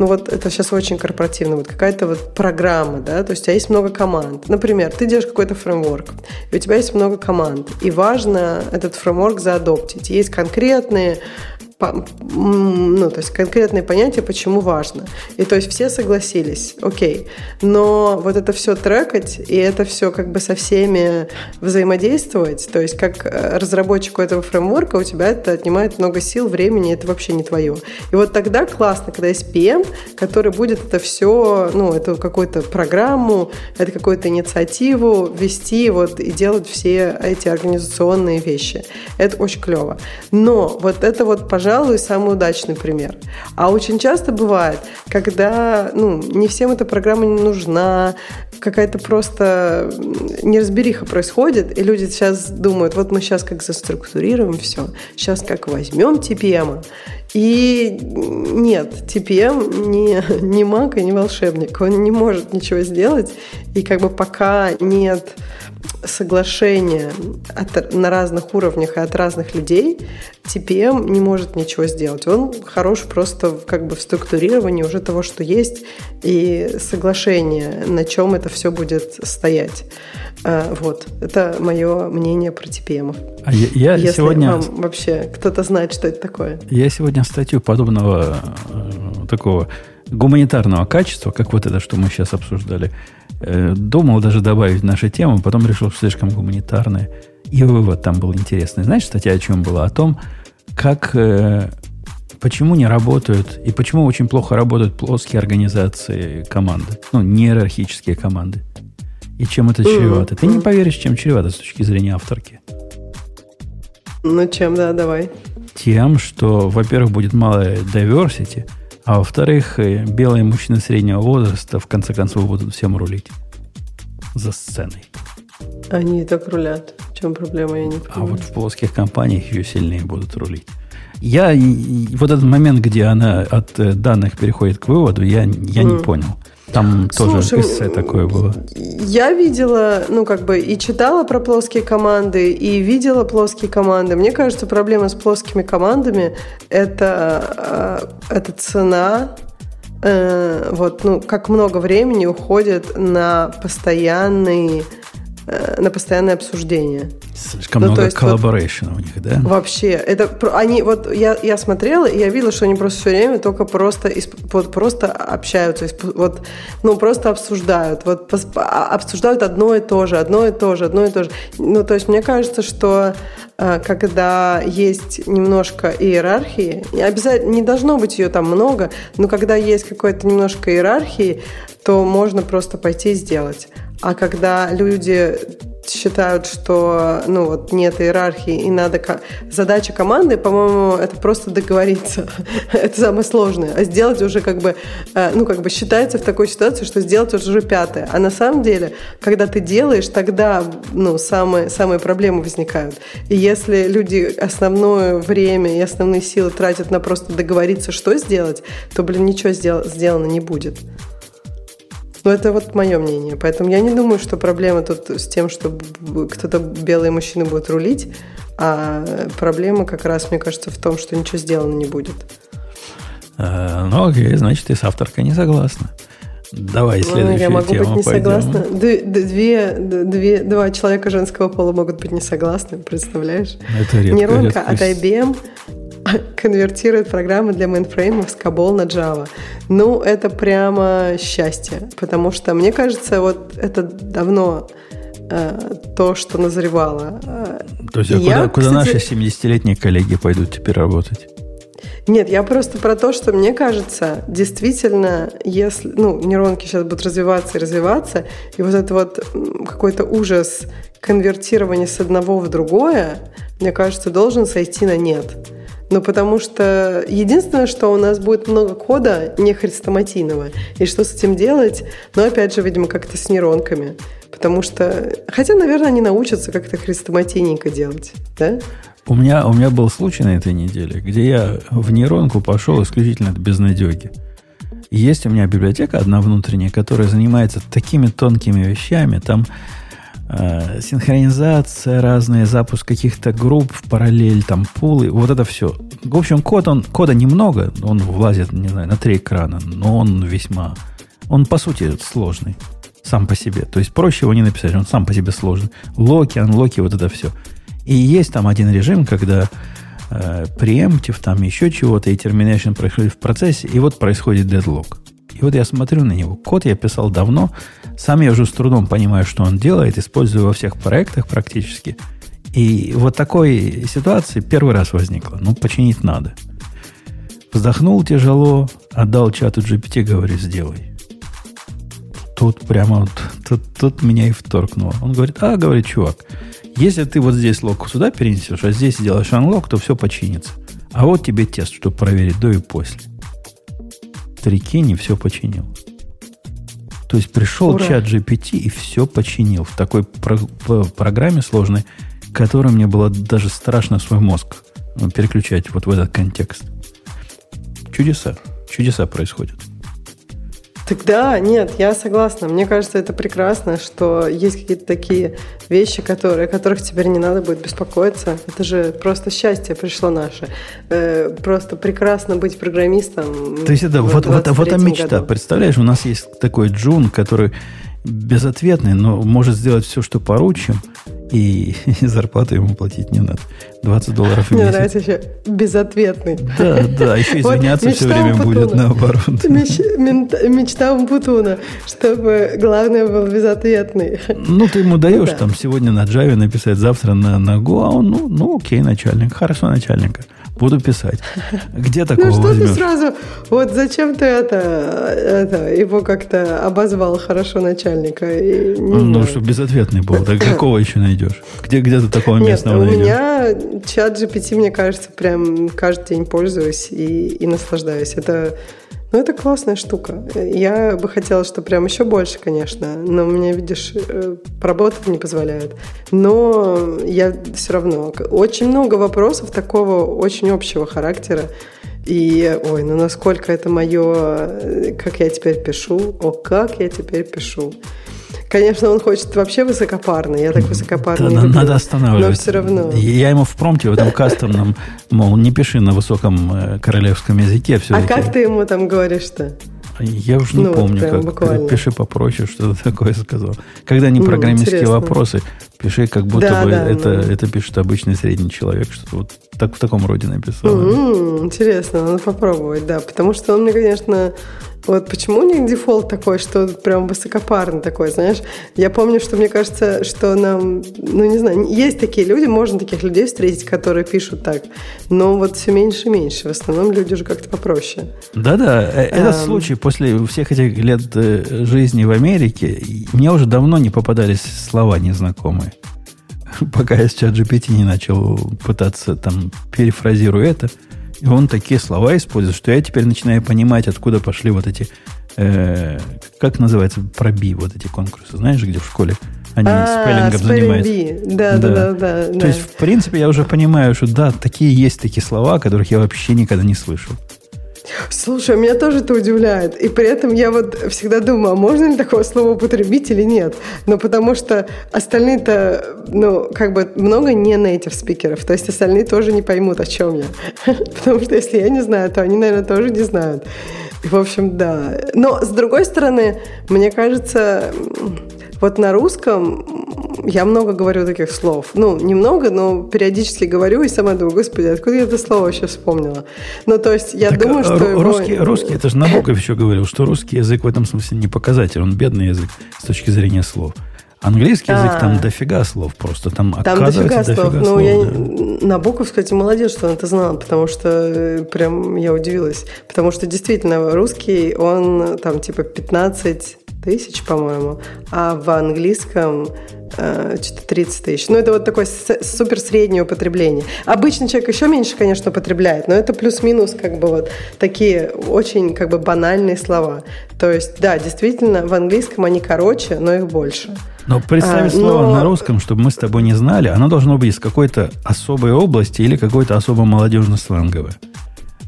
ну вот это сейчас очень корпоративно, вот какая-то вот программа, да, то есть у тебя есть много команд. Например, ты делаешь какой-то фреймворк, и у тебя есть много команд, и важно этот фреймворк заадоптить. Есть конкретные ну, то есть конкретные понятия, почему важно. И то есть все согласились, окей. Но вот это все трекать, и это все как бы со всеми взаимодействовать, то есть как э, разработчику этого фреймворка у тебя это отнимает много сил, времени, это вообще не твое. И вот тогда классно, когда есть PM, который будет это все, ну, это какую-то программу, это какую-то инициативу вести вот и делать все эти организационные вещи. Это очень клево. Но вот это вот, пожалуйста, пожалуй, самый удачный пример. А очень часто бывает, когда ну, не всем эта программа не нужна, какая-то просто неразбериха происходит, и люди сейчас думают, вот мы сейчас как заструктурируем все, сейчас как возьмем TPM, и нет, TPM не, не маг и не волшебник, он не может ничего сделать, и как бы пока нет соглашения от, на разных уровнях и от разных людей, TPM не может ничего сделать. Он хорош просто как бы в структурировании уже того, что есть, и соглашение, на чем это все будет стоять. А, вот. Это мое мнение про TPM. А я, я Если сегодня... вам вообще кто-то знает, что это такое. Я сегодня статью подобного э, такого гуманитарного качества, как вот это, что мы сейчас обсуждали, Э, думал даже добавить в нашу тему, потом решил, что слишком гуманитарная. И вывод там был интересный. Знаешь, статья о чем была? О том, как, э, почему не работают и почему очень плохо работают плоские организации команды. Ну, не иерархические команды. И чем это чревато. Ты не поверишь, чем чревато с точки зрения авторки. Ну, чем, да, давай. Тем, что, во-первых, будет мало diversity – а во-вторых, э, белые мужчины среднего возраста в конце концов будут всем рулить за сценой. Они и так рулят. В чем проблема, я не понимаю. А вот в плоских компаниях еще сильнее будут рулить. Я вот этот момент, где она от э, данных переходит к выводу, я, я mm. не понял. Там Слушай, тоже эссе такое было. Я видела, ну, как бы, и читала про плоские команды, и видела плоские команды. Мне кажется, проблема с плоскими командами это, э, это цена э, вот, ну, как много времени уходит на постоянный Э, на постоянное обсуждение. Слишком ну, много есть, collaboration вот, у них, да? Вообще, это они вот я я смотрела и я видела, что они просто все время только просто вот просто общаются, вот ну просто обсуждают, вот а, обсуждают одно и то же, одно и то же, одно и то же. Ну то есть мне кажется, что э, когда есть немножко иерархии, обязательно не должно быть ее там много, но когда есть какое-то немножко иерархии, то можно просто пойти и сделать. А когда люди считают, что ну, вот нет иерархии и надо... Задача команды, по-моему, это просто договориться. это самое сложное. А сделать уже как бы... Э, ну, как бы считается в такой ситуации, что сделать уже пятое. А на самом деле, когда ты делаешь, тогда ну, самые, самые проблемы возникают. И если люди основное время и основные силы тратят на просто договориться, что сделать, то, блин, ничего сделано не будет. Ну, это вот мое мнение. Поэтому я не думаю, что проблема тут с тем, что кто-то белые мужчины будет рулить, а проблема как раз, мне кажется, в том, что ничего сделано не будет. А, ну, окей, значит, ты с авторкой не согласна. Давай следующую ну, Я могу тему быть не пойдем. согласна. Две, две, два человека женского пола могут быть не согласны, представляешь? Это редко, редко. от IBM конвертирует программы для мейнфреймов с Cobol на Java. Ну, это прямо счастье, потому что, мне кажется, вот это давно э, то, что назревало. То есть, а я, куда, куда наши 70-летние коллеги пойдут теперь работать? Нет, я просто про то, что мне кажется, действительно, если ну, нейронки сейчас будут развиваться и развиваться, и вот это вот какой-то ужас конвертирования с одного в другое, мне кажется, должен сойти на нет. Ну, потому что единственное, что у нас будет много кода не хрестоматийного. И что с этим делать? Ну, опять же, видимо, как-то с нейронками. Потому что... Хотя, наверное, они научатся как-то хрестоматийненько делать, да? У меня, у меня был случай на этой неделе, где я в нейронку пошел исключительно от безнадеги. Есть у меня библиотека одна внутренняя, которая занимается такими тонкими вещами. Там э, синхронизация разные, запуск каких-то групп в параллель, там пулы, вот это все. В общем, код, он, кода немного, он влазит, не знаю, на три экрана, но он весьма, он по сути сложный сам по себе. То есть проще его не написать, он сам по себе сложный. Локи, анлоки, вот это все. И есть там один режим, когда э, preemptive, там еще чего-то, и termination происходит в процессе, и вот происходит deadlock. И вот я смотрю на него. Код я писал давно. Сам я уже с трудом понимаю, что он делает. Использую во всех проектах практически. И вот такой ситуации первый раз возникла. Ну, починить надо. Вздохнул тяжело, отдал чату GPT, говорю, сделай. Тут прямо тут, тут меня и вторкнуло. Он говорит, а, говорит, чувак, если ты вот здесь лог сюда перенесешь, а здесь сделаешь unlock, то все починится. А вот тебе тест, чтобы проверить до и после. Трикини все починил. То есть пришел Ура. чат GPT и все починил в такой про- по программе сложной, которой мне было даже страшно свой мозг переключать вот в этот контекст. Чудеса. Чудеса происходят. Так да, нет, я согласна. Мне кажется, это прекрасно, что есть какие-то такие вещи, которые, о которых теперь не надо будет беспокоиться. Это же просто счастье пришло наше. Э, просто прекрасно быть программистом. То есть это вот, вот, вот мечта. Году. Представляешь, у нас есть такой Джун, который безответный, но может сделать все, что поручим, и, и зарплату ему платить не надо. 20 долларов в месяц. Мне нравится еще безответный. Да, да, еще извиняться вот все время будет наоборот. Меч, мечта Умпутуна, чтобы главное был безответный. Ну, ты ему даешь ну, да. там сегодня на Java написать, завтра на, на Go, а он, ну, ну окей, начальник, хорошо, начальника. Буду писать. Где такого Ну что возьмешь? ты сразу, вот зачем ты это, это его как-то обозвал хорошо начальника? И, ну, чтобы безответный был. Так какого еще найдешь? Где, где ты такого местного Нет, найдешь? у меня чат GPT, мне кажется, прям каждый день пользуюсь и, и наслаждаюсь. Это ну, это классная штука. Я бы хотела, что прям еще больше, конечно, но меня, видишь, э, работать не позволяет. Но я все равно... Очень много вопросов такого очень общего характера. И, ой, ну насколько это мое... Э, как я теперь пишу? О, как я теперь пишу? Конечно, он хочет вообще высокопарно. Я так высокопарно да, не люблю. Надо останавливать. Но все равно. Я ему в промте, в этом кастомном, мол, не пиши на высоком э, королевском языке. А как ты ему там говоришь-то? Я уже не ну, помню, как буквально. пиши попроще, что-то такое сказал. Когда не программистские ну, вопросы, пиши, как будто да, бы да, это, да. это пишет обычный средний человек, что-то вот так в таком роде написал. Mm-hmm, интересно, надо попробовать, да, потому что он мне, конечно, вот почему у них дефолт такой, что прям высокопарный такой, знаешь? Я помню, что мне кажется, что нам, ну не знаю, есть такие люди, можно таких людей встретить, которые пишут так, но вот все меньше и меньше. В основном люди уже как-то попроще. Да-да, э, этот um, случай после всех этих лет э, жизни в Америке, мне уже давно не попадались слова незнакомые. Пока я с чат GPT не начал пытаться там перефразирую это – и он такие слова использует, что я теперь начинаю понимать, откуда пошли вот эти, э, как называется, проби, вот эти конкурсы. Знаешь, где в школе они а, спеллингом занимаются? Да, да, да, да, да. То есть, в принципе, я уже понимаю, что да, такие есть такие слова, которых я вообще никогда не слышал. Слушай, меня тоже это удивляет. И при этом я вот всегда думаю, а можно ли такое слово употребить или нет? Но потому что остальные-то, ну, как бы много не native спикеров. То есть остальные тоже не поймут, о чем я. Потому что если я не знаю, то они, наверное, тоже не знают. В общем, да. Но, с другой стороны, мне кажется, вот на русском я много говорю таких слов. Ну, немного, но периодически говорю и сама думаю, господи, откуда я это слово вообще вспомнила? Ну, то есть я так, думаю, что... Русский, его... русский, это же Набоков еще говорил, что русский язык в этом смысле не показатель, он бедный язык с точки зрения слов. Английский язык, там дофига слов просто. Там, там дофига, дофига слов. Ну, я, да. Набоков, кстати, молодец, что он это знал, потому что э, прям я удивилась. Потому что действительно русский, он там типа 15 тысяч, по-моему, а в английском э, что-то 30 тысяч. Ну, это вот такое супер среднее употребление. Обычный человек еще меньше, конечно, употребляет, но это плюс-минус как бы вот такие очень как бы банальные слова. То есть, да, действительно, в английском они короче, но их больше. Но представить а, слово но... на русском, чтобы мы с тобой не знали, оно должно быть из какой-то особой области или какой-то особо молодежно-сленговой.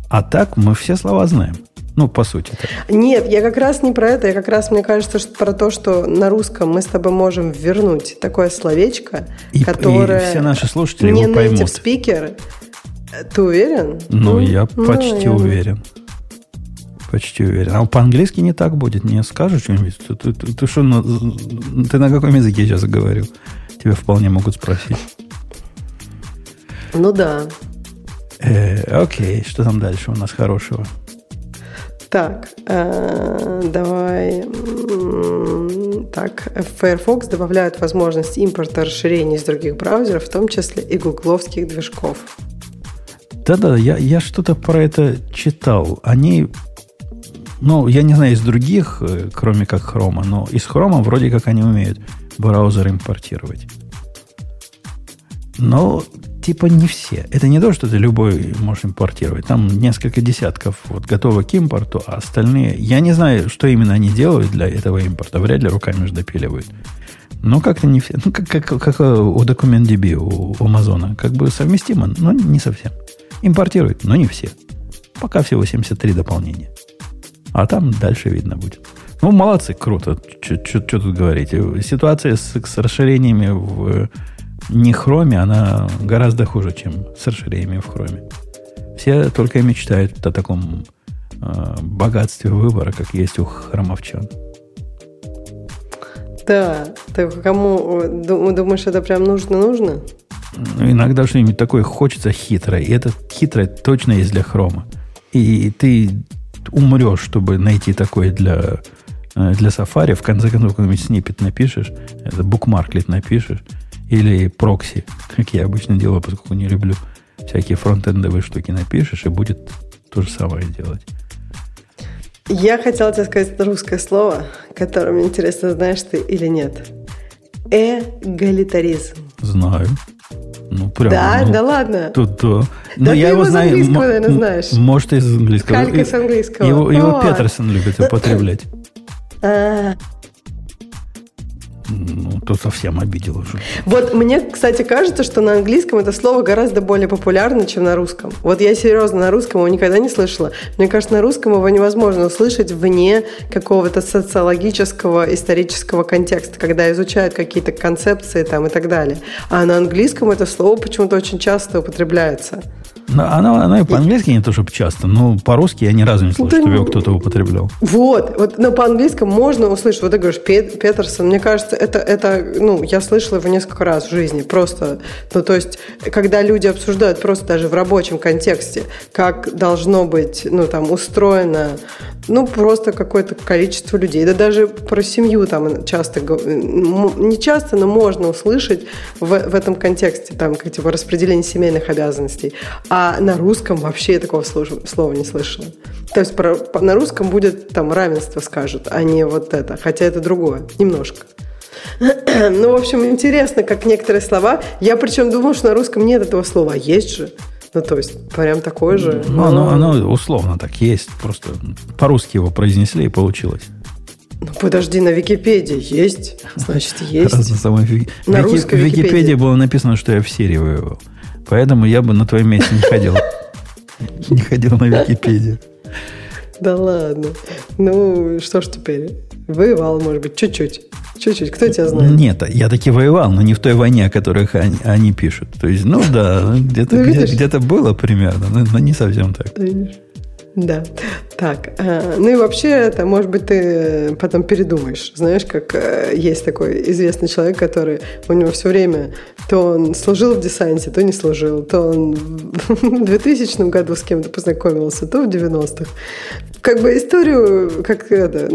А так мы все слова знаем. Ну, по сути. Так. Нет, я как раз не про это. Я как раз, мне кажется, что про то, что на русском мы с тобой можем вернуть такое словечко, и, которое... И все наши слушатели не его поймут. спикер. Ты уверен? Ну, ну я ну, почти я... уверен. Почти уверен. А по-английски не так будет. Не скажешь что-нибудь? Ты, ты, ты, ты что, на, ты на каком языке сейчас говорил? Тебя вполне могут спросить. Ну да. Э, окей, что там дальше у нас хорошего? Так, э, давай. Так, Firefox добавляет возможность импорта расширений из других браузеров, в том числе и гугловских движков. Да-да, я, я что-то про это читал. Они, ну, я не знаю из других, э, кроме как Хрома, но из Хрома вроде как они умеют браузер импортировать. Но типа не все. Это не то, что ты любой можешь импортировать. Там несколько десятков вот готовы к импорту, а остальные... Я не знаю, что именно они делают для этого импорта. Вряд ли руками же допиливают. Но как-то не все. Ну, как, как, как у DocumentDB, у, у Амазона. Как бы совместимо, но не совсем. Импортируют, но не все. Пока всего 73 дополнения. А там дальше видно будет. Ну, молодцы, круто. Что тут говорить? Ситуация с, с расширениями в не хроме, она гораздо хуже, чем с расширениями в хроме. Все только и мечтают о таком э, богатстве выбора, как есть у хромовчан. Да, так кому думаешь, это прям нужно-нужно? Ну, иногда что-нибудь такое хочется хитрое. И это хитрое точно есть для хрома. И ты умрешь, чтобы найти такое для, э, для Safari. В конце концов, какой-нибудь снипет напишешь, это букмарклет напишешь, или прокси, как я обычно делаю, поскольку не люблю всякие фронтендовые штуки напишешь, и будет то же самое делать. Я хотела тебе сказать русское слово, которое мне интересно, знаешь ты или нет. Эгалитаризм. Знаю. Ну, прям, да, ну, да ладно. Тут да. Но да я его знаю. английского, наверное, знаешь. Может, из английского. Калька с английского. Его, его Петерсон любит употреблять. А, ну, то совсем обидел уже. Вот мне, кстати, кажется, что на английском это слово гораздо более популярно, чем на русском. Вот я серьезно на русском его никогда не слышала. Мне кажется, на русском его невозможно услышать вне какого-то социологического, исторического контекста, когда изучают какие-то концепции там и так далее. А на английском это слово почему-то очень часто употребляется. Оно, оно и по-английски не то, чтобы часто, но по-русски я ни разу не слышал, да, чтобы его кто-то употреблял. Вот, вот, но по-английскому можно услышать. Вот ты говоришь, Пет, Петерсон, мне кажется, это, это, ну, я слышала его несколько раз в жизни, просто, ну, то есть, когда люди обсуждают просто даже в рабочем контексте, как должно быть, ну, там, устроено, ну, просто какое-то количество людей, да даже про семью там часто, не часто, но можно услышать в, в этом контексте, там, как, типа, распределение семейных обязанностей. А на русском вообще я такого слова не слышала. То есть про, на русском будет там равенство скажут, а не вот это. Хотя это другое, немножко. Ну, в общем, интересно, как некоторые слова. Я причем думала, что на русском нет этого слова, а есть же. Ну, то есть, прям такое же. Ну, оно, оно условно так есть. Просто по-русски его произнесли и получилось. Ну, подожди, на Википедии есть, значит, есть. Разно самое. На Вики, в Википедии было написано, что я в Сирии воевал. Поэтому я бы на твоем месте не ходил. Не ходил на Википедию. Да ладно. Ну, что ж теперь? Воевал, может быть, чуть-чуть. Чуть-чуть. Кто тебя знает? Нет, я таки воевал, но не в той войне, о которой они, они пишут. То есть, ну да, где-то ну, где, где было примерно, но, но не совсем так. Видишь? Да. Так, э, ну и вообще, это, может быть, ты потом передумаешь. Знаешь, как э, есть такой известный человек, который у него все время то он служил в десанте, то не служил, то он в 2000 году с кем-то познакомился, то в 90-х. Как бы историю как это,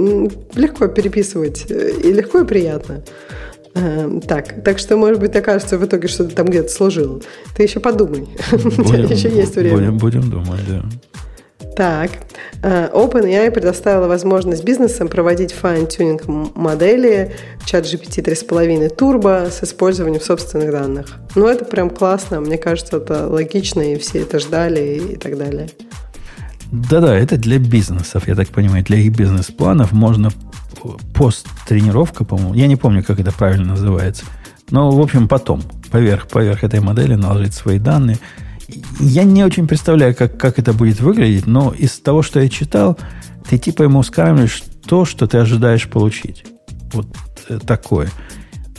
легко переписывать э, и легко и приятно. Так, так что, может быть, окажется в итоге, что ты там где-то служил. Ты еще подумай. Будем, еще есть время. Будем думать, да. Так, э, OpenAI предоставила возможность бизнесам проводить fine-tuning модели ChatGPT 3.5 Turbo с использованием собственных данных. Ну, это прям классно, мне кажется, это логично, и все это ждали и так далее. Да-да, это для бизнесов, я так понимаю, для их бизнес-планов можно пост-тренировка, по-моему, я не помню, как это правильно называется, но, в общем, потом, поверх, поверх этой модели наложить свои данные – я не очень представляю, как, как это будет выглядеть, но из того, что я читал, ты типа ему скармливаешь то, что ты ожидаешь получить. Вот э, такое.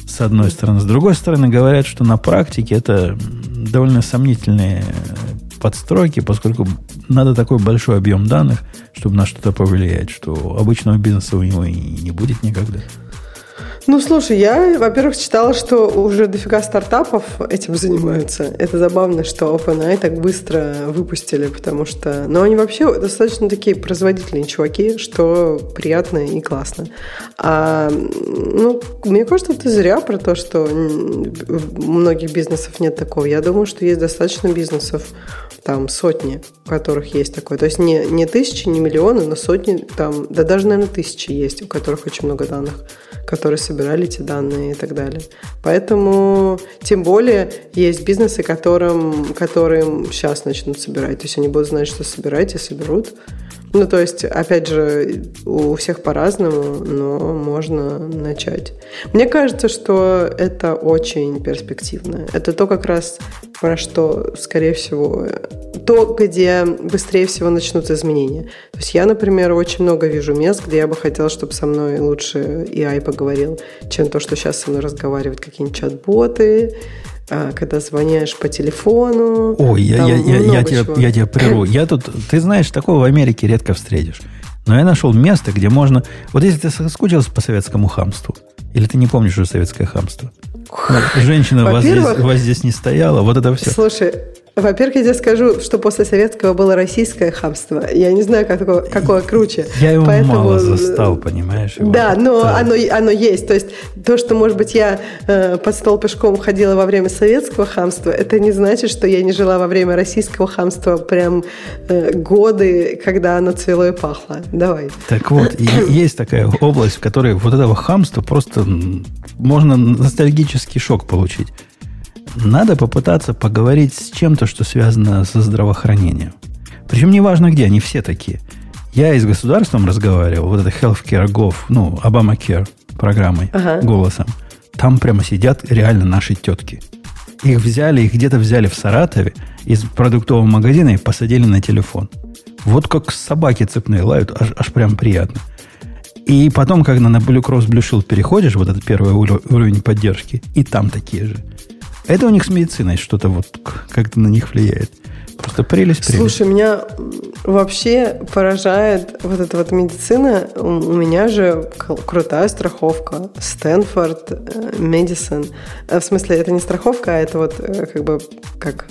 С одной стороны. С другой стороны, говорят, что на практике это довольно сомнительные подстройки, поскольку надо такой большой объем данных, чтобы на что-то повлиять, что обычного бизнеса у него и не будет никогда. Ну, слушай, я, во-первых, читала, что уже дофига стартапов этим занимаются. Это забавно, что OpenAI так быстро выпустили, потому что... Но они вообще достаточно такие производительные чуваки, что приятно и классно. А, ну, мне кажется, это зря про то, что у многих бизнесов нет такого. Я думаю, что есть достаточно бизнесов, там сотни, у которых есть такое. То есть не, не тысячи, не миллионы, но сотни, там, да даже, наверное, тысячи есть, у которых очень много данных, которые собирают собирали эти данные и так далее. Поэтому, тем более, есть бизнесы, которым, которым сейчас начнут собирать. То есть они будут знать, что собирать и соберут. Ну, то есть, опять же, у всех по-разному, но можно начать. Мне кажется, что это очень перспективно. Это то как раз про что, скорее всего, то, где быстрее всего начнутся изменения. То есть я, например, очень много вижу мест, где я бы хотела, чтобы со мной лучше AI поговорил, чем то, что сейчас со мной разговаривают какие-нибудь чат-боты, а, когда звоняешь по телефону. Ой, я, я, я, я, тебя, я тебя прерву. Я тут, ты знаешь, такого в Америке редко встретишь. Но я нашел место, где можно... Вот если ты соскучился по советскому хамству, или ты не помнишь уже советское хамство, женщина вас здесь, вас здесь не стояла, вот это все. Слушай, во-первых, я тебе скажу, что после советского было российское хамство. Я не знаю, какое, какое круче. Я его Поэтому... мало застал, понимаешь? Его. Да, но да. Оно, оно есть. То есть то, что, может быть, я э, под стол пешком ходила во время советского хамства, это не значит, что я не жила во время российского хамства прям э, годы, когда оно цвело и пахло. Давай. Так вот, есть такая область, в которой вот этого хамства просто можно ностальгический шок получить надо попытаться поговорить с чем-то, что связано со здравоохранением. Причем неважно где, они все такие. Я и с государством разговаривал, вот это Healthcare Gov, ну, Obamacare программой, ага. голосом. Там прямо сидят реально наши тетки. Их взяли, их где-то взяли в Саратове из продуктового магазина и посадили на телефон. Вот как собаки цепные лают, аж, аж прям приятно. И потом, когда на Blue Cross Blue Shield переходишь, вот этот первый уровень поддержки, и там такие же. Это у них с медициной что-то вот как-то на них влияет. Просто прелесть, прелесть. Слушай, меня вообще поражает вот эта вот медицина. У меня же крутая страховка. Стэнфорд, Медисон. Э, в смысле, это не страховка, а это вот э, как бы как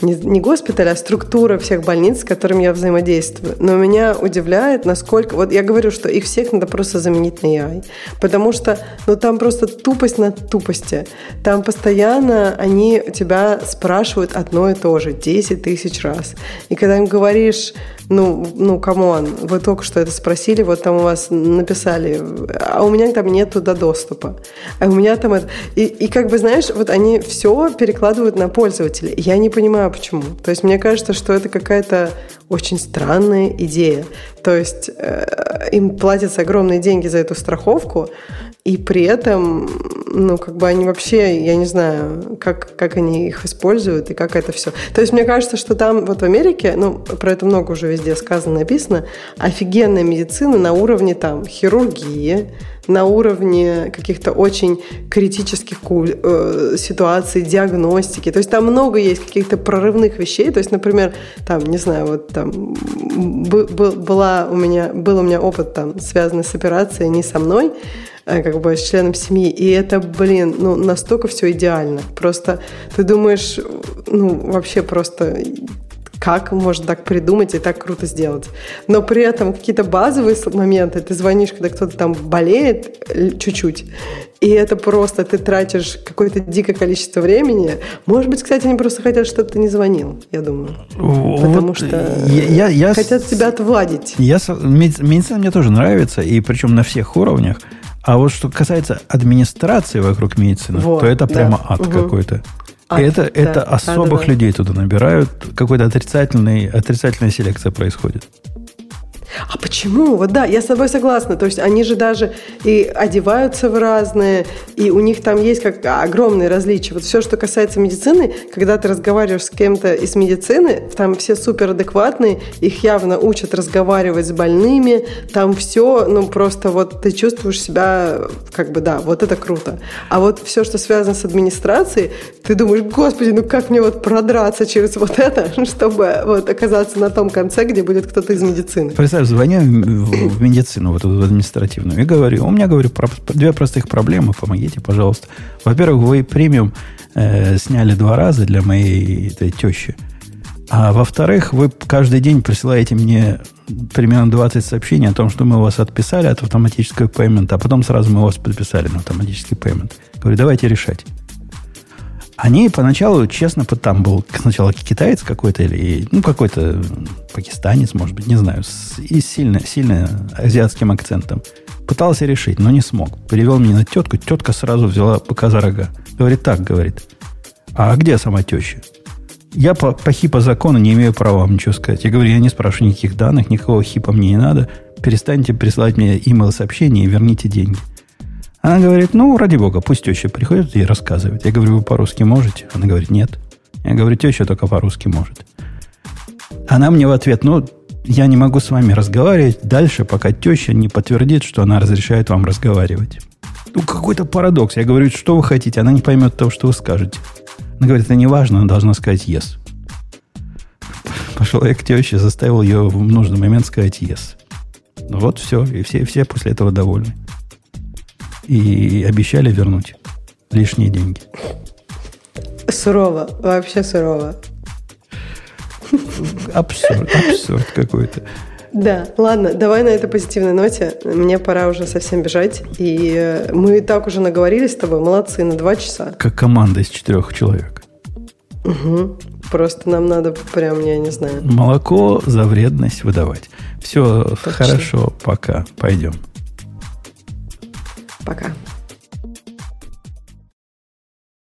не, не госпиталь, а структура всех больниц, с которыми я взаимодействую. Но меня удивляет, насколько... Вот я говорю, что их всех надо просто заменить на AI. Потому что ну, там просто тупость на тупости. Там постоянно они тебя спрашивают одно и то же 10 тысяч раз. И когда им говоришь, ну, ну, come on, вы только что это спросили, вот там у вас написали, а у меня там нет туда доступа. А у меня там это... И, и как бы, знаешь, вот они все перекладывают на пользователя. Я не понимаю, почему. То есть мне кажется, что это какая-то очень странная идея. То есть э, им платятся огромные деньги за эту страховку, и при этом, ну, как бы они вообще, я не знаю, как, как они их используют и как это все. То есть мне кажется, что там вот в Америке, ну, про это много уже везде сказано, написано, офигенная медицина на уровне там хирургии, на уровне каких-то очень критических э, ситуаций, диагностики. То есть там много есть каких-то прорывных вещей. То есть, например, там, не знаю, вот там была у меня, был у меня опыт там, связанный с операцией не со мной, а как бы с членом семьи. И это, блин, ну, настолько все идеально. Просто ты думаешь, ну, вообще просто как можно так придумать и так круто сделать. Но при этом какие-то базовые моменты, ты звонишь, когда кто-то там болеет чуть-чуть, и это просто ты тратишь какое-то дикое количество времени. Может быть, кстати, они просто хотят, чтобы ты не звонил, я думаю. Вот Потому что я, я, хотят тебя отвадить. Я, медицина мне тоже нравится, и причем на всех уровнях. А вот что касается администрации вокруг медицины, вот, то это да. прямо ад угу. какой-то. А, это, да, это особых да. людей туда набирают, какой-то отрицательный, отрицательная селекция происходит. А почему? Вот да, я с тобой согласна. То есть они же даже и одеваются в разные, и у них там есть как огромные различия. Вот все, что касается медицины, когда ты разговариваешь с кем-то из медицины, там все супер адекватные, их явно учат разговаривать с больными, там все, ну просто вот ты чувствуешь себя, как бы да, вот это круто. А вот все, что связано с администрацией, ты думаешь, господи, ну как мне вот продраться через вот это, чтобы вот оказаться на том конце, где будет кто-то из медицины. Представь, звоню в, в медицину, вот в административную, и говорю, у меня, говорю, про, две простых проблемы, помогите, пожалуйста. Во-первых, вы премиум э, сняли два раза для моей этой тещи. А во-вторых, вы каждый день присылаете мне примерно 20 сообщений о том, что мы вас отписали от автоматического payment, а потом сразу мы вас подписали на автоматический payment. Говорю, давайте решать. Они поначалу, честно, там был сначала китаец какой-то или ну, какой-то пакистанец, может быть, не знаю, с, и сильно, сильно азиатским акцентом. Пытался решить, но не смог. Перевел меня на тетку, тетка сразу взяла быка за рога. Говорит, так, говорит. А где сама теща? Я по, по хипа закону не имею права вам ничего сказать. Я говорю, я не спрашиваю никаких данных, никакого хипа мне не надо. Перестаньте присылать мне имейл сообщения и верните деньги. Она говорит, ну, ради бога, пусть теща приходит и рассказывает. Я говорю, вы по-русски можете? Она говорит, нет. Я говорю, теща только по-русски может. Она мне в ответ, ну, я не могу с вами разговаривать дальше, пока теща не подтвердит, что она разрешает вам разговаривать. Ну, какой-то парадокс. Я говорю, что вы хотите? Она не поймет того, что вы скажете. Она говорит, это не важно, она должна сказать yes. Пошел я к теще, заставил ее в нужный момент сказать yes. Ну вот все, и все, все после этого довольны. И обещали вернуть лишние деньги. Сурово, вообще сурово. Абсурд, абсурд какой-то. Да, ладно, давай на этой позитивной ноте. Мне пора уже совсем бежать. И э, мы так уже наговорились с тобой. Молодцы, на два часа. Как команда из четырех человек. Угу. Просто нам надо прям, я не знаю. Молоко за вредность выдавать. Все Точно. хорошо, пока. Пойдем. Пока.